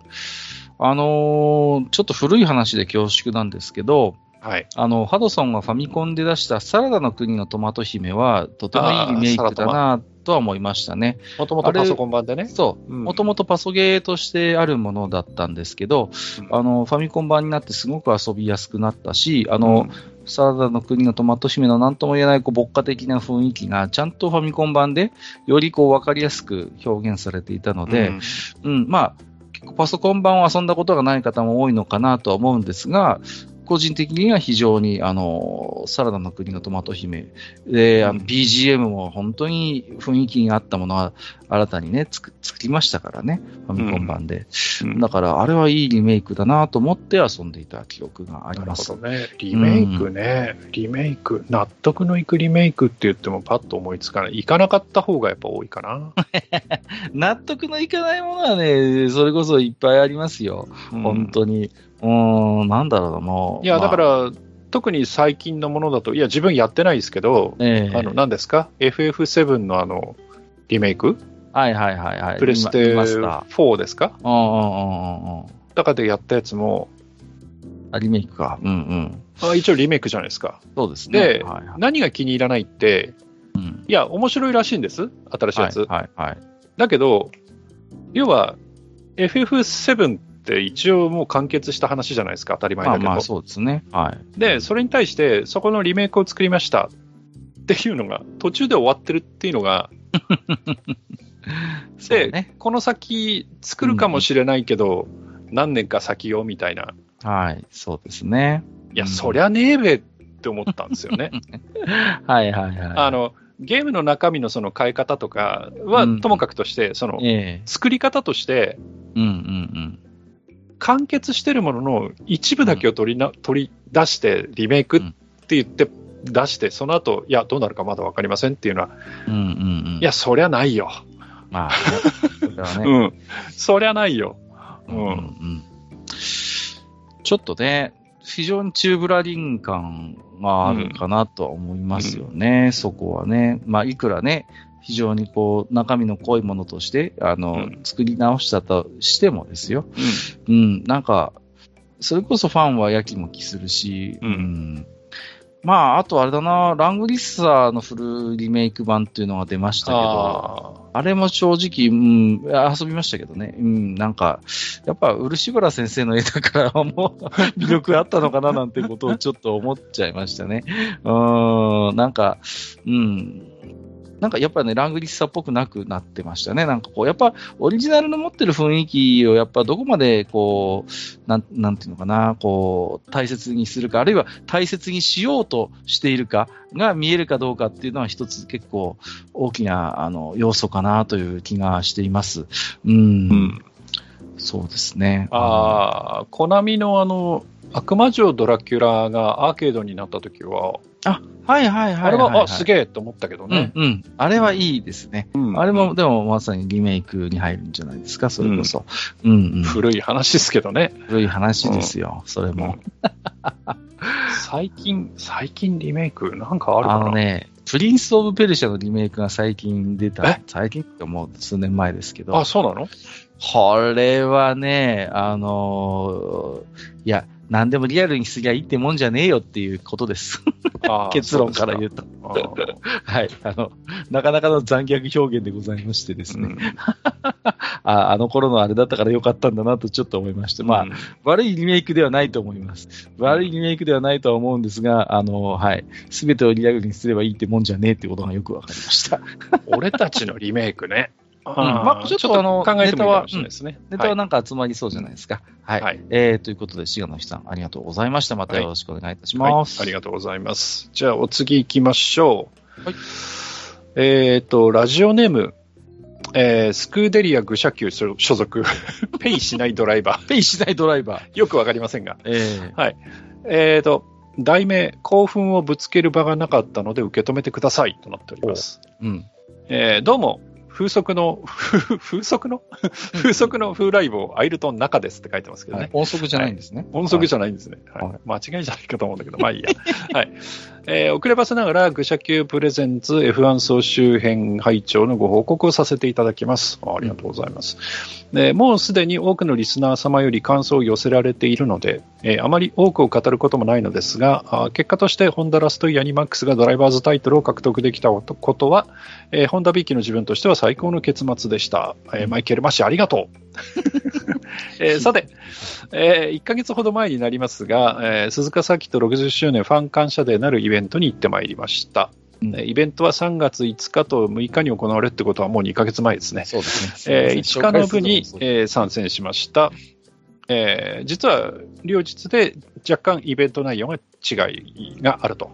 あのー、ちょっと古い話で恐縮なんですけど、はい、あのハドソンがファミコンで出したサラダの国のトマト姫はとてもいいリメイクだなとは思いましたね。もともとパソコン版でね。そう。もともとパソゲーとしてあるものだったんですけど、うん、あの、ファミコン版になってすごく遊びやすくなったし、あの、うん、サラダの国のトマト姫の何とも言えないこう牧歌的な雰囲気がちゃんとファミコン版でよりこう分かりやすく表現されていたので、うん、うん、まあ、パソコン版を遊んだことがない方も多いのかなとは思うんですが、個人的には非常に、あの、サラダの国のトマト姫で、あの BGM も本当に雰囲気があったものは新たにね、作りましたからね、ファミコン版で。うん、だから、あれはいいリメイクだなと思って遊んでいた記憶があります。なるほどね。リメイクね、うん、リメイク、納得のいくリメイクって言ってもパッと思いつかない。いかなかった方がやっぱ多いかな。納得のいかないものはね、それこそいっぱいありますよ。うん、本当に。うん、なんだろうな。いや、だから、特に最近のものだと、いや、自分やってないですけど、えー、あの、何ですか ?FF7 のあの、リメイク？はいはいはいはい。プレステ4ですか？うんうんうんうん。だからでやったやつも、あ、リメイクか。うんうん。あ一応リメイクじゃないですか。そうですね。で、はいはい、何が気に入らないって、うん、いや、面白いらしいんです。新しいやつ。はいはい、はい、だけど、要は、FF7 って一応もう完結した話じゃないですか、当たり前だけど。まあ、まあそうですね。はい。で、それに対して、そこのリメイクを作りましたっていうのが、途中で終わってるっていうのが、で、ね、この先作るかもしれないけど、うん、何年か先よみたいな。はい、そうですね。いや、うん、そりゃねえべって思ったんですよね。はいはいはい。あの、ゲームの中身のその変え方とかはうんともかくとして、そのええ作り方として、うんうん完結してるものの一部だけを取りな、取り出して、リメイクって言って出して、その後、いや、どうなるかまだ分かりませんっていうのは、うん。うんうんうん。いや、そりゃないよ。まあ、ね、そね。うん。そりゃないよ。ううんん。うんちょっとね、非常にチューブラリン感があるかなとは思いますよね、そこはね。まあ、いくらね、非常にこう、中身の濃いものとして、あの、うん作り直したとしてもですよ。うん、なんか、それこそファンはやきもきするし、うんまあ、あとあれだな、ラングリッサーのフルリメイク版っていうのが出ましたけど、ああれも正直、うん、遊びましたけどね。うん、なんか、やっぱ、漆原先生の絵だから、もう、魅力あったのかななんてことをちょっと思っちゃいましたね。うーん、なんか、うん。なんかやっぱね、ラングリッサーっぽくなくなってましたね。なんかこう、やっぱオリジナルの持ってる雰囲気をやっぱどこまでこう、なん、なんていうのかな、こう、大切にするか、あるいは大切にしようとしているかが見えるかどうかっていうのは一つ結構大きな、あの、要素かなという気がしています。うん。ーうん。そうですね。ああ、コナミのあの、悪魔城ドラキュラがアーケードになった時は、あ、はいはいはい。あれは、あ、すげえと思ったけどうんね。うん。あれはいいですね。うんあれも、でもまさにリメイクに入るんじゃないですか、それこそ。うん、うん。古い話ですけどね。古い話ですよ、それも。最近、最近リメイクなんかあるかな？あのね、プリンス・オブ・ペルシャのリメイクが最近出たえ、最近ってもう数年前ですけど、あ、そうなの？これはね、あのーいや、何でもリアルにすりゃいいってもんじゃねえよっていうことです。結論から言うと。はい。あの、なかなかの残虐表現でございましてですね。うん ああの頃のあれだったからよかったんだなとちょっと思いまして。まあ、うん悪いリメイクではないと思います。悪いリメイクではないとは思うんですが、あの、はい。すべてをリアルにすればいいってもんじゃねえってことがよくわかりました。俺たちのリメイクね。まあちょっとあの考えてもいいかもしれないですね。ネタはなんか集まりそうじゃないですか。はい。はいえー、ということで、重野さん、ありがとうございました。またよろしくお願いいたしはいます。ありがとうございます。じゃあ、お次行きましょう。はいえっ、と、ラジオネーム、えースクーデリア愚者級所属、ペイしないドライバペイしないドライバー。ー。よくわかりませんが。えーえっ、と、題名、興奮をぶつける場がなかったので受け止めてくださいとなっております。うん。えーどうも、風速の、ふ 風速の？風速の風来坊、アイルトン中ですって書いてますけどね。はい音速じゃないんですね。音速じゃないんですね。はいはい間違いじゃないかと思うんだけど、まあいいや。はい。えー遅ればせながら、愚者級プレゼンツ F1 総集編会長のご報告をさせていただきます。あありがとうございます。でもうすでに多くのリスナー様より感想を寄せられているので、えーあまり多くを語ることもないのですが、あ結果としてホンダラストイヤニマックスがドライバーズタイトルを獲得できたことは、えーホンダビーキの自分としては最高の結末でした。えーマイケル・マッシュありがとう。えーさて、え1ヶ月ほど前になりますが、えー鈴鹿サーキット60周年ファン感謝デーなるイベントに行ってまいりました。イベントは3月5日と6日に行われるってことはもう2ヶ月前ですね。そうですね。えー5日の部に、えー参戦しました。えー実は両日で若干イベント内容が違いがあると。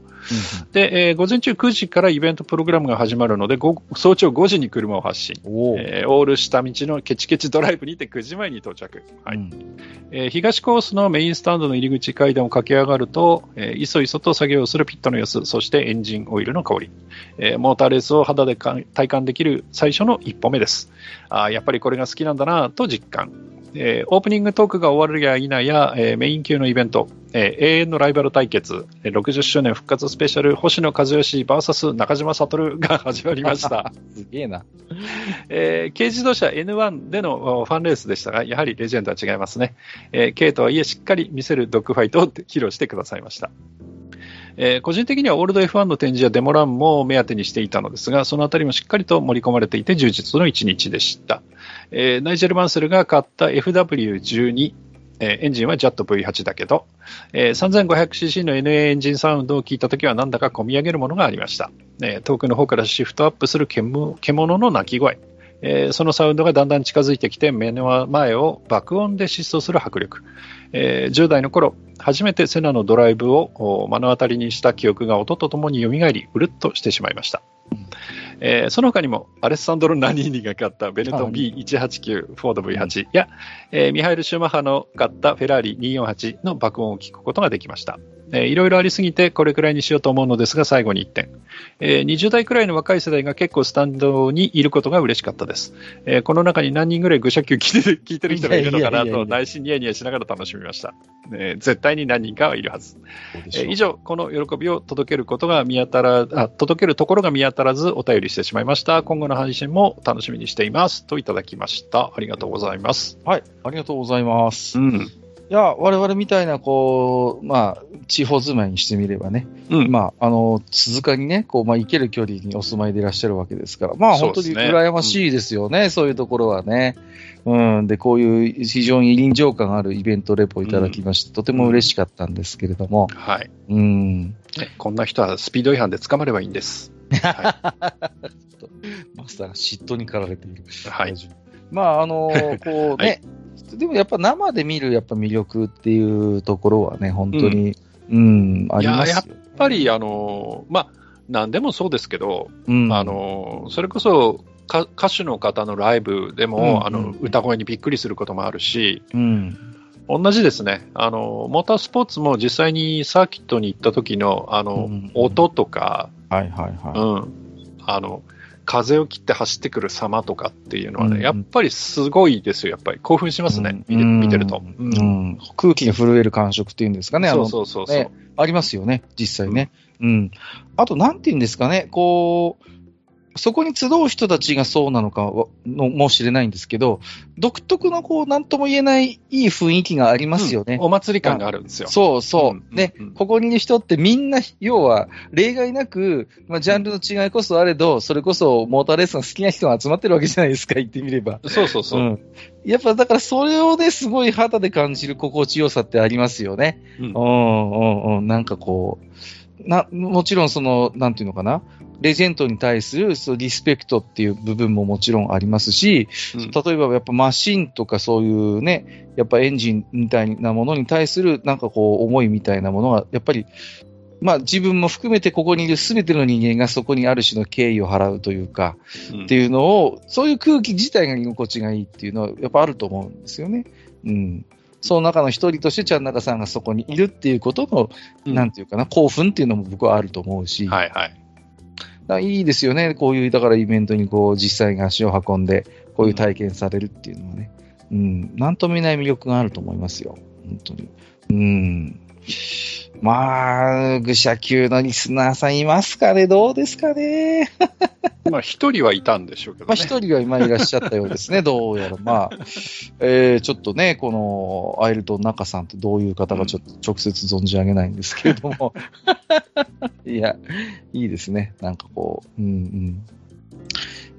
で、えー午前中9時からイベントプログラムが始まるので、午早朝5時に車を発進。えーオール下道のケチケチドライブにて9時前に到着。はいうんえー東コースのメインスタンドの入り口階段を駆け上がると、えーいそいそと作業をするピットの様子、そしてエンジンオイルの香り、えーモーターレースを肌でか体感できる最初の一歩目です。あーやっぱりこれが好きなんだなと実感。えーオープニングトークが終わるや否や、えーメイン級のイベント、えー永遠のライバル対決、えー60周年復活スペシャル星野和義 VS 中島悟が始まりました。すげえな。えー軽自動車 N1 でのおファンレースでしたが、やはりレジェンドは違いますね。えー軽とはいえしっかり見せるドッグファイトを披露してくださいました。えー個人的にはオールド F1 の展示やデモランも目当てにしていたのですが、そのあたりもしっかりと盛り込まれていて充実の一日でした。えーナイジェル・マンセルが買った FW12、えーエンジンはジャット V8 だけど、えー 3500cc の NA エンジンサウンドを聞いたときはなんだか込み上げるものがありました。えー遠くの方からシフトアップする獣獣の鳴き声。えーそのサウンドがだんだん近づいてきて目の前を爆音で疾走する迫力、えー10代の頃初めてセナのドライブを目の当たりにした記憶が音とともに蘇りうるっとしてしまいました、えーその他にも、アレッサンドロ・ナニーニが買ったベルトンはい B189 フォード V8 や、えーミハイル・シューマッハの買ったフェラーリ248の爆音を聞くことができました。えーいろいろありすぎてこれくらいにしようと思うのですが最後に1点、えー20代くらいの若い世代が結構スタンドにいることが嬉しかったです、えーこの中に何人ぐらい愚者級聞いてる聞いてる人がいるのかなと内心ニヤニヤしながら楽しみました、えー絶対に何人かはいるはずえー以上、この喜びを届けることが見当たらあ、届けるところが見当たらずお便りしてしまいました。今後の配信も楽しみにしています。といただきました。ありがとうございます。はい、ありがとうございます。いん。や、我々みたいな、こう、まあ、地方住まいにしてみればね、うん。まあ、あの、鈴鹿にね、こう、まあ、行ける距離にお住まいでいらっしゃるわけですから、まあ、本当に羨ましいですよね、そういうところはね。うん、で、こういう非常に臨場感あるイベントレポいただきまして、とても嬉しかったんですけれども、はい、うん、ね。こんな人はスピード違反で捕まればいいんです。はマスターが嫉妬に駆られている。い。はい。まあ、あのこうね、でもやっぱ生で見るやっぱ魅力っていうところはね、本当に、うん、ありますよ。やっぱり、あの、まあ、何でもそうですけど、うん、あの、それこそ、か歌手の方のライブでも、うんあの歌声にびっくりすることもあるし、うん、同じですね。あの、モータースポーツも実際にサーキットに行った時の、あの、うん音とか、はいはいはうん。あの、風を切って走ってくる様とかっていうのはね、うんやっぱりすごいですよ。やっぱり興奮しますね。見て見てると。うんうん空気が震える感触っていうんですかね、あのそうそうそうそう。ねありますよね、実際ね。うん。あと、なんていうんですかね、こう、そこに集う人たちがそうなのかはのもしれないんですけど、独特のこう、なんとも言えないいい雰囲気がありますよね。うんお祭り感があるんですよ。そうそう。うんで、うんここにいる人ってみんな、要は、例外なく、まあ、ジャンルの違いこそあれど、それこそモーターレースが好きな人が集まってるわけじゃないですか、言ってみれば。そうそうそう。ん。やっぱだからそれをね、すごい肌で感じる心地よさってありますよね。うんうんうんうん。なんかこう、な、もちろんその、なんていうのかな。レジェンドに対するそうリスペクトっていう部分ももちろんありますし、うん例えばやっぱマシンとかそういうね、やっぱエンジンみたいなものに対するなんかこう思いみたいなものが、やっぱり、まあ自分も含めてここにいる全ての人間がそこにある種の敬意を払うというか、うんっていうのを、そういう空気自体が居心地がいいっていうのはやっぱあると思うんですよね。うん。その中の一人として、ちゃん中さんがそこにいるっていうことの、うんなんていうかな、興奮っていうのも僕はあると思うし、はいはい。いいですよね。こういう、だからイベントにこう、実際に足を運んで、こういう体験されるっていうのはね。うん。なんとも言えない魅力があると思いますよ。本当に。うん。まあ、愚者級のリスナーさんいますかね？どうですかね？まあ、一人はいたんでしょうけどまあ、ね。一人は今いらっしゃったようですね。どうやら。まあ、えーちょっとね、この、アイルトン中さんってどういう方かちょっと直接存じ上げないんですけれども。いや、いいですね。なんかこう、うんうん。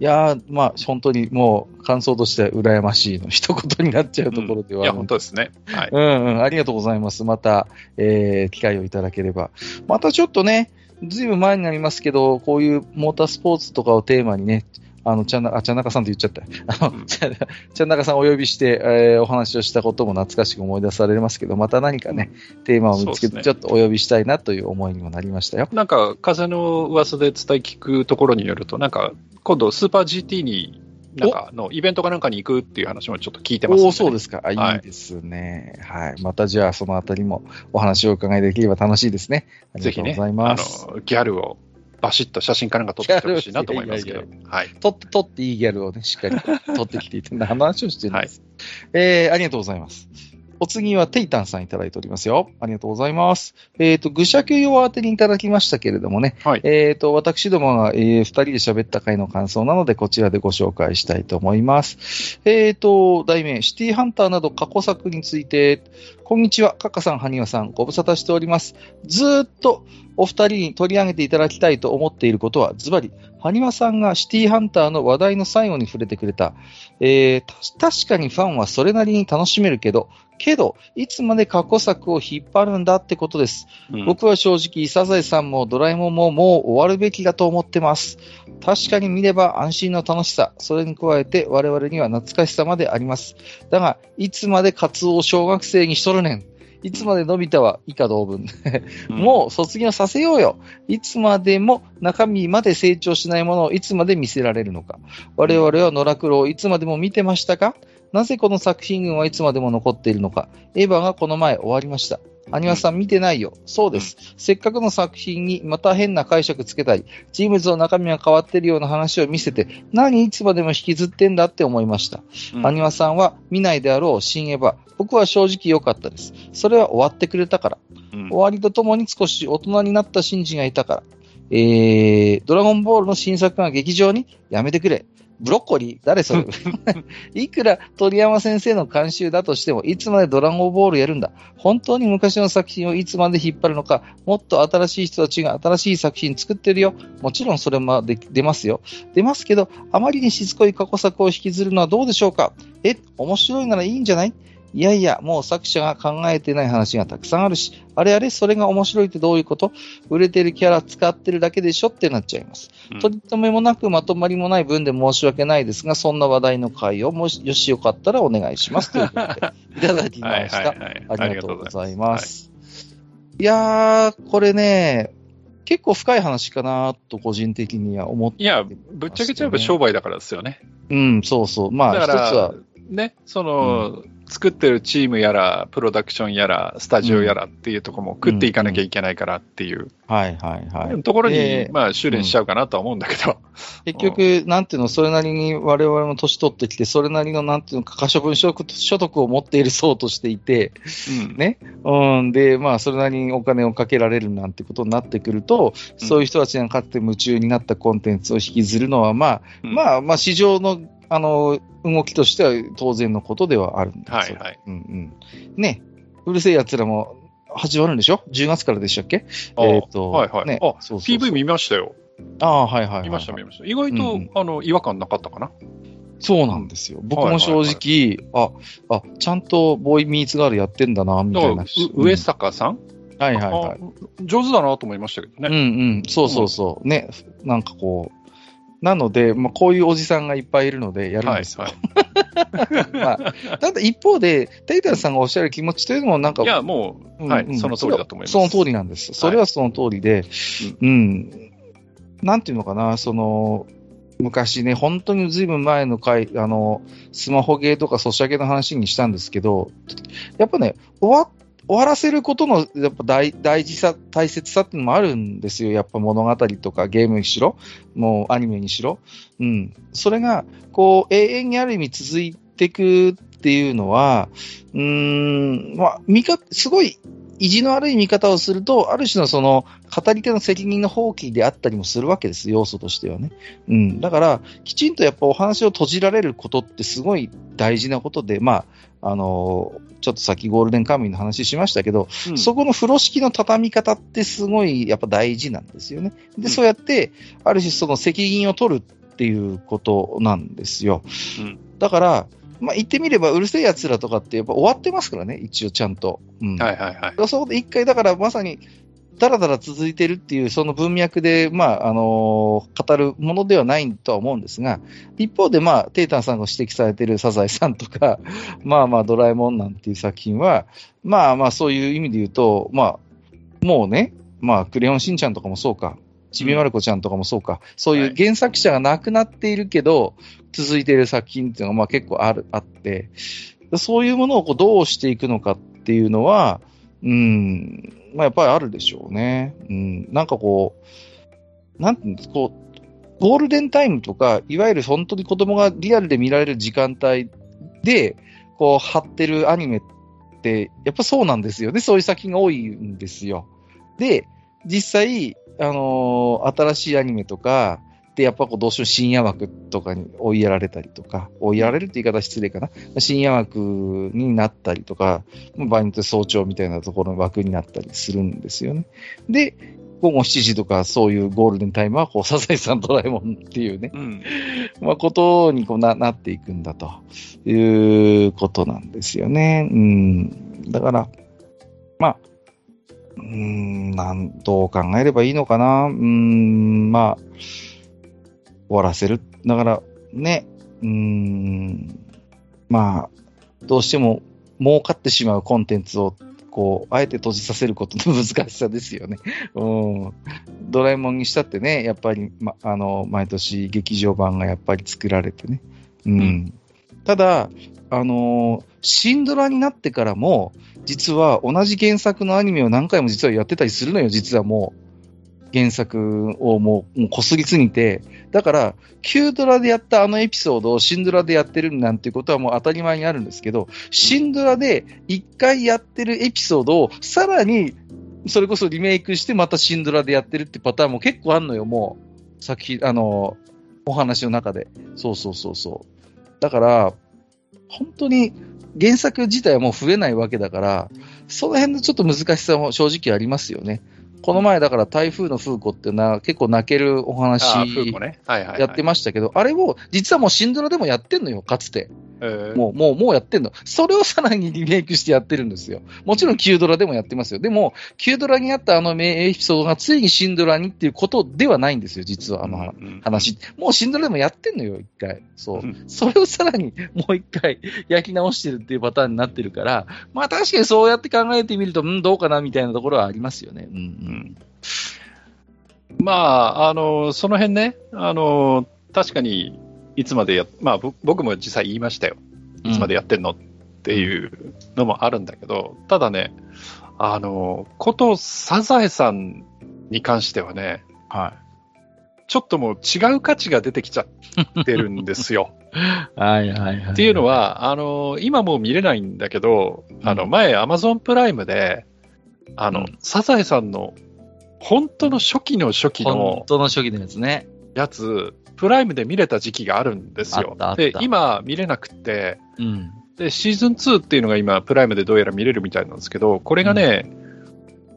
いやー、まあ、本当にもう、感想としては羨ましいの一言になっちゃうところではあいや、本当ですね。はい。うんうん、ありがとうございます。また、えー機会をいただければ。またちょっとね、ずいぶん前になりますけど、こういうモータースポーツとかをテーマにね、あの、ちゃんな、あ、ちゃんなかさんって言っちゃった。あの、うん ちゃなかさんをお呼びして、えーお話をしたことも懐かしく思い出されますけど、また何かね、テーマを見つけて、ねちょっとお呼びしたいなという思いにもなりましたよ。なんか、風の噂で伝え聞くところによると、なんか、今度、スーパー GT に、なんか、のイベントかなんかに行くっていう話もちょっと聞いてます、おお、そうですか。あ、はいいいですね。はい。またじゃあ、そのあたりもお話をお伺いできれば楽しいですね。ありぜひね、がとうございあます。の、ギャルをバシッと写真かなんか撮ってきてほしいなと思いますけど。はい。取って、取っていいギャルをね、しっかり取ってきていて、何の話をしてるんです。えー、ありがとうございます。お次はテイタンさんいただいておりますよ。ありがとうございます。えっ、と、愚者級用宛てにいただきましたけれどもね。はいえっ、と、私どもが、えー二人で喋った回の感想なので、こちらでご紹介したいと思います。えっ、と、題名、シティハンターなど過去作について、こんにちは、カッカさん、ハニワさん、ご無沙汰しております。ずーっとお二人に取り上げていただきたいと思っていることは、ズバリ、ハニワさんがシティハンターの話題の最後に触れてくれた、えーた確かにファンはそれなりに楽しめるけど、けど、いつまで過去作を引っ張るんだってことです。うん僕は正直、サザエさんもドラえもんももう終わるべきだと思ってます。確かに見れば安心の楽しさ、それに加えて我々には懐かしさまであります。だが、いつまでカツオを小学生にしとるねん。いつまでのび太は以下同文。うん もう卒業させようよ。いつまでも中身まで成長しないものをいつまで見せられるのか。我々は野良黒をいつまでも見てましたか？なぜこの作品群はいつまでも残っているのか。エヴァがこの前終わりました。アニワさん見てないよ。そうです。せっかくの作品にまた変な解釈つけたり、人物の中身が変わってるような話を見せて、何いつまでも引きずってんだって思いました。うんアニワさんは見ないであろう新エヴァ。僕は正直良かったです。それは終わってくれたから。うん終わりとともに少し大人になったシンジがいたから。えー、ドラゴンボールの新作が劇場にやめてくれ。ブロッコリー誰それ？いくら鳥山先生の監修だとしても、いつまでドラゴンボールやるんだ？本当に昔の作品をいつまで引っ張るのか、もっと新しい人たちが新しい作品作ってるよ？もちろんそれも出ますよ。出ますけど、あまりにしつこい過去作を引きずるのはどうでしょうか？え、面白いならいいんじゃない？いやいや、もう作者が考えてない話がたくさんあるし、あれあれ、それが面白いってどういうこと？売れてるキャラ使ってるだけでしょってなっちゃいます。うん取り留めもなくまとまりもない分で申し訳ないですが、そんな話題の回をもし、よしよかったらお願いします。ということで、いただきました。はいはいはいありがとうございます。いやー、これね、結構深い話かなと個人的には思っていや、ぶっちゃけちゃえば商売だからですよね。うん、そうそう。まあ、一つだからは、、ね、その、作ってるチームやら、プロダクションやら、スタジオやらっていうところも食っていかなきゃいけないからっていうはいはいはい。ところに、でまあ、修練しちゃうかなとは思うんだけど。結局、なんていうの、それなりに我々も年取ってきて、それなりの、なんていうの、可処分所得所得を持っている層としていて、うんね。うん。で、まあ、それなりにお金をかけられるなんてことになってくると、うんそういう人たちがかつて夢中になったコンテンツを引きずるのは、まあ、うんまあ、まあ、市場の、あの、動きとしては当然のことではあるんですよ。はいはい。うんうん。ね。うるせえ奴らも始まるんでしょ ?10 月からでしたっけ？あえっとはいはい。ねあ、そうそうそう PV 見ましたよ。ああ、はいはいはいはい。見ました見ました。意外と、うんうんあの、違和感なかったかな？そうなんですよ。僕も正直、あ、あ、ちゃんとボーイミーツガールやってんだな、みたいな。う上坂さん、はいはいはい。あ上手だなと思いましたけどうんね。うん、そうそうそう。ね、なんかこう。なので、まあ、こういうおじさんがいっぱいいるのでやるんはいですよ。は まあ、ただ一方で、テイタンさんがおっしゃる気持ちというのもなんか、い。いや、もう、はい、うんうんその通りだと思います。その通りなんです。それはその通りで、うん、なんていうのかな、その、昔ね、本当にずいぶん前の回、あの、スマホゲーとかソシャゲの話にしたんですけど、やっぱね、終わ、終わらせることの、やっぱ大大事さ、大切さっていうのもあるんですよ。やっぱ物語とかゲームにしろ、もうアニメにしろ。うん。それが、こう、永遠にある意味続いていくっていうのは、うーん、まあ、見か、すごい意地の悪い見方をすると、ある種のその、語り手の責任の放棄であったりもするわけです、要素としてはね。うん。だから、きちんとやっぱお話を閉じられることってすごい大事なことで、まあ、あのちょっとさっきゴールデンカムイの話しましたけど、うんそこの風呂敷の畳み方ってすごいやっぱ大事なんですよね。で、うんそうやって、ある種その責任を取るっていうことなんですよ。うんだから、まあ、言ってみれば、うるせえ奴らとかってやっぱ終わってますからね、一応ちゃんと。うん。はいはいはい。そこで一回、だからまさに、だらだら続いてるっていう、その文脈で、まあ、あのー語るものではないとは思うんですが、一方で、まあ、テイタンさんが指摘されているサザエさんとか、まあまあ、ドラえもんなんていう作品は、まあまあ、そういう意味で言うと、まあ、もうね、まあ、クレヨンしんちゃんとかもそうか、ちびまる子ちゃんとかもそうか、そういう原作者が亡くなっているけど、続いている作品っていうのが、まあ結構ある、あって、そういうものをこうどうしていくのかっていうのは、うん、まあやっぱりあるでしょうね。うん、なんかこう、なんていうんですか、こう、ゴールデンタイムとか、いわゆる本当に子供がリアルで見られる時間帯で、こう、貼ってるアニメって、やっぱそうなんですよね。そういう作品が多いんですよ。で、実際、あのー新しいアニメとか、で、やっぱこうどうしても深夜枠とかに追いやられたりとか、追いやられるって言い方は失礼かな。深夜枠になったりとか、場合によって早朝みたいなところの枠になったりするんですよね。で、午後7時とかそういうゴールデンタイムは、こう、サザエさんドラえもんっていうね、うん。まあ、ことにこうななっていくんだということなんですよね。うん。だから、まあ、うーん、なん、どう考えればいいのかな？うーん、まあ、終わらせる。だから、ね、うーん、まあ、どうしても儲かってしまうコンテンツをこう、あえて閉じさせることの難しさですよね。うん。ドラえもんにしたってね、やっぱり、ま、あの、毎年劇場版がやっぱり作られてね。うん。うん、ただ、あのー、シンドラになってからも、実は同じ原作のアニメを何回も実はやってたりするのよ、実はもう。原作をもうこすりすぎて、だから、旧ドラでやったあのエピソードをシンドラでやってるなんていうことはもう当たり前にあるんですけど、シンドラで一回やってるエピソードをさらにそれこそリメイクしてまたシンドラでやってるってパターンも結構あんのよ、もう。作品、あの、お話の中で。そうそうそうそう。だから、本当に原作自体はもう増えないわけだから、その辺のちょっと難しさも正直ありますよね。この前だから台風の風子っていうのは結構泣けるお話やってましたけど、あれを実はもうシンドラでもやってんのよ、かつて。もう、もう、もうやってんの。それをさらにリメイクしてやってるんですよ。もちろん、旧ドラでもやってますよ。でも、旧ドラにあったあの名エピソードがついにシンドラにっていうことではないんですよ、実は、あの話。もうシンドラでもやってんのよ、一回。そう。それをさらにもう一回焼き直してるっていうパターンになってるから、まあ確かにそうやって考えてみると、うん、どうかなみたいなところはありますよね。うん、うん。まあ、あの、その辺ね、あの、確かに、いつまでや、まあ僕も実際言いましたよ。いつまでやってんの、っていうのもあるんだけど、ただね、あの、ことサザエさんに関してはね、はい。ちょっともう違う価値が出てきちゃってるんですよ。はいはいはい。っていうのは、あの、今もう見れないんだけど、あの、前、アマゾンプライムで、あの、うん、サザエさんの本当の初期の初期の、本当の初期のやつね。やつ、プライムで見れた時期があるんですよ。で、今見れなくて、うん、で、シーズン2っていうのが今、プライムでどうやら見れるみたいなんですけど、これがね、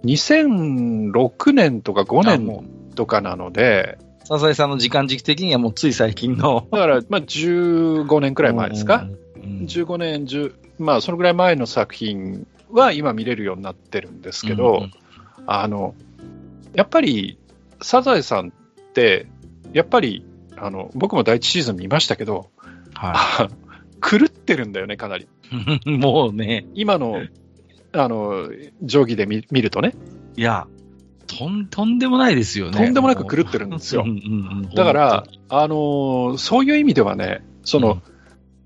うん、2006年とか5年とかなので、笹井さんの時間軸的にはもうつい最近の。だから、まあ、15年くらい前ですか、うん、15年、10、まあ、そのぐらい前の作品は今見れるようになってるんですけど、うん、あの、やっぱり、サザエさんって、やっぱり、あの、僕も第一シーズン見ましたけど、はい、狂ってるんだよね、かなり。もうね。今の、あの、定規で見見るとね。いや、とん、とんでもないですよね。とんでもなく狂ってるんですよ。だから、あのー、そういう意味ではね、その、うん、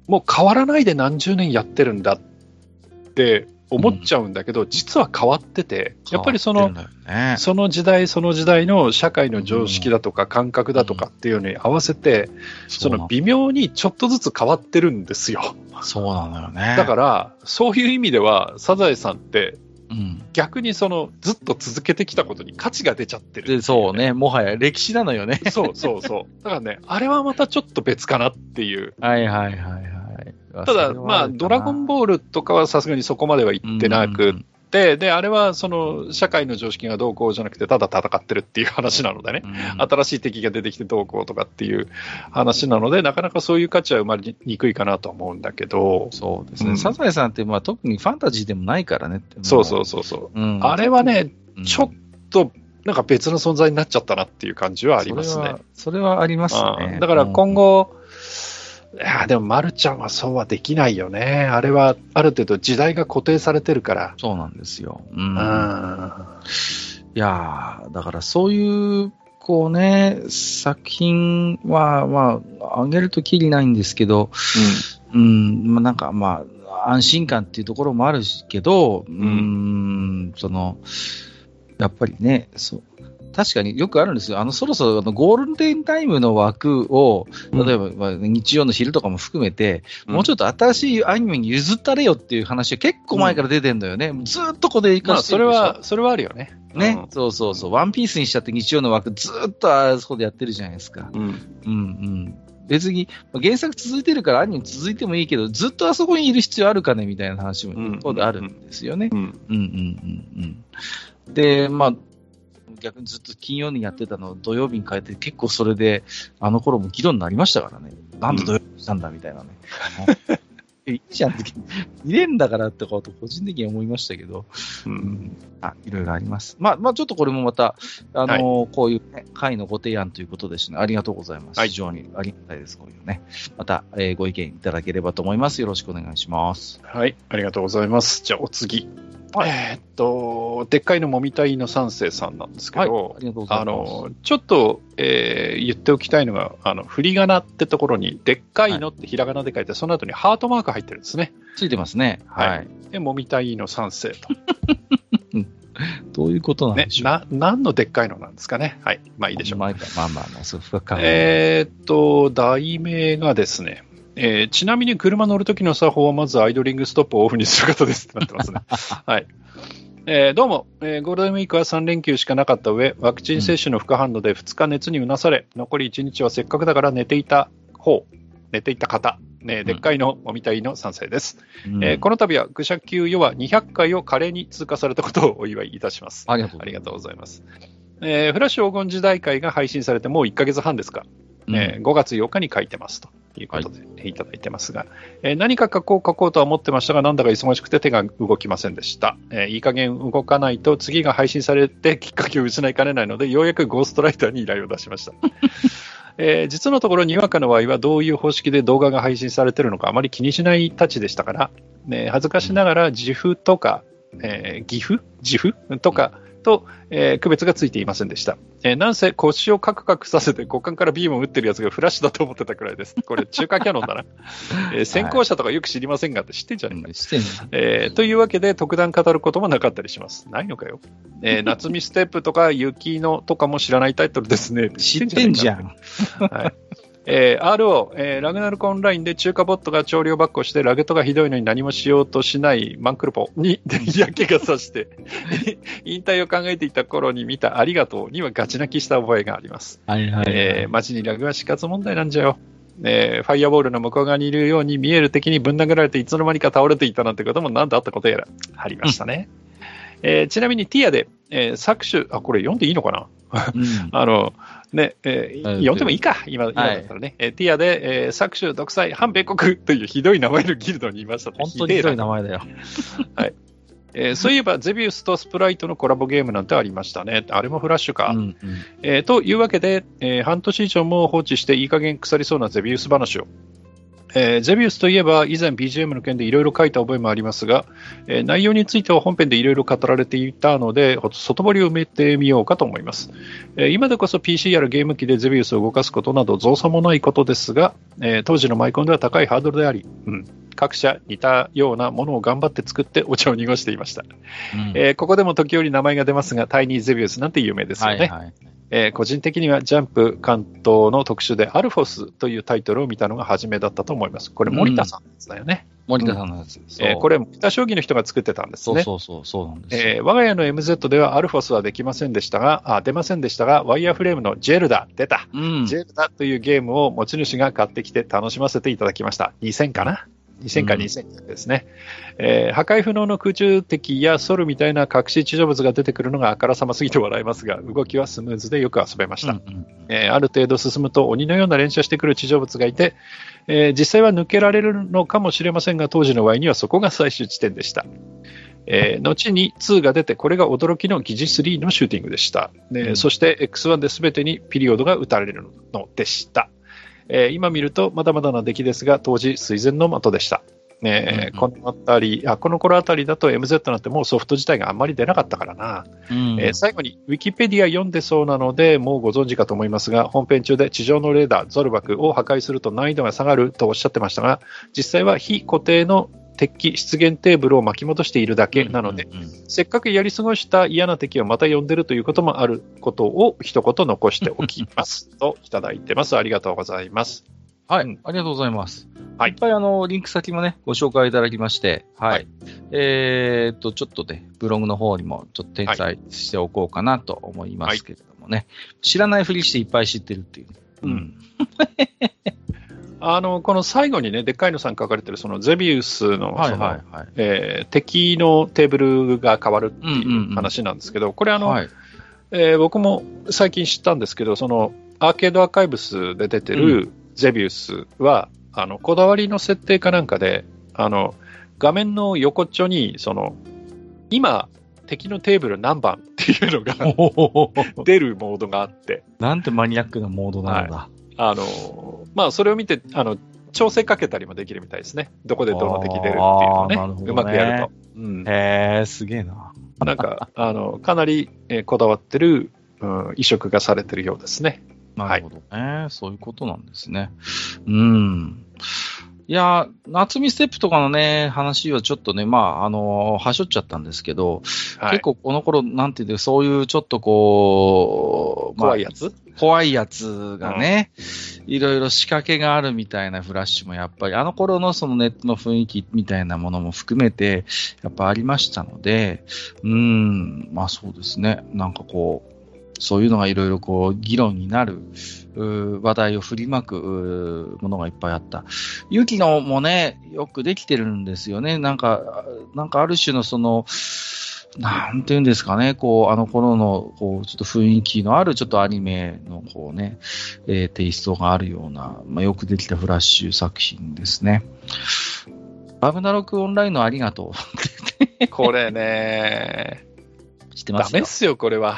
もう変わらないで何十年やってるんだって思っちゃうんだけど、うん、実は変わってて、やっぱりその、ね、その時代その時代の社会の常識だとか感覚だとかっていうのに合わせて、うん、その微妙にちょっとずつ変わってるんですよ。そうなのよね。だから、そういう意味では、サザエさんって、うん、逆にそのずっと続けてきたことに価値が出ちゃってる、ね、そうね、もはや歴史なのよね。そうそうそう。だからね、あれはまたちょっと別かなっていう。はいはいはいはい。ただ、まあ、ドラゴンボールとかはさすがにそこまでは言ってなくて、で、あれはその社会の常識がどうこうじゃなくて、ただ戦ってるっていう話なのでね、新しい敵が出てきてどうこうとかっていう話なので、なかなかそういう価値は生まれにくいかなと思うんだけど、そうですね、うん、サザエさんって、まあ、特にファンタジーでもないからねそうそうそうそう、うん、あれはね、ちょっと、なんか別の存在になっちゃったなっていう感じはありますね。それはありますね。だから今後、いや、でも、まるちゃんはそうはできないよね。あれは、ある程度時代が固定されてるから。そうなんですよ。うん。うんいやだからそういう、こうね、作品は、まあ、あげるときりないんですけど、うん、うん、まあ、なんか、まあ、安心感っていうところもあるけど、うん、うんその、やっぱりね、そう、確かによくあるんですよ。あの、そろそろあのゴールデンタイムの枠を、例えば、まあ、日曜の昼とかも含めて、うん、もうちょっと新しいアニメに譲ったれよっていう話が結構前から出てんだよね。うん、ずっとここで生かしてる、まあ、それは、それはあるよね。ね、うん、そうそうそう。ワンピースにしちゃって日曜の枠ずっとあそこでやってるじゃないですか。うん。うんうん。別に、原作続いてるからアニメ続いてもいいけど、ずっとあそこにいる必要あるかね？みたいな話も一方であるんですよね。うん。うんうんうんうん。で、まあ、逆にずっと金曜にやってたのを土曜日に変えて、結構それで、あの頃も議論になりましたからね。なんで土曜日にしたんだみたいなね。いいじゃんって、見れんだからってこと、個人的に思いましたけど、うん、あ、いろいろあります。まあ、まあ、ちょっとこれもまた、あのーはい、こういう、ね、会のご提案ということですね。ありがとうございます。はい、非常にありがたいです、こういうね。また、えー、ご意見いただければと思います。よろしくお願いします。はい、ありがとうございます。じゃあ、お次。はいえーっと、でっかいのもみたいの三世さんなんですけはい。どいあます。の、ちょっと、えー言っておきたいのが、あの、振り仮名ってところに、でっかいのってひらがなで書いて、その後にハートマーク入ってるんですね。ついてますね。はいはい。で、もみたいの三世と。どういうことなんねで、しょう。な、何のでっかいのなんですかね。はい。まあいいでしょう。まあまあまあまあ、そう深く考ええーっと、題名がですね、えーちなみに車乗るときの作法はまずアイドリングストップをオフにすることですってなってますね。はい。えーどうも、えーゴールデンウィークは3連休しかなかった上、ワクチン接種の副反応で2日熱にうなされ、残り1日はせっかくだから寝ていた方、寝ていた方、ね、でっかいのおみたいの賛成です。うんえーこの度は愚者級ヨは200回を華麗に通過されたことをお祝いいたします。ありがとうございます。えーフラッシュ黄金時代会が配信されてもう1ヶ月半ですか、えー5月8日に書いてますということで、い、ただいてますが、えー何か書こう書こうとは思ってましたが、なんだか忙しくて手が動きませんでした。えーいい加減動かないと次が配信されてきっかけを失いかねないので、ようやくゴーストライターに依頼を出しました。えー実のところ、にわかの場合はどういう方式で動画が配信されてるのかあまり気にしないたちでしたから、ね、恥ずかしながら自負とか、えー、岐阜？自負？とかと、えー区別がついていませんでした。えーなんせ腰をカクカクさせて股間からビームを打ってるやつがフラッシュだと思ってたくらいです。これ中華キャノンだな。えー先行者とかよく知りませんがって知ってんじゃねえかうんしてんのえーというわけで、特段語ることもなかったりします。ないのかよ。えー 夏見ステップとか雪のとかも知らないタイトルですね。知ってんじゃねん。はいえー RO、えーラグナルコオンラインで中華ボットが調量ばっこして、ラゲットがひどいのに何もしようとしないマンクルポに嫌気がさして、引退を考えていた頃に見たありがとうにはガチ泣きした覚えがあります。はいはいはい。えー、街にラグは死活問題なんじゃよ。えーファイアボールの向こう側にいるように見える敵にぶん殴られていつの間にか倒れていたなんてことも何だったことやらありましたね。えーちなみにティアで、えー搾取、あ、これ読んでいいのかな？うんあの、ね、えーうん読んでもいいか、今、今だったらね。えーティアで、えー搾取、独裁、反米国 というひどい名前のギルドにいました本当にひどい名前。前だよ。えーそういえば、ゼビウスとスプライトのコラボゲームなんてありましたね。あれもフラッシュか。うんうんえーというわけで、えー半年以上も放置していい加減腐りそうなゼビウス話を。えーゼビウスといえば以前 BGM の件でいろいろ書いた覚えもありますが、えー内容については本編でいろいろ語られていたので、ほ外堀を埋めてみようかと思います。えー今でこそ PC やらゲーム機でゼビウスを動かすことなど造作もないことですが、えー当時のマイコンでは高いハードルであり、うん、各社似たようなものを頑張って作ってお茶を濁していました。うんえーここでも時折名前が出ますが、タイニーゼビウスなんて有名ですよね。はいはい。えー個人的にはジャンプ関東の特集でアルフォスというタイトルを見たのが初めだったと思います。これ森田さんですだよね。森田さんのやつ。えーこれ森田将棋の人が作ってたんですそうね。そうそう、そうなんですよ。えー我が家の MZ ではアルフォスはできませんでしたが、あ出ませんでしたが、ワイヤーフレームのジェルダ、出た。うん。ジェルダというゲームを持ち主が買ってきて楽しませていただきました。2000かな？?2000 かうん2000ですね、えー破壊不能の空中敵やソルみたいな隠し地上物が出てくるのがあからさますぎて笑いますが、動きはスムーズでよく遊べました。うんうんえーある程度進むと鬼のような連射してくる地上物がいて、えー実際は抜けられるのかもしれませんが、当時の Y にはそこが最終地点でした。えー後に2が出て、これが驚きの疑似3のシューティングでした。でうんそして X1 で全てにピリオドが打たれるのでした。えー今見るとまだまだな出来ですが、当時垂涎の的でした。ねえうんこのあたりあこの頃あたりだと MZ なんてもうソフト自体があんまり出なかったからな。うんえー最後に、ウィキペディア読んでそうなので、もうご存知かと思いますが、本編中で地上のレーダー、ゾルバクを破壊すると難易度が下がるとおっしゃってましたが、実際は非固定の敵出現テーブルを巻き戻しているだけなので、せっかくやり過ごした嫌な敵をまた呼んでるということもあることを一言残しておきます。といただいてます。ありがとうございます。はい、うんありがとうございます。はいいっぱいあの、リンク先もね、ご紹介いただきまして、はい。はいえーっと、ちょっとね、ブログの方にもちょっと転載しておこうかなと思いますけれどもね。知らないふりしていっぱい知ってるっていう。うん。あの、この最後にね、でっかいのさん書かれてる、そのゼビウスの、敵のテーブルが変わるってうんうんいううん話なんですけど、これあの、はい。えー僕も最近知ったんですけど、そのアーケードアーカイブスで出てるゼビウスは、あのこだわりの設定かなんかで、あの画面の横っちょに、その今、敵のテーブル何番っていうのが 出るモードがあって、なんてマニアックなモードなのだ。あのまあ、それを見てあの、調整かけたりもできるみたいですね。どこでどの敵出るっていうのをね、ねうまくやると。うん、へえ、すげえな。なんか、あの、かなり、えーこだわってる、うん、移植がされてるようですね。なるほどね、そういうことなんですね。うん。いや、夏見ステップとかのね、話はちょっとね、まあ、あの、はしょっちゃったんですけど、はい、結構この頃、なんていうか、そういうちょっとこう、まあ怖いやつ、怖いやつがね、いろいろ仕掛けがあるみたいなフラッシュもやっぱり、あの頃のそのネットの雰囲気みたいなものも含めて、やっぱありましたので、うーん、まあそうですね、なんかこう、そういうのがいろいろこう、議論になる、話題を振りまくものがいっぱいあった。ユキノもね、よくできてるんですよね。なんか、なんかある種のその、なんていうんですかね、こう、あの頃の、こう、ちょっと雰囲気のある、ちょっとアニメの、こうね、えーテイストがあるような、まあ、よくできたフラッシュ作品ですね。ラブナロクオンラインのありがとこれね、う。知ってますよダメっ。すよ、これは。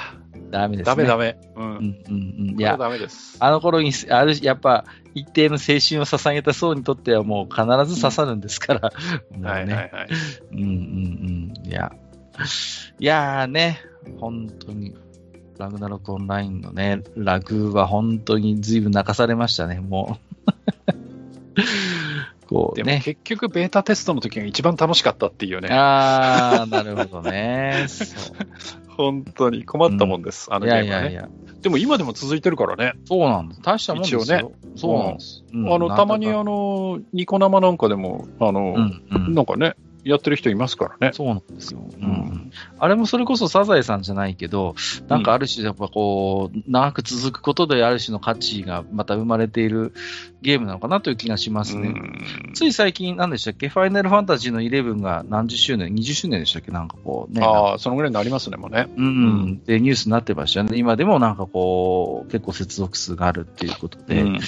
ダメですね。ダメダメ。う。うんんうんうん。いや、ダメです。あの頃に、ある、やっぱ、一定の青春を捧げた層にとってはもう必ず刺さるんですから。もうねはいはいはい。うんうんうん。いや。いやーね、本当に。ラグナロクオンラインのね、ラグは本当に随分泣かされましたね、もう。こうでもね。結局、ベータテストの時が一番楽しかったっていうね。あー、なるほどね。そう。本当に困ったもんです、あのいゲームはね。やいやいや、でも今でも続いてるからね。そうなんです。大したもんですよ。一応ねそうなんです。うんあの、たまにあの、ニコ生なんかでも、あの、うんうんなんかね、やってる人いますからね。そうなんですよ。うんんあれもそれこそサザエさんじゃないけど、なんかある種やっぱこう、長く続くことである種の価値がまた生まれているゲームなのかなという気がしますね。うんつい最近、何でしたっけ？ファイナルファンタジーの11が何十周年 ?20 周年でしたっけ？なんかこうね。ああ、そのぐらいになりますね、もうね。うん、で、ニュースになってましたよね。今でもなんかこう、結構接続数があるっていうことで、うん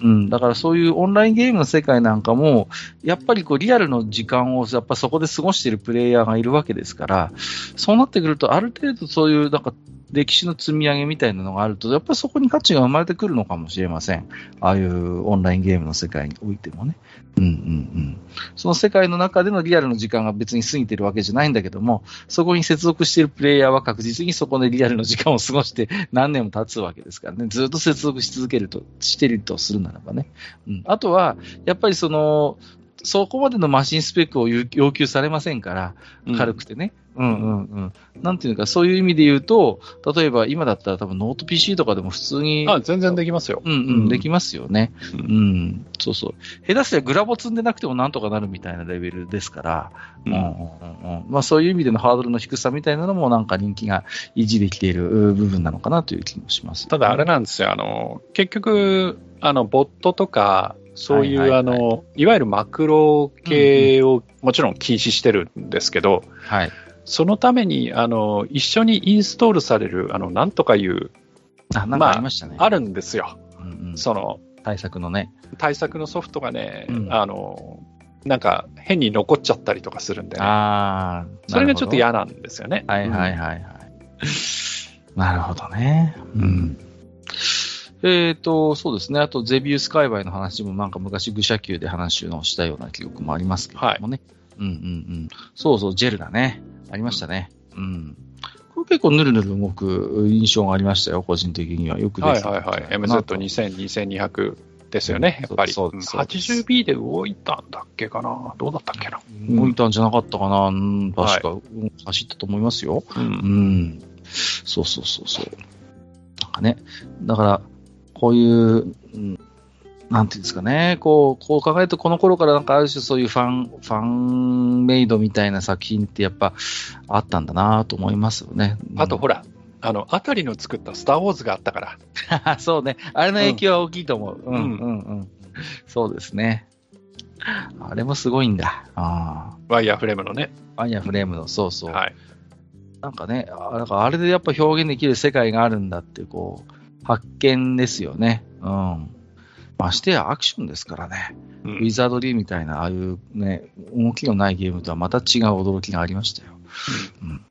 うん、だからそういうオンラインゲームの世界なんかも、やっぱりこうリアルの時間をやっぱそこで過ごしているプレイヤーがいるわけですから、そうなってくると、ある程度そういうなんか歴史の積み上げみたいなのがあると、やっぱりそこに価値が生まれてくるのかもしれません。ああいうオンラインゲームの世界においてもね。うんうんうん。その世界の中でのリアルの時間が別に過ぎてるわけじゃないんだけども、そこに接続しているプレイヤーは確実にそこでリアルの時間を過ごして何年も経つわけですからね。ずっと接続し続けると、してるとするならばね。うん。あとは、やっぱりその、そこまでのマシンスペックを要要求されませんから、軽くてね。うんうんうん。なんていうか、そういう意味で言うと、例えば今だったら多分ノート PC とかでも普通に、あ、全然できますよ。うんうん、できますよね。ううんん、そうそう。下手すりゃグラボ積んでなくてもなんとかなるみたいなレベルですから、ううんんうんうんまあそういう意味でのハードルの低さみたいなのもなんか人気が維持できているう部分なのかなという気もします。ただあれなんですよ、あの、結局、あの、ボットとか、そういう、はいはいはいあの、いわゆるマクロ系をもちろん禁止してるんですけど、はい。そのために、あの、一緒にインストールされる、あの、なんとかいう、あ、なんかありましたね。あるんですよ。うんうん、その、対策のね。対策のソフトがね、うんあの、なんか変に残っちゃったりとかするんで、ね、ああ、それがちょっとや嫌なんですよね。はいはいはいはい。なるほどね。ううんん。えっ、と、そうですね。あと、ゼビウス界隈の話もなんか昔、愚者級で話をしたような記憶もありますけれどもね。うんうんうん。そうそう、ジェルだね。ありましたね。うん。これ結構ヌルヌル動く印象がありましたよ、個人的には。よくできてはいはいはい。MZ2000、2200ですよね、やっぱり。そうですそうです 80B で動いたんだっけかなどうだったっけな動いたんじゃなかったかな、うん、確か、うん走ったと思いますよ。う。うんん。そうそうそうそう。なんかね、だから、こういう、うんなんていうんですかね、こう、こう考えると、この頃からなんかある種そういうファン、ファンメイドみたいな作品ってやっぱあったんだなと思いますよね。あとほら、あの、あたりの作ったスター・ウォーズがあったから。ら。そうね。あれの影響は大きいと思う。うん、うんうん、うん。そうですね。あれもすごいんだ。あワイヤーフレームのね。あ。アイアフレームの、そうそう。はい。なんかね、あなんかあれでやっぱ表現できる世界があるんだっていう、こう、発見ですよね。うん。ましてやアクションですからね。うウィザードリーみたいな、ああいうね、動きのないゲームとはまた違う驚きがありましたよ。うん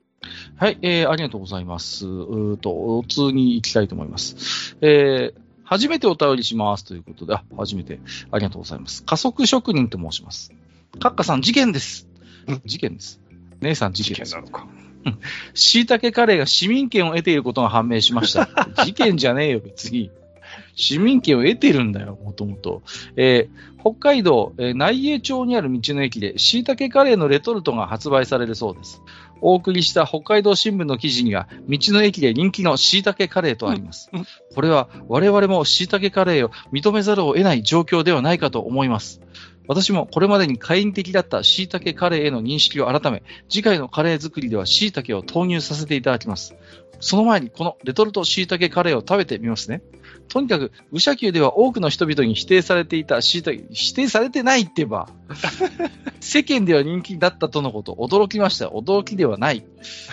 はい、えー、ありがとうございます。うーと、お通に行きたいと思います。えー、初めてお便りしますということで、あ、初めて。ありがとうございます。加速職人と申します。カッカさん、事件です。事件です。姉さん、事件です事件な。のか。椎茸カレーが市民権を得ていることが判明しました。事件じゃねえよ、別に。市民権を得てるんだよ、もともと。えー北海道、えー内栄町にある道の駅で椎茸カレーのレトルトが発売されるそうです。お送りした北海道新聞の記事には、道の駅で人気の椎茸カレーとあります。うんうんこれは我々も椎茸カレーを認めざるを得ない状況ではないかと思います。私もこれまでに懐疑的だった椎茸カレーへの認識を改め、次回のカレー作りでは椎茸を投入させていただきます。その前にこのレトルト椎茸カレーを食べてみますね。とにかく、武者級では多くの人々に否定されていた否定されてないってば、世間では人気だったとのこと、驚きました。驚きではない。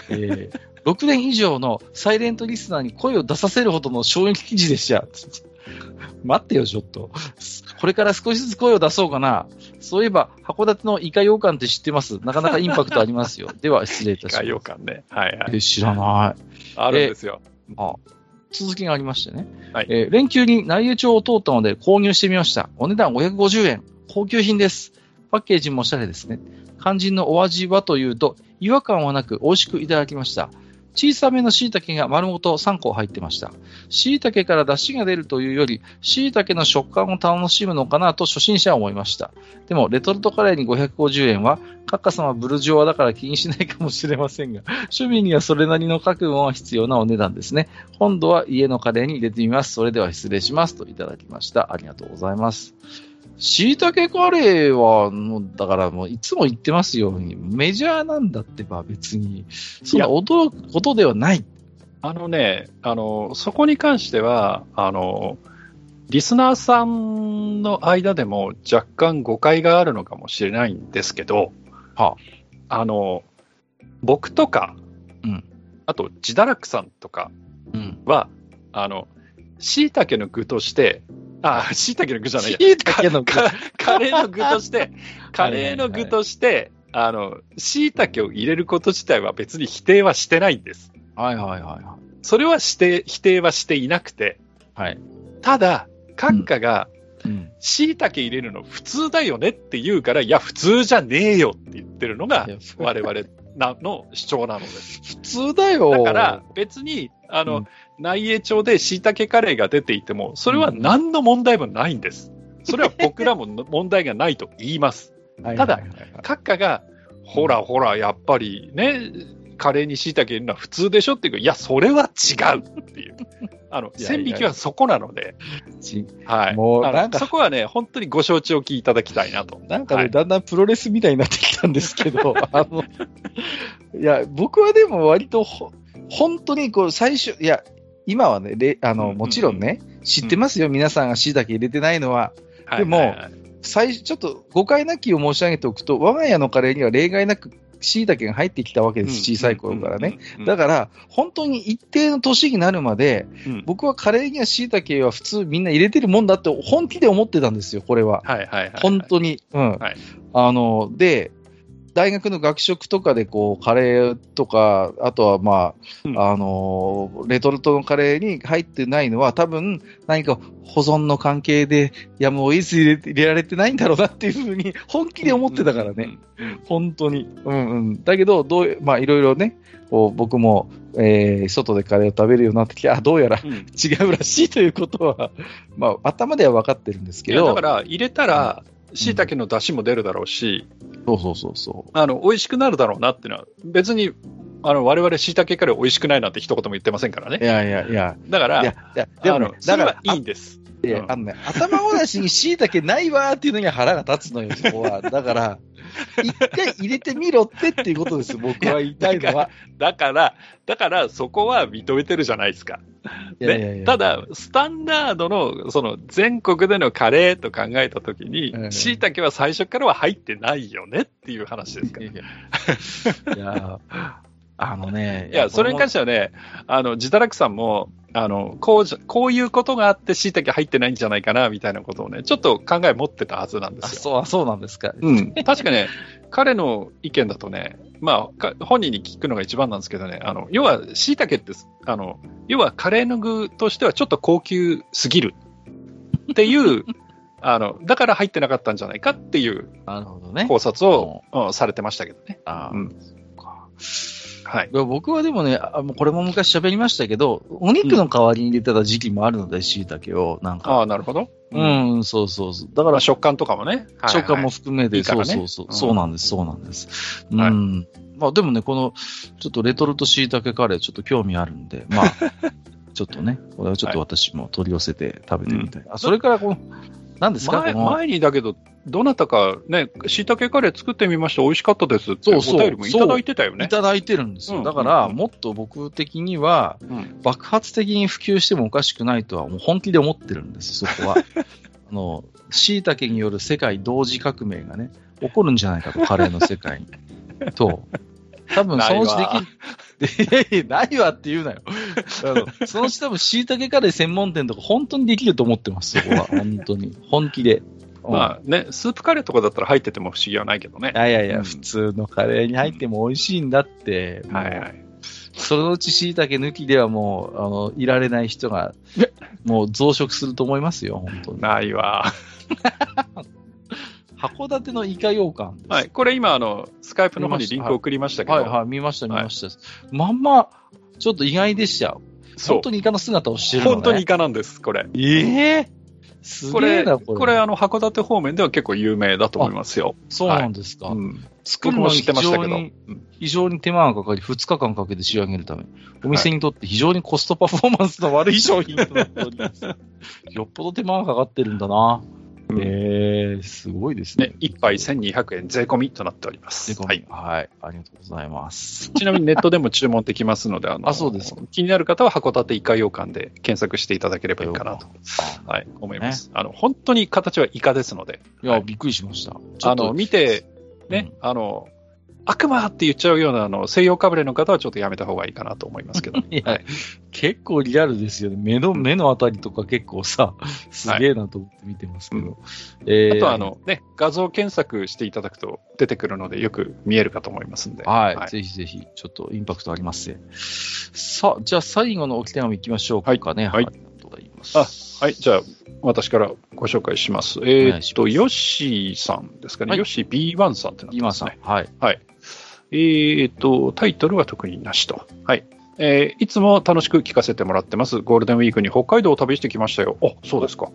えー6年以上のサイレントリスナーに声を出させるほどの衝撃記事でした。待ってよ、ちょっと。これから少しずつ声を出そうかな。そういえば、函館のイカ羊羹って知ってます？なかなかインパクトありますよ。では、失礼いたします。館ね。はいはい。え知らない。あるんですよ。あ続きがありましてね。はいえー連休に内湯町を通ったので購入してみました。お値段550円。高級品です。パッケージもおしゃれですね。肝心のお味はというと、違和感はなく美味しくいただきました。小さめの椎茸が丸ごと3個入ってました。椎茸から出汁が出るというより、椎茸の食感を楽しむのかなと初心者は思いました。でも、レトルトカレーに550円は、カッカ様ブルジョワだから気にしないかもしれませんが、庶民にはそれなりの覚悟が必要なお値段ですね。今度は家のカレーに入れてみます。それでは失礼します。といただきました。ありがとうございます。椎茸カレーは、もう、だからもういつも言ってますよ。うに、メジャーなんだってば別に、そんな驚くことではない。あのね、あの、そこに関しては、あの、リスナーさんの間でも若干誤解があるのかもしれないんですけど、はあ。の、僕とか、うん。あと、ジダラクさんとかうん。は、あの、椎茸の具として、あ、椎茸の具じゃないや。椎茸の具かカレーの具として、カレーの具として、あの、椎茸を入れること自体は別に否定はしてないんです。はいはいはいはそれはして否定はしていなくて、い。はい。ただ、閣下が、うん。椎茸入れるの普通だよねって言うから、いや、普通じゃねえよって言ってるのが我々なの主張なのです。普通だよ。だから、別に、あの、うん内栄町で椎茸カレーが出ていても、それは何の問題もないんです。それは僕らも問題がないと言います。はいただ閣下が、ほらほら、やっぱりね、カレーに椎茸入れるのは普通でしょっていうか、いや、それは違うっていう。あの、線引きはそこなので、ちはい。あのもうなんかそこはね、本当にご承知おきいただきたいなと。なんかね、はいだんだんプロレスみたいになってきたんですけど、あの、いや、僕はでも割とほ、本当にこう、最初、いや、今はね、れあの、もちろんね、知ってますよ、皆さんが椎茸入れてないのは。はいでも最初、ちょっと誤解なきを申し上げておくと、我が家のカレーには例外なく椎茸が入ってきたわけです、小さい頃からね。。うんだから、本当に一定の年になるまで、うん僕はカレーには椎茸は普通みんな入れてるもんだって本気で思ってたんですよ、これは。はいはいはいはい。本当に。うん。はいあの、で、大学の学食とかでこう、カレーとか、あとはまうんあ、あの、レトルトのカレーに入ってないのは多分何か保存の関係でやむを得ず入れて入れられてないんだろうなっていうふうに本気で思ってたからね。本当に。うんうん。だけど、どう、まあいろいろね、こう僕も、えー外でカレーを食べるようになってきて、あ、どうやらうん違うらしいということは、まあ頭では分かってるんですけど、だから、入れたら、椎茸の出汁も出るだろうし、そうそうそうそう。あの、美味しくなるだろうなっていうのは、別に、あの、我々椎茸カレー美味しくないなんて一言も言ってませんからね。いやいやいや、だから、いや、いやでもねだからは、いいんです。いや、あのね、頭ごなしに椎茸ないわーっていうのには腹が立つのよ、そこは。だから、一回入れてみろってっていうことです、僕は言いたいのは。だから、だから、そこは認めてるじゃないですか。いやいやいやね、ただ、スタンダードの、その、全国でのカレーと考えたときにええ、椎茸は最初からは入ってないよねっていう話ですから。いやいや、あのね、いや、それに関してはね、あの、自堕落さんも、あの、こうじゃ、こういうことがあって椎茸入ってないんじゃないかな、みたいなことをね、ちょっと考え持ってたはずなんであ、すよ。そう、あそうなんですか。うん。確かね、彼の意見だとね、まあ、か本人に聞くのが一番なんですけどね、あの、要は、椎茸って、あの、要はカレーの具としてはちょっと高級すぎるっていう、あの、だから入ってなかったんじゃないかっていうなるほどね。考察を、うんされてましたけどね。あーうんはい。僕はでもね、これも昔喋りましたけど、お肉の代わりに入れてた時期もあるので、椎茸を。なんか。ああ、なるほど。うん、そうそうそう。だかまあ、ら、食感とかもね。食感もはい含めて、そうそうそう、うんそうなんです、そうなんです。うん。はいまあでもね、この、ちょっとレトルト椎茸カレーちょっと興味あるんで、まあ、ちょっとね、これはちょっと私も取り寄せて食べてみたい。あ、それからこの、何ですか前この前にだけど、どなたかね、椎茸カレー作ってみました、美味しかったですって、お便りもいただいてたよねい。ただいてるんですよ。うんだから、うんもっと僕的には、うん爆発的に普及してもおかしくないとはもう本気で思ってるんです、そこは。あの、椎茸による世界同時革命がね、起こるんじゃないかと、カレーの世界に。と、多分そのうちできる。いやいや、ないわって言うなよ。あのそのうち多分椎茸カレー専門店とか本当にできると思ってます、そこは。本当に。本気で。うんまあね、スープカレーとかだったら入ってても不思議はないけどねい。やいやいや、うん普通のカレーに入っても美味しいんだって。もうはいはい。そのうち椎茸抜きではもう、あの、いられない人が、もう増殖すると思いますよ、本当に。ないわ。函館のイカ羊羹です。はい。これ今、あの、スカイプの方にリンク送りましたけど、はいはい、見ました、見ました。まんま、ちょっと意外でした。そう本当にイカの姿をしてるの、ね。本当にイカなんです、これ。ええすこれ、これ。あの、函館方面では結構有名だと思いますよ。そうなんですか。うん。作るの知ってましたけど。非常に非常に手間がかかり、2日間かけて仕上げるため、お店にとって非常にコストパフォーマンスの悪い商品となっております。よっぽど手間がかかってるんだな。うんええすごいですねね。、1杯1200円税込みとなっております。ではい。はい。ありがとうございます。ちなみにネットでも注文できますので、あの、あそうです気になる方は函館イカ羊羹で検索していただければいいかなと、あはい、思います。あの、本当に形はイカですので、いや、びっくりしました。あの、見て、ね、あの、悪魔って言っちゃうような、あの、西洋かぶれの方はちょっとやめた方がいいかなと思いますけど。いやはい結構リアルですよね。目の、目のあたりとか結構さ、すげえなと思って見てますけど。うんえーあとは、あ、の、ね、画像検索していただくと出てくるので、よく見えるかと思いますんで。はい、ぜひぜひ、ちょっとインパクトありますね。さあ、じゃあ最後の置き手紙行きましょうかね。はいありがとうございます。はい、じゃあ、私からご紹介します。えーっと、ヨッシーさんですかね。はいヨッシー B1 さんってなってますね。。はい。えーっと、タイトルは特になしと。はい。えーいつも楽しく聞かせてもらってます。ゴールデンウィークに北海道を旅してきましたよ。あ、そうですか。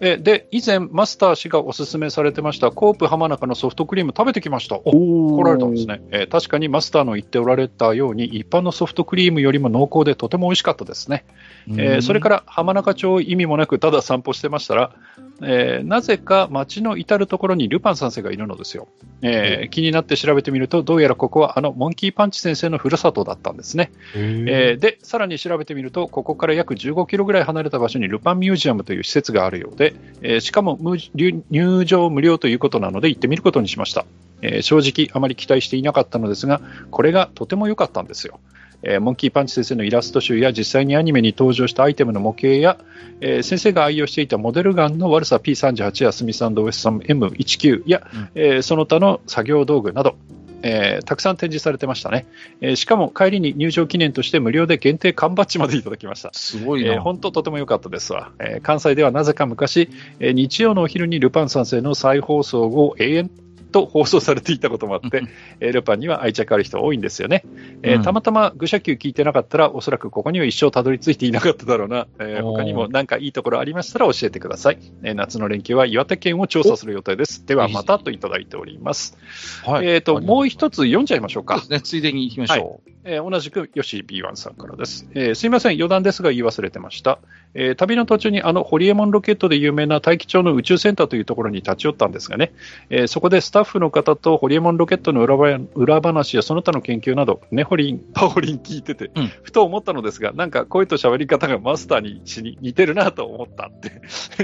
えーで、以前、マスター氏がおすすめされてました、コープ浜中のソフトクリーム食べてきました。お来られたんですね、えー確かにマスターの言っておられたように、一般のソフトクリームよりも濃厚でとても美味しかったですね。えーそれから浜中町を意味もなくただ散歩してましたら、えーなぜか街の至るところにルパン三世がいるのですよ、えー気になって調べてみるとどうやらここはあのモンキーパンチ先生のふるさとだったんですね、えーでさらに調べてみるとここから約15キロぐらい離れた場所にルパンミュージアムという施設があるようで、えーしかも無入入場無料ということなので行ってみることにしました、えー正直あまり期待していなかったのですがこれがとても良かったんですよ。えーモンキーパンチ先生のイラスト集や実際にアニメに登場したアイテムの模型や、えー先生が愛用していたモデルガンの悪さ P38 やスミス &OS3M19 や、うん。えーその他の作業道具など、えーたくさん展示されてましたね、えーしかも帰りに入場記念として無料で限定缶バッジまでいただきました。すごいな。えー本当とても良かったですわ、えー関西ではなぜか昔、えー日曜のお昼にルパン三世の再放送を永遠と放送されていたこともあって、えールパンには愛着ある人多いんですよね、えーうん。たまたま愚者級聞いてなかったらおそらくここには一生たどり着いていなかっただろうな、えー他にも何かいいところありましたら教えてください、えー夏の連休は岩手県を調査する予定です。ではまたといただいております、はい。えー、ともう一つ読んじゃいましょうか。そうですね。ついでに行きましょう。えー同じく、よし B1 さんからです、えーすいません、余談ですが言い忘れてました。えー旅の途中にあの、ホリエモンロケットで有名な大気町の宇宙センターというところに立ち寄ったんですがね、えーそこでスタッフの方とホリエモンロケットの裏ば裏話やその他の研究など、ネホリン、パホリン聞いてて、うんふと思ったのですが、なんか声と喋り方がマスターにしに似てるなと思ったって。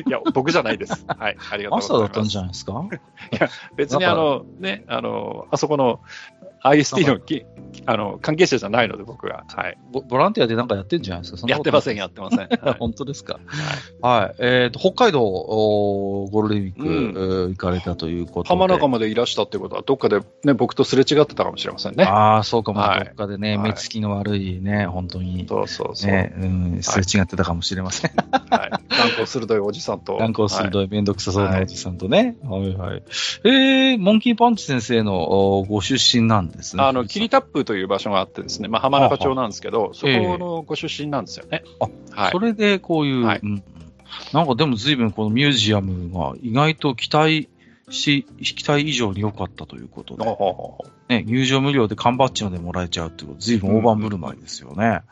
いや、僕じゃないです。はい、ありがとうございます。マスターだったんじゃないですか？別にあの、ね、あの、あそこの、IST のきあの関係者じゃないので、僕が。はい。ボボランティアでなんかやってんじゃないですか？やってません、やってません。はい本当ですか？はい。えっ、と、北海道、ゴールデンウィーク、うんえー行かれたということで。浜中までいらしたってことは、どっかでね、僕とすれ違ってたかもしれませんね。ああ、そうかも、はいどっかでね、はい目つきの悪いね、本当に。そうそうそう。ね、うん、すれ違ってたかもしれません。はい。眼光鋭いおじさんと。眼光はい鋭い、めんどくさそうなおじさんとね。はい、はい、えー、モンキーパンチ先生のおご出身なんですね。あの、キリタップという場所があってですね、まあ、浜中町なんですけど、そこのご出身なんですよね。あはいそ。れでこういう、はいうんなんかでも随分このミュージアムが意外と期待し、期待以上に良かったということで、ね、入場無料で缶バッジまでもらえちゃうってこと、随分大盤振る舞いですよね。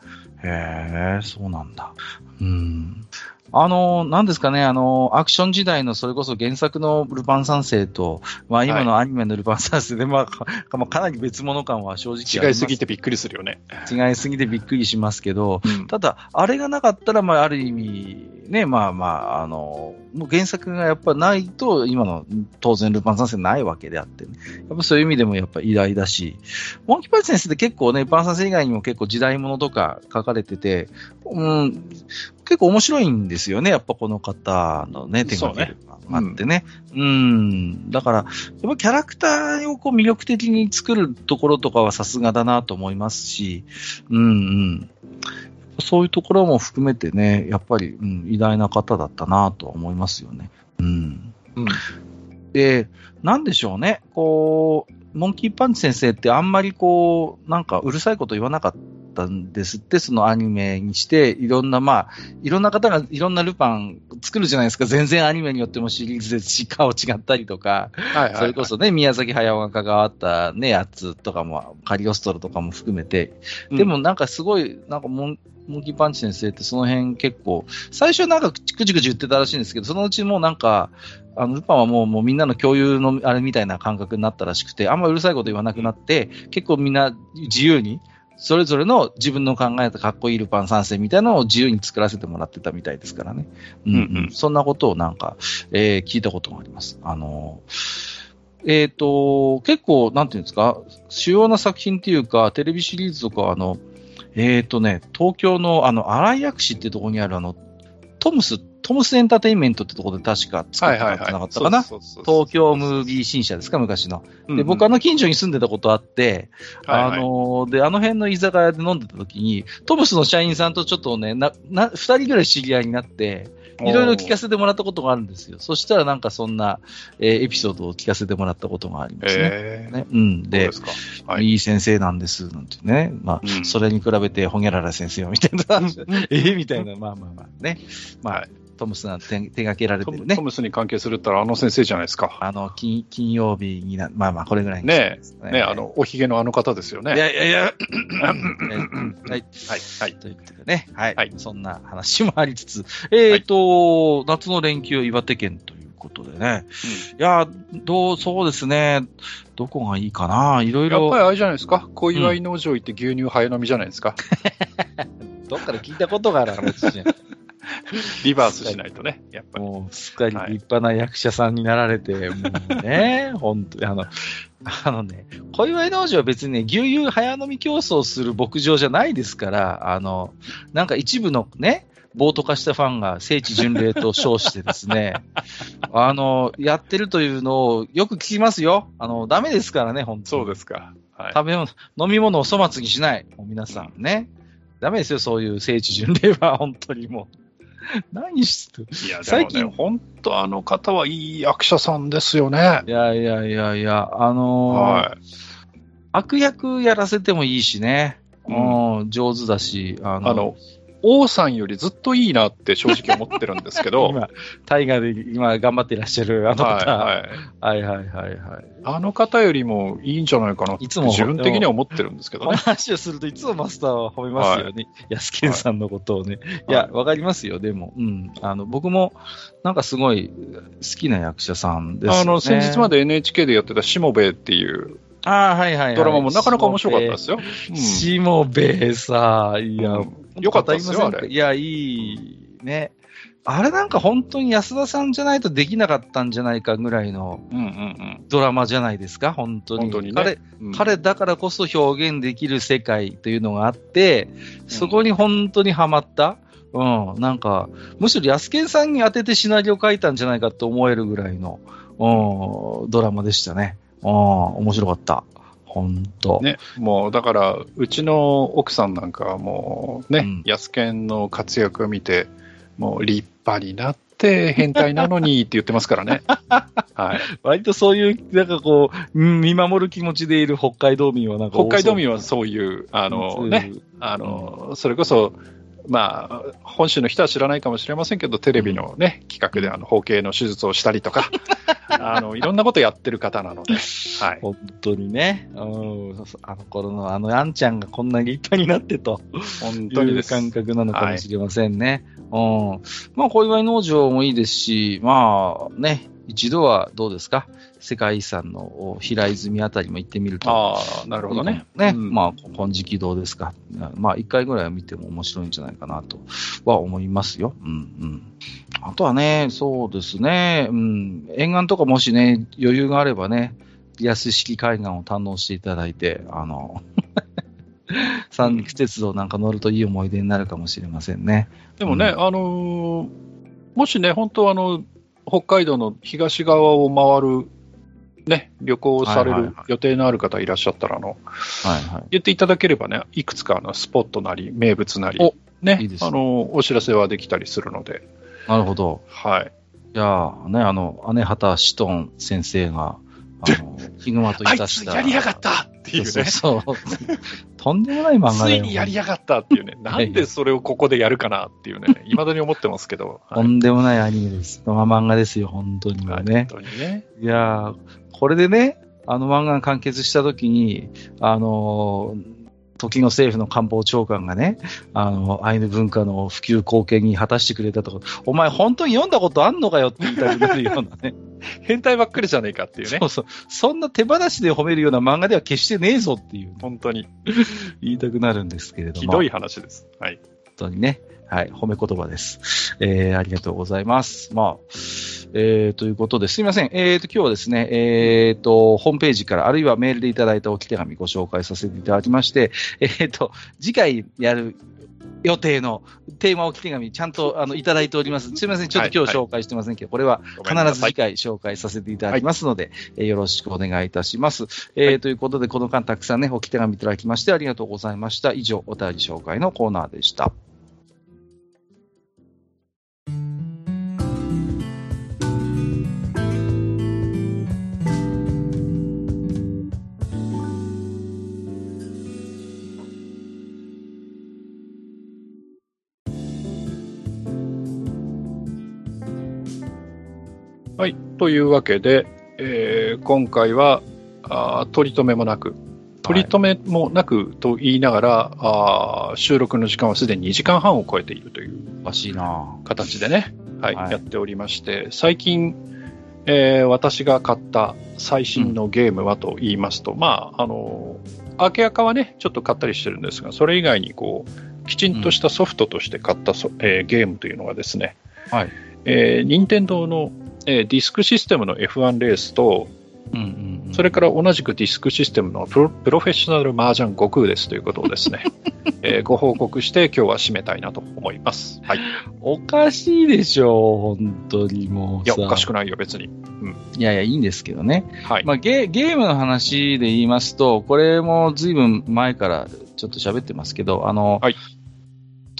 へえ、そうなんだ。うん。あの、なんですかね、あの、アクション時代のそれこそ原作のルパン三世と、まあ今のアニメのルパン三世で、まあか、まあかなり別物感は正直 違いすぎてびっくりするよね。違いすぎてびっくりしますけど、うんただ、あれがなかったら、まあ、ある意味、ね、まあまあ、あの、もう原作がやっぱないと、今の当然ルパン三世ないわけであって、ね、やっぱそういう意味でもやっぱ偉大だし、モンキーパンチ先生って結構ね、ルパン三世以外にも結構時代物とか書かれてて、うん、結構面白いんですよね、やっぱこの方のね、手がけあってね。うん、だから、やっぱキャラクターをこう魅力的に作るところとかはさすがだなと思いますし、うんうん。そういうところも含めてね、やっぱり、うん、偉大な方だったなとは思いますよね。うん。うんで、なんでしょうね、こう、モンキーパンチ先生ってあんまりこう、なんかうるさいこと言わなかったんですって、そのアニメにして、いろんな、まあ、いろんな方がいろんなルパン作るじゃないですか。全然アニメによってもシリーズで顔違ったりとか、はいはいはいそれこそね、宮崎駿が関わったね、やつとかも、カリオストロとかも含めて、でもなんかすごい、なんかモン、モンキーパンチ先生ってその辺結構、最初なんかくちくちくち言ってたらしいんですけど、そのうちもうなんか、あの、ルパンはもうもうみんなの共有のあれみたいな感覚になったらしくて、あんまうるさいこと言わなくなって、結構みんな自由に、それぞれの自分の考えたかっこいいルパン三世みたいなのを自由に作らせてもらってたみたいですからね。うん、うんうんうんそんなことをなんか、えー聞いたことがあります。あのえっ、と、結構、なんていうんですか、主要な作品っていうか、テレビシリーズとか、あの、えっ、とね、東京の、あの、荒井薬師ってところにある、あの、トムス、トムスエンターテインメントってところで確か作ってなかったかな？東京ムービー新社ですか、昔の。で、うんうん僕あの近所に住んでたことあって、はいはいあのーで、あの辺の居酒屋で飲んでた時に、トムスの社員さんとちょっとね、な、な、二人ぐらい知り合いになって、いろいろ聞かせてもらったことがあるんですよ。そしたらなんかそんな、えーエピソードを聞かせてもらったことがありますね。えーねうん。でそうで、すか。はい。いい先生なんです、なんてね。まあ、うんそれに比べて、ほにゃらら先生は、みたいな。ええみたいな、まあまあまあね。まあ、はいトムスが手手掛けられトてるね。ムトムスに関係するったらあの先生じゃないですか。あの、金、金曜日にな、まあまあ、これぐらいにねしてですね、あ、の、おひげのあの方ですよね。いやいやいや、はい。はい、はい。ということでね、はい。はいそんな話もありつつ、えっ、と、夏の連休岩手県ということでね。いや、どう、そうですね。どこがいいかないろいろ。やっぱりあれじゃないですか。小祝農場行って牛乳早飲みじゃないですか。どっかで聞いたことがある話じゃん。リバースしないとね、やっぱり。もう、すっかり立派な役者さんになられて、もうね、本当に、あの、あのね、小祝農場は別にね、牛乳早飲み競争する牧場じゃないですから、あの、なんか一部のね、暴徒化したファンが聖地巡礼と称してですね、あの、やってるというのをよく聞きますよ。あの、ダメですからね、本当にそうですか。はい。食べ物、飲み物を粗末にしない。皆さんね。ダメですよ、そういう聖地巡礼は、本当にもう。何していや、で最近本当あの方はいい役者さんですよね。いやいやいやいや、あのーは悪役やらせてもいいしね。ううん、上手だし、あい。あの、王さんよりずっといいなって正直思ってるんですけど、今、大河で今頑張っていらっしゃるあの方。はいはい、はいはいはいはい。あの方よりもいいんじゃないかなっていつも自分的には思ってるんですけどね。話をするといつもマスターは褒めますよね。安健さんのことをね。いや、わかりますよ、でも。うん。あの、僕も、なんかすごい好きな役者さんです、ね。あの、先日まで NHK でやってたしもべえっていうああ、はいはいはい。ドラマもなかなか面白かったですよ。うんしもべえさ、いや、うんよかったですよ語りませんかいや、いいね。あれなんか本当に安田さんじゃないとできなかったんじゃないかぐらいのうんうんうん。ドラマじゃないですか、本当に。本当にね彼うん彼だからこそ表現できる世界というのがあって、そこに本当にハマった。うん、なんか、むしろ安健さんに当ててシナリオ書いたんじゃないかと思えるぐらいの、うん、ドラマでしたね。うん、面白かった。本当。ね、もうだから、うちの奥さんなんかはもうね、うん安健の活躍を見て、もう立派になって変態なのにって言ってますからね。はい。割とそういう、なんかこう、うん見守る気持ちでいる北海道民はなんか北海道民はそういう、あのね、、あの、それこそ、まあ、本州の人は知らないかもしれませんけど、テレビのね、企画であの包茎の手術をしたりとか、あの、いろんなことやってる方なので、はい。本当にね、うん、あの頃のあのあんちゃんがこんなに立派になってと。本当に。いう感覚なのかもしれませんね。うん。まあ、小祝農場もいいですし、まあね、一度はどうですか？世界遺産の平泉あたりも行ってみると。ああ、なるほどね。ね、うんまあ、金色堂ですか？まあ、一回ぐらいは見ても面白いんじゃないかなとは思いますよ。うんうん。あとはね、そうですね、うん、沿岸とかもしね、余裕があればね、安式海岸を堪能していただいて、あの、三陸鉄道なんか乗るといい思い出になるかもしれませんね。でもね、うあのーもしね、本当あの、北海道の東側を回る、ね、旅行をされる予定のある方いらっしゃったら、あの、はいはい。言っていただければね、いくつかあのスポットなり、名物なりお、ねいいですねあの、お知らせはできたりするので、なるほど。はい。いやーね、あの、姉畑シトン先生が、あの、ヒグマといあいつたした。やりやがったっていうね。そうそうそう。とんでもない漫画 つ。いにやりやがったっていうね、なんでそれをここでやるかなっていうね、いまだに思ってますけど、とんでもないアニメです。まあ、漫画ですよ、本当にね。本当にね。いやー、これでね、あの漫画が完結したときに、あのー時の政府の官房長官がね、あの、アイヌ文化の普及貢献に果たしてくれたとか、お前本当に読んだことあんのかよって言いたくなるようなね。変態ばっかりじゃねえかっていうねそ。うそう。そんな手放しで褒めるような漫画では決してねえぞっていう、本当に、言いたくなるんですけれども。ひどい話です。はい。本当にね。はい、褒め言葉です。えー、ありがとうございます。まあ、えー、ということで、すみません。えーと、今日はですね、えーと、ホームページから、あるいはメールでいただいた置き手紙ご紹介させていただきまして、えーと、次回やる予定のテーマ置き手紙、ちゃんとあのいただいております。すみません。ちょっと今日はい紹介してませんけど、これは必ず次回紹介させていただきますので、えーよろしくお願いいたします。えーはいということで、この間たくさんね、置き手紙いただきましてありがとうございました。以上、お便り紹介のコーナーでした。はい。というわけで、えー今回は、あー取り留めもなく、取り留めもなくと言いながら、あー収録の時間はすでに2時間半を超えているというおかしいな。形でね、はい、はい。やっておりまして、最近、えー私が買った最新のゲームはと言いますと、まあ、あの、アーケアカはね、ちょっと買ったりしてるんですが、それ以外にこう、きちんとしたソフトとして買ったそ、えーゲームというのがですね、はい。えー、任天堂の、えーディスクシステムの F1 レースと、うんうんうん、それから同じくディスクシステムのプロプロフェッショナル麻雀悟空ですということをですね、えーご報告して今日は締めたいなと思います。はい。いおかしいでしょ、本当にもうや、さ。おかしくないよ、別に。いやいや、いいんですけどね。はい。まあ、ゲゲームの話で言いますと、これもずいぶん前からちょっと喋ってますけど、あの、はい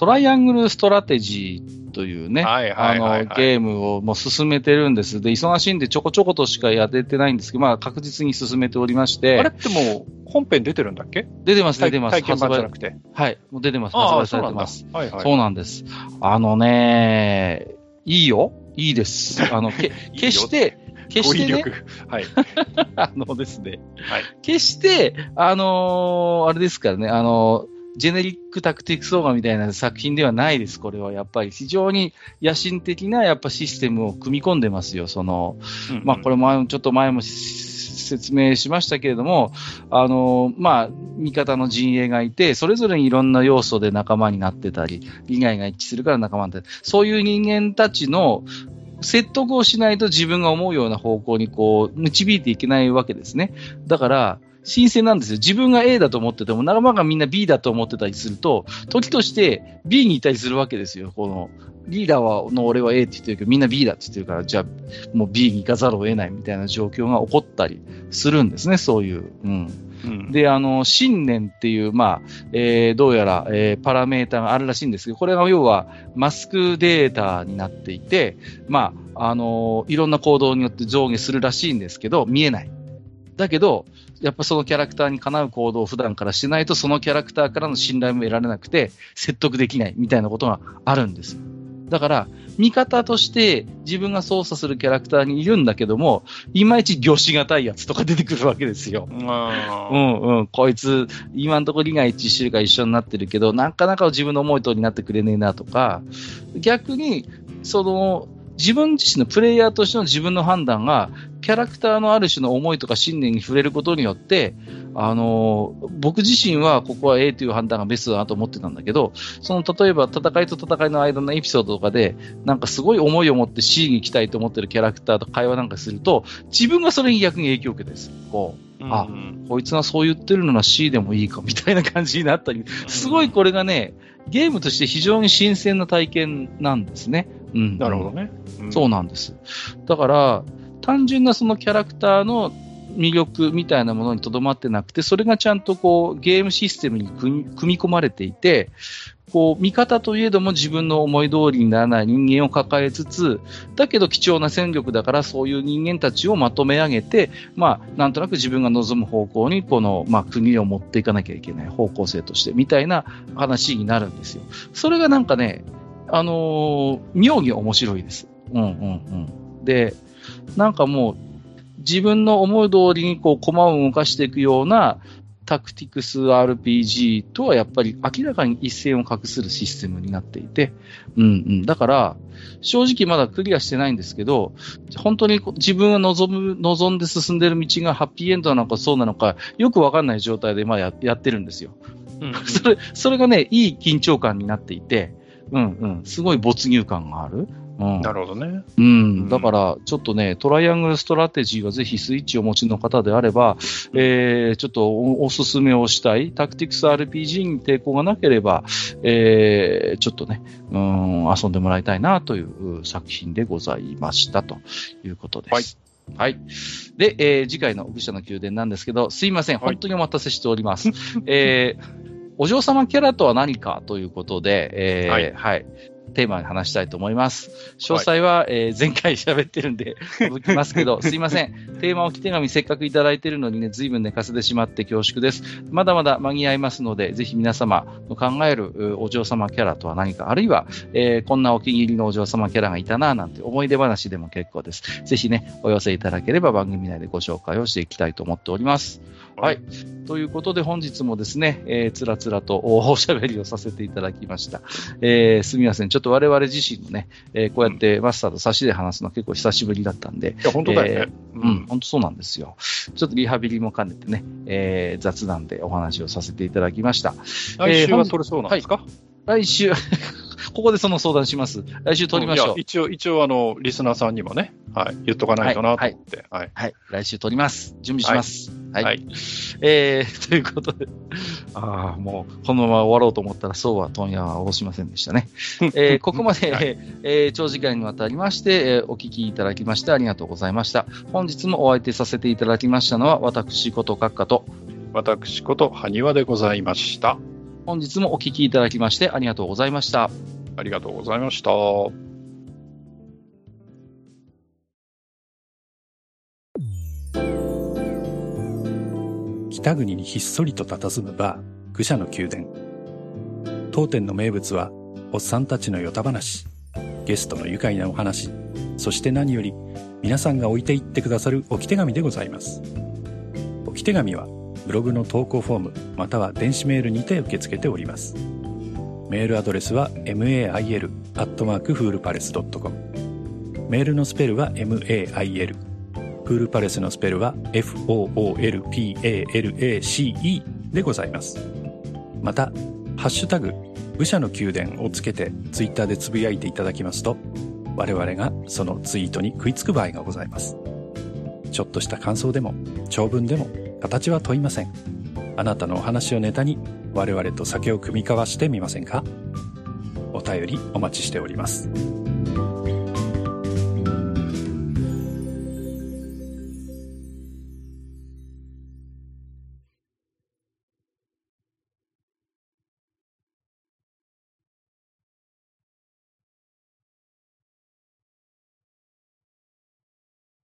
トライアングルストラテジーというね、あの、ゲームをもう進めてるんです。で、忙しいんでちょこちょことしかやれてないんですけど、まあ確実に進めておりましあれてっ、てもう本編出てるんだっけ？出てます、出てます。体験版じゃなくて。はい、もう出てます。発売されてます。。はいはい。そうなんです。あのね、いいよ。いいです。あの、け決して、決してね、力。はい。あのですね、はい決して、あのーあれですからね、あのージェネリックタクティクスオーガみたいな作品ではないです、これは。やっぱり非常に野心的なやっぱシステムを組み込んでますよ。その、まあこれもちょっと前も説明しましたけれども、あの、まあ、味方の陣営がいて、それぞれにいろんな要素で仲間になってたり、利害が一致するから仲間になってそういう人間たちの説得をしないと自分が思うような方向にこう、導いていけないわけですね。だから、新鮮なんですよ。自分が A だと思ってても、仲間がみんな B だと思ってたりすると、時として B にいたりするわけですよ。この、リーダーはの俺は A って言ってるけど、みんな B だって言ってるから、じゃあ、もう B に行かざるを得ないみたいな状況が起こったりするんですね、そういう。うん。うん、で、あの、信念っていう、まあ、えー、どうやら、えー、パラメータがあるらしいんですけど、これが要はマスクデータになっていて、まあ、あのいろんな行動によって上下するらしいんですけど、見えない。だけど、やっぱそのキャラクターにかなう行動を普段からしないと、そのキャラクターからの信頼も得られなくて、説得できないみたいなことがあるんです。だから、味方として自分が操作するキャラクターにいるんだけども、いまいち魚しがたいやつとか出てくるわけですよ。うんうん。こいつ、今のところ利が一致してるから一緒になってるけど、なかなか自分の思い通りになってくれねえなとか、逆に、その、自分自身のプレイヤーとしての自分の判断が、キャラクターのある種の思いとか信念に触れることによって、あの僕自身はここは A という判断がベストだなと思ってたんだけど、その例えば戦いと戦いの間のエピソードとかで、なんかすごい思いを持って C に行きたいと思ってるキャラクターと会話なんかすると、自分がそれに逆に影響を受けてす。こう、あ、こいつがそう言ってるのな C でもいいかみたいな感じになったり、すごいこれがね、ゲームとして非常に新鮮な体験なんですね。うん。なるほどね。うん、そうなんです。だから、単純なそのキャラクターの魅力みたいなものにとどまってなくて、それがちゃんとこうゲームシステムに組み込まれていて、こう味方といえども自分の思い通りにならない人間を抱えつつ、だけど貴重な戦力だからそういう人間たちをまとめ上げて、まあ、なんとなく自分が望む方向にこの、まあ、国を持っていかなきゃいけない方向性としてみたいな話になるんですよ。それがなんかね、あのー、妙に面白いです。うんうんうん。で、なんかもう、自分の思い通りにこう、駒を動かしていくようなタクティクス RPG とはやっぱり明らかに一線を画するシステムになっていて、うんうん。だから、正直まだクリアしてないんですけど、本当に自分が望む、望んで進んでる道がハッピーエンドなのかそうなのか、よくわかんない状態でまあややってるんですよ。うん、それ、それがね、いい緊張感になっていて、うんうん、すごい没入感がある。うん、なるほどね。うん。だから、ちょっとね、トライアングルストラテジーはぜひスイッチをお持ちの方であれば、えー、ちょっとおおすすめをしたい、タクティクス RPG に抵抗がなければ、えー、ちょっとね、うん、遊んでもらいたいなという作品でございましたということです。はい。はい。で、えー、次回の愚者の宮殿なんですけど、すいません。本当にお待たせしております。えー、お嬢様キャラとは何かということで、えー、はい、はい。テーマに話したいと思います。詳細は、はい、えー、前回喋ってるんで、省きますけど、すいません。テーマ置き手紙せっかくいただいているのにね、随分寝かせてしまって恐縮です。まだまだ間に合いますので、ぜひ皆様の考えるお嬢様キャラとは何か、あるいは、えー、こんなお気に入りのお嬢様キャラがいたな、なんて思い出話でも結構です。ぜひね、お寄せいただければ番組内でご紹介をしていきたいと思っております。はい。ということで本日もですね、えー、つらつらと おしゃべりをさせていただきました。えー、すみません。ちょっと我々自身のね、えー、こうやってマスターと差しで話すの結構久しぶりだったんで。いや、本当だよね。えー、うん、本当そうなんですよ。ちょっとリハビリも兼ねてね、えー、雑談でお話をさせていただきました。来週は取れそうなんですか、はい、来週 ここでその相談します。来週取りましょう。うん、一応、一応、あの、リスナーさんにもね、はい、言っとかないとなと思って。はい。はい、来週取ります。準備します。はい。はい、えー、ということで、ああ、もう、このまま終わろうと思ったら、そうは問屋は押しませんでしたね。えー、ここまで、はい、えー、長時間にわたりまして、えー、お聞きいただきましてありがとうございました。本日もお相手させていただきましたのは、私こと閣下と、私こと埴輪でございました。本日もお聞きいただきましてありがとうございました。ありがとうございました。北国にひっそりと佇むバー、愚者の宮殿。当店の名物は、おっさんたちのヨタ話、ゲストの愉快なお話、そして何より、皆さんが置いていってくださる置き手紙でございます。置き手紙は、ブログの投稿フォームまたは電子メールにて受け付けております。メールアドレスは mail.foolpalace.com メールのスペルは mail フールパレスのスペルは foolpalace でございます。また「ハッシュタグ武者の宮殿」をつけてツイッターでつぶやいていただきますと我々がそのツイートに食いつく場合がございます。ちょっとした感想でも長文でも形は問いませんあなたのお話をネタに我々と酒を酌み交わしてみませんか？お便りお待ちしております。